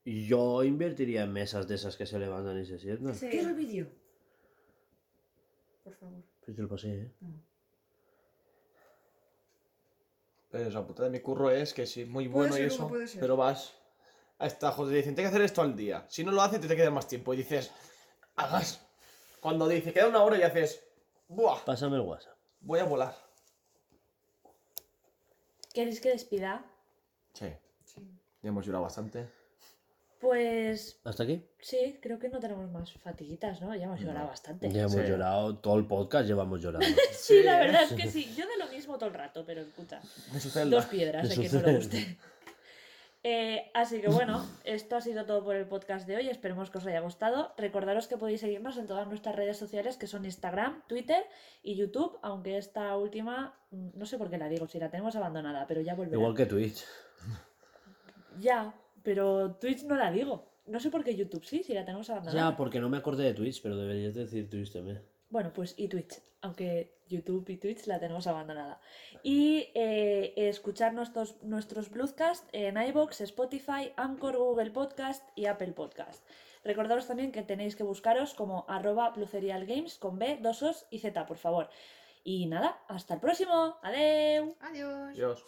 [SPEAKER 1] yo invertiría en mesas de esas que se levantan y se sientan.
[SPEAKER 3] Sí.
[SPEAKER 2] ¿Qué es el vídeo? Por favor.
[SPEAKER 1] Pues te lo pasé, ¿eh?
[SPEAKER 4] Pero la puta de mi curro es que sí, muy bueno y eso, pero vas a esta joder, dicen, tienes que hacer esto al día. Si no lo haces, te, te queda más tiempo. Y dices, hagas. Cuando dice, queda una hora y haces, buah,
[SPEAKER 1] Pásame el WhatsApp.
[SPEAKER 4] voy a volar.
[SPEAKER 3] ¿Queréis que despida?
[SPEAKER 4] Sí. Ya hemos llorado bastante.
[SPEAKER 3] Pues
[SPEAKER 1] ¿Hasta aquí?
[SPEAKER 3] sí, creo que no tenemos más fatiguitas, ¿no? Ya hemos llorado bastante.
[SPEAKER 1] Ya hemos
[SPEAKER 4] Sí.
[SPEAKER 1] llorado, todo el podcast llevamos llorando.
[SPEAKER 3] Sí, la verdad es que sí. Yo de lo mismo todo el rato, pero escucha. Dos piedras,
[SPEAKER 1] De
[SPEAKER 3] quien no le
[SPEAKER 1] celda.
[SPEAKER 3] guste. Eh, así que bueno, esto ha sido todo por el podcast de hoy. Esperemos que os haya gustado. Recordaros que podéis seguirnos en todas nuestras redes sociales que son Instagram, Twitter y YouTube, aunque esta última mm, no sé por qué la digo, si la tenemos abandonada, pero ya volverá.
[SPEAKER 1] Igual que Twitch.
[SPEAKER 3] Ya, pero Twitch no la digo. No sé por qué YouTube sí, si la tenemos abandonada.
[SPEAKER 1] Ya, porque no me acordé de Twitch, pero deberías decir Twitch también.
[SPEAKER 3] Bueno, pues y Twitch, aunque YouTube y Twitch la tenemos abandonada. Y eh, escuchar nuestros, nuestros Bluescast en iBox, Spotify, Anchor, Google Podcast y Apple Podcast. Recordaros también que tenéis que buscaros como arroba Games con B, dos Os y Z, por favor. Y nada, hasta el próximo. Adeu.
[SPEAKER 2] Adiós.
[SPEAKER 4] Dios.